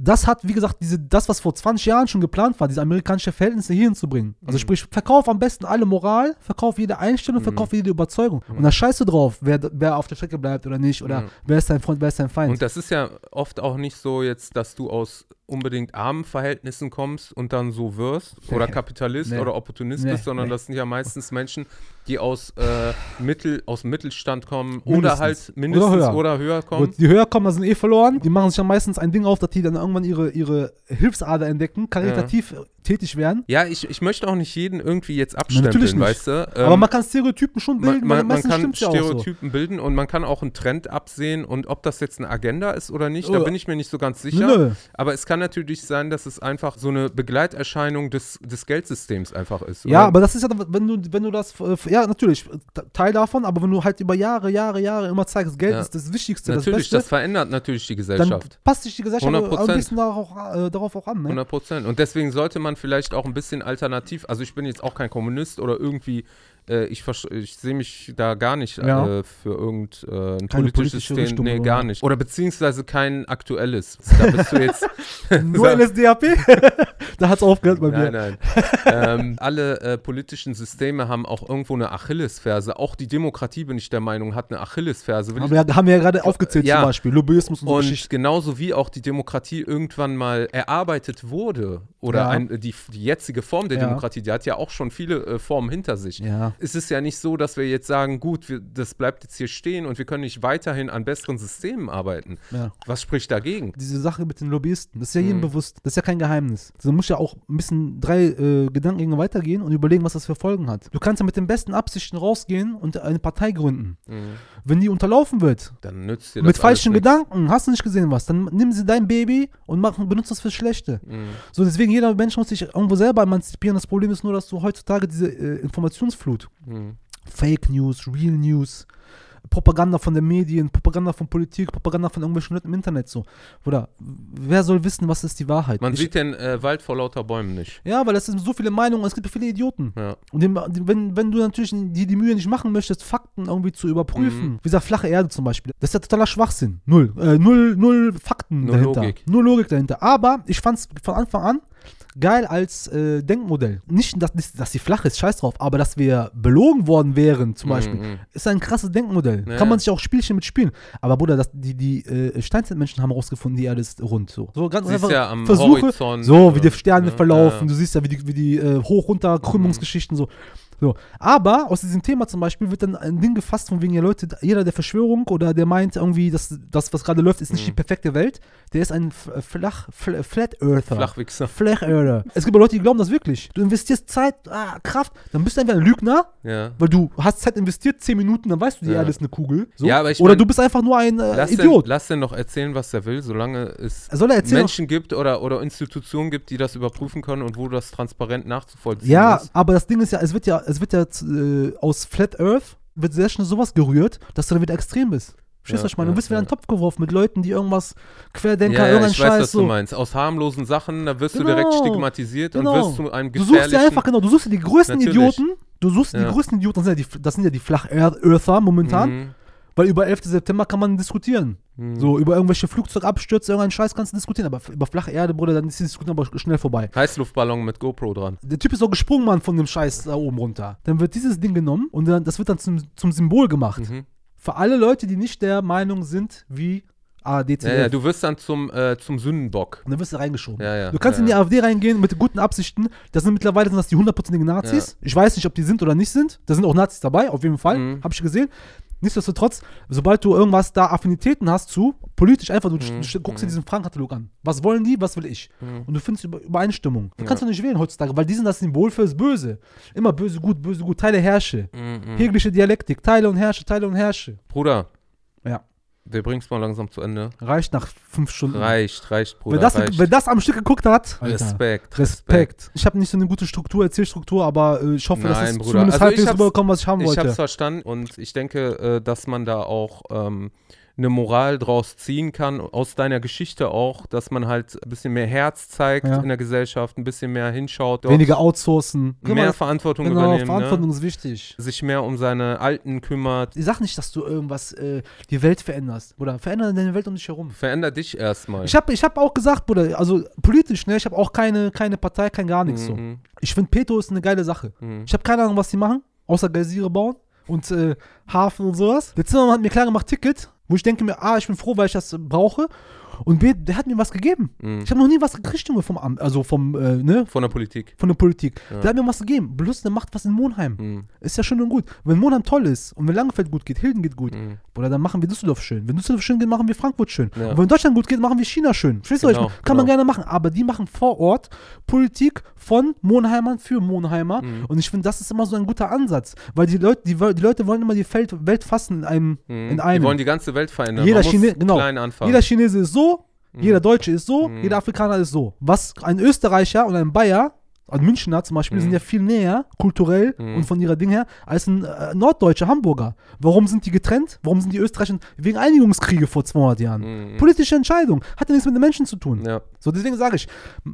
das hat, wie gesagt, diese, das, was vor 20 Jahren schon geplant war, diese amerikanische Verhältnisse hier hinzubringen. Also Mhm. sprich, verkauf am besten alle Moral, verkauf jede Einstellung, Mhm. verkauf jede Überzeugung. Mhm. Und da scheißt du drauf, wer, wer auf der Strecke bleibt oder nicht, oder Mhm. wer ist dein Freund, wer ist dein Feind. Und das ist ja oft auch nicht so jetzt, dass du aus unbedingt armen Verhältnissen kommst und dann so wirst *laughs* oder. Kapitalist Nee. oder Opportunist Nee, bist, sondern nee. das sind ja meistens Menschen, die aus äh, Mittel, aus Mittelstand kommen oder Mindestens. halt mindestens Oder oder höher. höher, Gut, kommen. die höher kommen, da sind eh verloren. Die machen sich ja meistens ein Ding auf, dass die dann irgendwann ihre, ihre Hilfsader entdecken, karitativ äh, tätig werden. Ja, ich, ich möchte auch nicht jeden irgendwie jetzt natürlich abstempeln, nicht. weißt du? Aber Ähm, man kann Stereotypen schon man, bilden, man, man meistens kann stimmt's ja so. Stereotypen bilden und man kann auch einen Trend absehen und ob das jetzt eine Agenda ist oder nicht, da Oh. bin ich mir nicht so ganz sicher. Nö. Aber es kann natürlich sein, dass es einfach so eine Begleiterscheinung des, des Geldsystems einfach ist. Ja, oder? aber das ist ja, wenn du, wenn du das, äh, ja, natürlich, äh, Teil davon, aber wenn du halt über Jahre, Jahre, Jahre immer zeigst, Geld Ja. ist das Wichtigste, natürlich, das das Beste, verändert natürlich die dann Gesellschaft. passt sich die Gesellschaft auch 100%. ein bisschen darauf, äh, darauf auch an, ne? 100 Prozent. Und deswegen sollte man vielleicht auch ein bisschen alternativ, also ich bin jetzt auch kein Kommunist oder irgendwie, äh, ich, ich sehe mich da gar nicht Ja. äh, für irgendein äh, politisches politische System. Richtung, Nee, oder? gar nicht. Oder beziehungsweise kein aktuelles. *laughs* Da bist du jetzt. *laughs* Nur *laughs* NSDAP? da hat's aufgehört bei mir. Nein, nein. ähm, alle äh, politischen Systeme haben auch irgendwo eine Achillesferse. Auch die Demokratie, bin ich der Meinung, hat eine Achillesferse. Will Haben wir, ja- haben wir ja gerade aufgezählt Ja. zum Beispiel, Lobbyismus und so Und Geschichten. genauso wie auch die Demokratie irgendwann mal erarbeitet wurde, oder Ja. ein, die, die jetzige Form der. Demokratie, die hat ja auch schon viele äh, Formen hinter sich. Ja. Es ist ja nicht so, dass wir jetzt sagen, gut, wir, das bleibt jetzt hier stehen und wir können nicht weiterhin an besseren Systemen arbeiten. ja. Was spricht dagegen? Diese Sache mit den Lobbyisten, das ist ja jedem Mhm. bewusst, das ist ja kein Geheimnis. Also, Du musst ja auch ein bisschen drei äh, Gedankengänge weitergehen und überlegen, was das für Folgen hat. Du kannst ja mit den besten Absichten rausgehen und eine Partei gründen. Mhm. Wenn die unterlaufen wird, Dann nützt dir das mit falschen nichts. Gedanken, hast du nicht gesehen was, dann nimm sie dein Baby und mach, benutzt das fürs Schlechte. Mhm. So, deswegen jeder Mensch muss sich irgendwo selber emanzipieren. Das Problem ist nur, dass du heutzutage diese äh, Informationsflut, Mhm. Fake News, Real News, Propaganda von den Medien, Propaganda von Politik, Propaganda von irgendwelchen Leuten im Internet so. Oder wer soll wissen, was ist die Wahrheit? Man Ich- sieht den äh, Wald vor lauter Bäumen nicht. ja, weil es sind so viele Meinungen, es gibt so viele Idioten. Ja. Und dem, wenn, wenn du natürlich die, die Mühe nicht machen möchtest, Fakten irgendwie zu überprüfen, Mhm. wie gesagt, flache Erde zum Beispiel, das ist ja totaler Schwachsinn. Null. Äh, null, null Fakten Nur dahinter. Logik. Nur Logik dahinter. Aber ich fand es von Anfang an geil als äh, Denkmodell. Nicht, dass, dass sie flach ist, scheiß drauf, aber dass wir belogen worden wären, zum Beispiel, Mhm. ist ein krasses Denkmodell. Ja. Kann man sich auch Spielchen mitspielen. Aber Bruder, das, die, die äh, Steinzeitmenschen haben herausgefunden, die Erde ist rund. So, so ganz Siehst einfach ja am Versuche, Horizont. so, wie die äh, Sterne ja, verlaufen, du siehst ja, wie die, wie die äh, hoch runter Krümmungsgeschichten so. So. Aber aus diesem Thema zum Beispiel wird dann ein Ding gefasst, von wegen ja Leute, jeder der Verschwörung oder der meint irgendwie, dass das, was gerade läuft, ist nicht Mhm. die perfekte Welt, der ist ein F- Flach, Fl Flat Earther. Flachwichser. Flach Earther. Es gibt aber Leute, die glauben das wirklich. Du investierst Zeit, ah, Kraft, dann bist du einfach ein Lügner, Ja. weil du hast Zeit investiert, 10 Minuten, dann weißt du, die Ja. Erde ist eine Kugel. So. Ja, aber ich oder mein, du bist einfach nur ein äh, Lass den, Idiot. lass den noch erzählen, was er will, solange es? Menschen gibt oder, oder Institutionen gibt, die das überprüfen können und wo das transparent nachzuvollziehen Ja, ist. aber das Ding ist ja, es wird ja, es wird ja äh, aus Flat Earth wird sehr schnell sowas gerührt, dass du dann wieder extrem bist. Verstehst du, was ich meine? Du bist wieder in einen Topf geworfen mit Leuten, die irgendwas Querdenker, Ja, ja, irgendein ich weiß, Scheiß was so. du meinst. Aus harmlosen Sachen, da wirst du Genau. direkt stigmatisiert Genau. und wirst zu einem Du suchst dir gefährlichen... einfach, genau, du suchst dir die größten Natürlich. Idioten, du suchst Ja. die größten Idioten, das sind ja die, das sind ja die Flach-Earther momentan, Mhm. Weil über 11. September kann man diskutieren. Mhm. So, über irgendwelche Flugzeugabstürze, irgendeinen Scheiß kannst du diskutieren, aber über flache Erde, Bruder, dann ist die Diskussion aber schnell vorbei. Heißluftballon mit GoPro dran. Der Typ ist auch gesprungen, Mann, von dem Scheiß da oben runter. Dann wird dieses Ding genommen und dann, das wird dann zum, zum Symbol gemacht. Mhm. Für alle Leute, die nicht der Meinung sind, wie ARD, Ja, ja, du wirst dann zum, äh, zum Sündenbock. und dann wirst du reingeschoben. Ja, ja. Du kannst in die. AfD reingehen mit guten Absichten. Das sind mittlerweile sind das die hundertprozentigen Nazis. Ich weiß nicht, ob die sind oder nicht sind. Da sind auch Nazis dabei, auf jeden Fall. Mhm. Habe ich gesehen. Nichtsdestotrotz, sobald du irgendwas da Affinitäten hast zu, politisch einfach, du, Mhm. du guckst dir Mhm. diesen Fragenkatalog an. Was wollen die, was will ich? Mhm. Und du findest Über Übereinstimmung. Du Ja. kannst doch nicht wählen heutzutage, weil die sind das Symbol fürs Böse. Immer böse, gut, böse, gut. Teile, herrsche. Mhm, mhm. Hegelische Dialektik. Teile und herrsche, teile und herrsche. Bruder, Ja. Wir bringen es mal langsam zu Ende. Reicht nach fünf Stunden. Reicht, reicht, Bruder. Wer das, reicht. wer das am Stück geguckt hat, Alter, Respekt. Respekt. Ich habe nicht so eine gute Struktur, Erzählstruktur, aber äh, ich hoffe, dass Nein, es Bruder. zumindest Also ich halbwegs rübergekommen, was ich haben Ich wollte. habe es verstanden und ich denke, äh, dass man da auch ähm, eine Moral draus ziehen kann, aus deiner Geschichte auch, dass man halt ein bisschen mehr Herz zeigt Ja. in der Gesellschaft, ein bisschen mehr hinschaut, Weniger outsourcen. Mehr Verantwortung genau, übernehmen, Verantwortung ne? ist wichtig. sich mehr um seine Alten kümmert. Ich sag nicht, dass du irgendwas, äh, die Welt veränderst. Oder verändere deine Welt um dich herum. Veränder dich erstmal. Ich habe ich hab auch gesagt, Bruder, also politisch, ne, ich habe auch keine, keine Partei, kein gar nichts so. Mhm, Ich finde, Peto ist eine geile Sache. mhm. Ich habe keine Ahnung, was die machen, außer Geysire bauen und äh, Hafen und sowas. Der Zimmermann hat mir klar gemacht, Ticket, wo ich denke mir, A, ich bin froh, weil ich das brauche. Und B, der hat mir was gegeben. Mhm. Ich habe noch nie was gekriegt, Junge, vom Amt, also vom, äh, ne, Von der Politik. von der Politik. Ja. Der hat mir was gegeben. Bloß der macht was in Monheim. Mhm. Ist ja schön und gut. Wenn Monheim toll ist und wenn Langefeld gut geht, Hilden geht gut, Mhm. Bruder, dann machen wir Düsseldorf schön. Wenn Düsseldorf schön geht, machen wir Frankfurt schön. Ja. Und wenn Deutschland gut geht, machen wir China schön. Verstehst du, Genau? Kann man genau. gerne machen. Aber die machen vor Ort Politik von Monheimern für Monheimer. Mhm. Und ich finde, das ist immer so ein guter Ansatz. Weil die Leute, die, die Leute wollen immer die Welt, fassen in einem. Mhm. In Die einem. wollen die ganze Welt verändern. Jeder Man Chine- genau. Jeder Chinese ist so, Mhm. jeder Deutsche ist so, Mhm. jeder Afrikaner ist so. Was ein Österreicher und ein Bayer, ein Münchner zum Beispiel, Mhm. sind ja viel näher, kulturell Mhm. und von ihrer Ding her, als ein äh, norddeutscher Hamburger. Warum sind die getrennt? Warum sind die Österreicher? Wegen Einigungskriege vor 200 Jahren. Mhm. Politische Entscheidung. Hat ja nichts mit den Menschen zu tun. Ja. So, deswegen sage ich,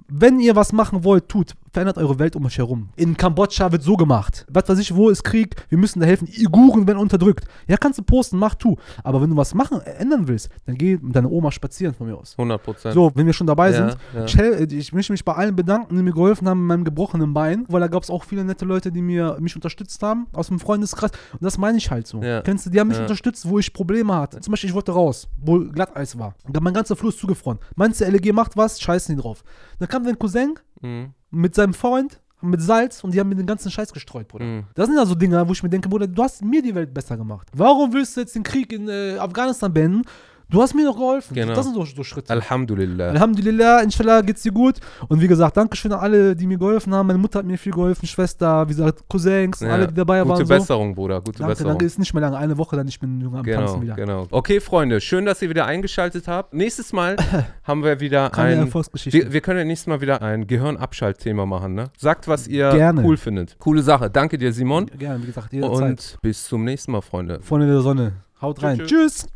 wenn ihr was machen wollt, tut, verändert eure Welt um euch herum. In Kambodscha wird so gemacht. Was weiß ich, wo ist Krieg? Wir müssen da helfen. Die Uiguren werden unterdrückt. Ja, kannst du posten, mach tu. Aber wenn du was machen, äh, ändern willst, dann geh mit deiner Oma spazieren von mir aus. 100 Prozent. So, wenn wir schon dabei Ja, sind, ja. Ich, hel- ich möchte mich bei allen bedanken, die mir geholfen haben mit meinem gebrochenen Bein, weil da gab es auch viele nette Leute, die mir, mich unterstützt haben aus dem Freundeskreis. Und das meine ich halt so. Ja. Kennst du, die haben mich unterstützt, wo ich Probleme hatte. Zum Beispiel, ich wollte raus, wo Glatteis war. Mein ganzer Fluss zugefroren. Meinst du, LG macht was? Scheißen die drauf. Dann kam dein Cousin Mhm. Mit seinem Freund mit Salz und die haben mir den ganzen Scheiß gestreut, Bruder. Mhm. Das sind ja so Dinge, wo ich mir denke, Bruder, du hast mir die Welt besser gemacht. Warum willst du jetzt den Krieg in äh, Afghanistan beenden? Du hast mir doch geholfen. Genau. Das sind so, so Schritte. Alhamdulillah. Alhamdulillah, inshallah geht's dir gut. Und wie gesagt, Dankeschön an alle, die mir geholfen haben. Meine Mutter hat mir viel geholfen, Schwester, wie gesagt, Cousins, Ja. alle, die dabei Gute waren. So. Besserung, Bruder. Gute Danke, Besserung. danke, ist nicht mehr lange, eine Woche, dann ich bin Junge am Genau, Tanzen wieder. genau. Okay, Freunde, schön, dass ihr wieder eingeschaltet habt. Nächstes Mal *coughs* haben wir wieder Keine ein. Wir, wir können ja nächstes Mal wieder ein Gehirnabschaltthema machen, ne? Sagt, was ihr Gerne. cool findet. Coole Sache. Danke dir, Simon. Gerne, wie gesagt, jederzeit. Und bis zum nächsten Mal, Freunde. Freunde der Sonne. Haut rein. tschüss. Tschüss.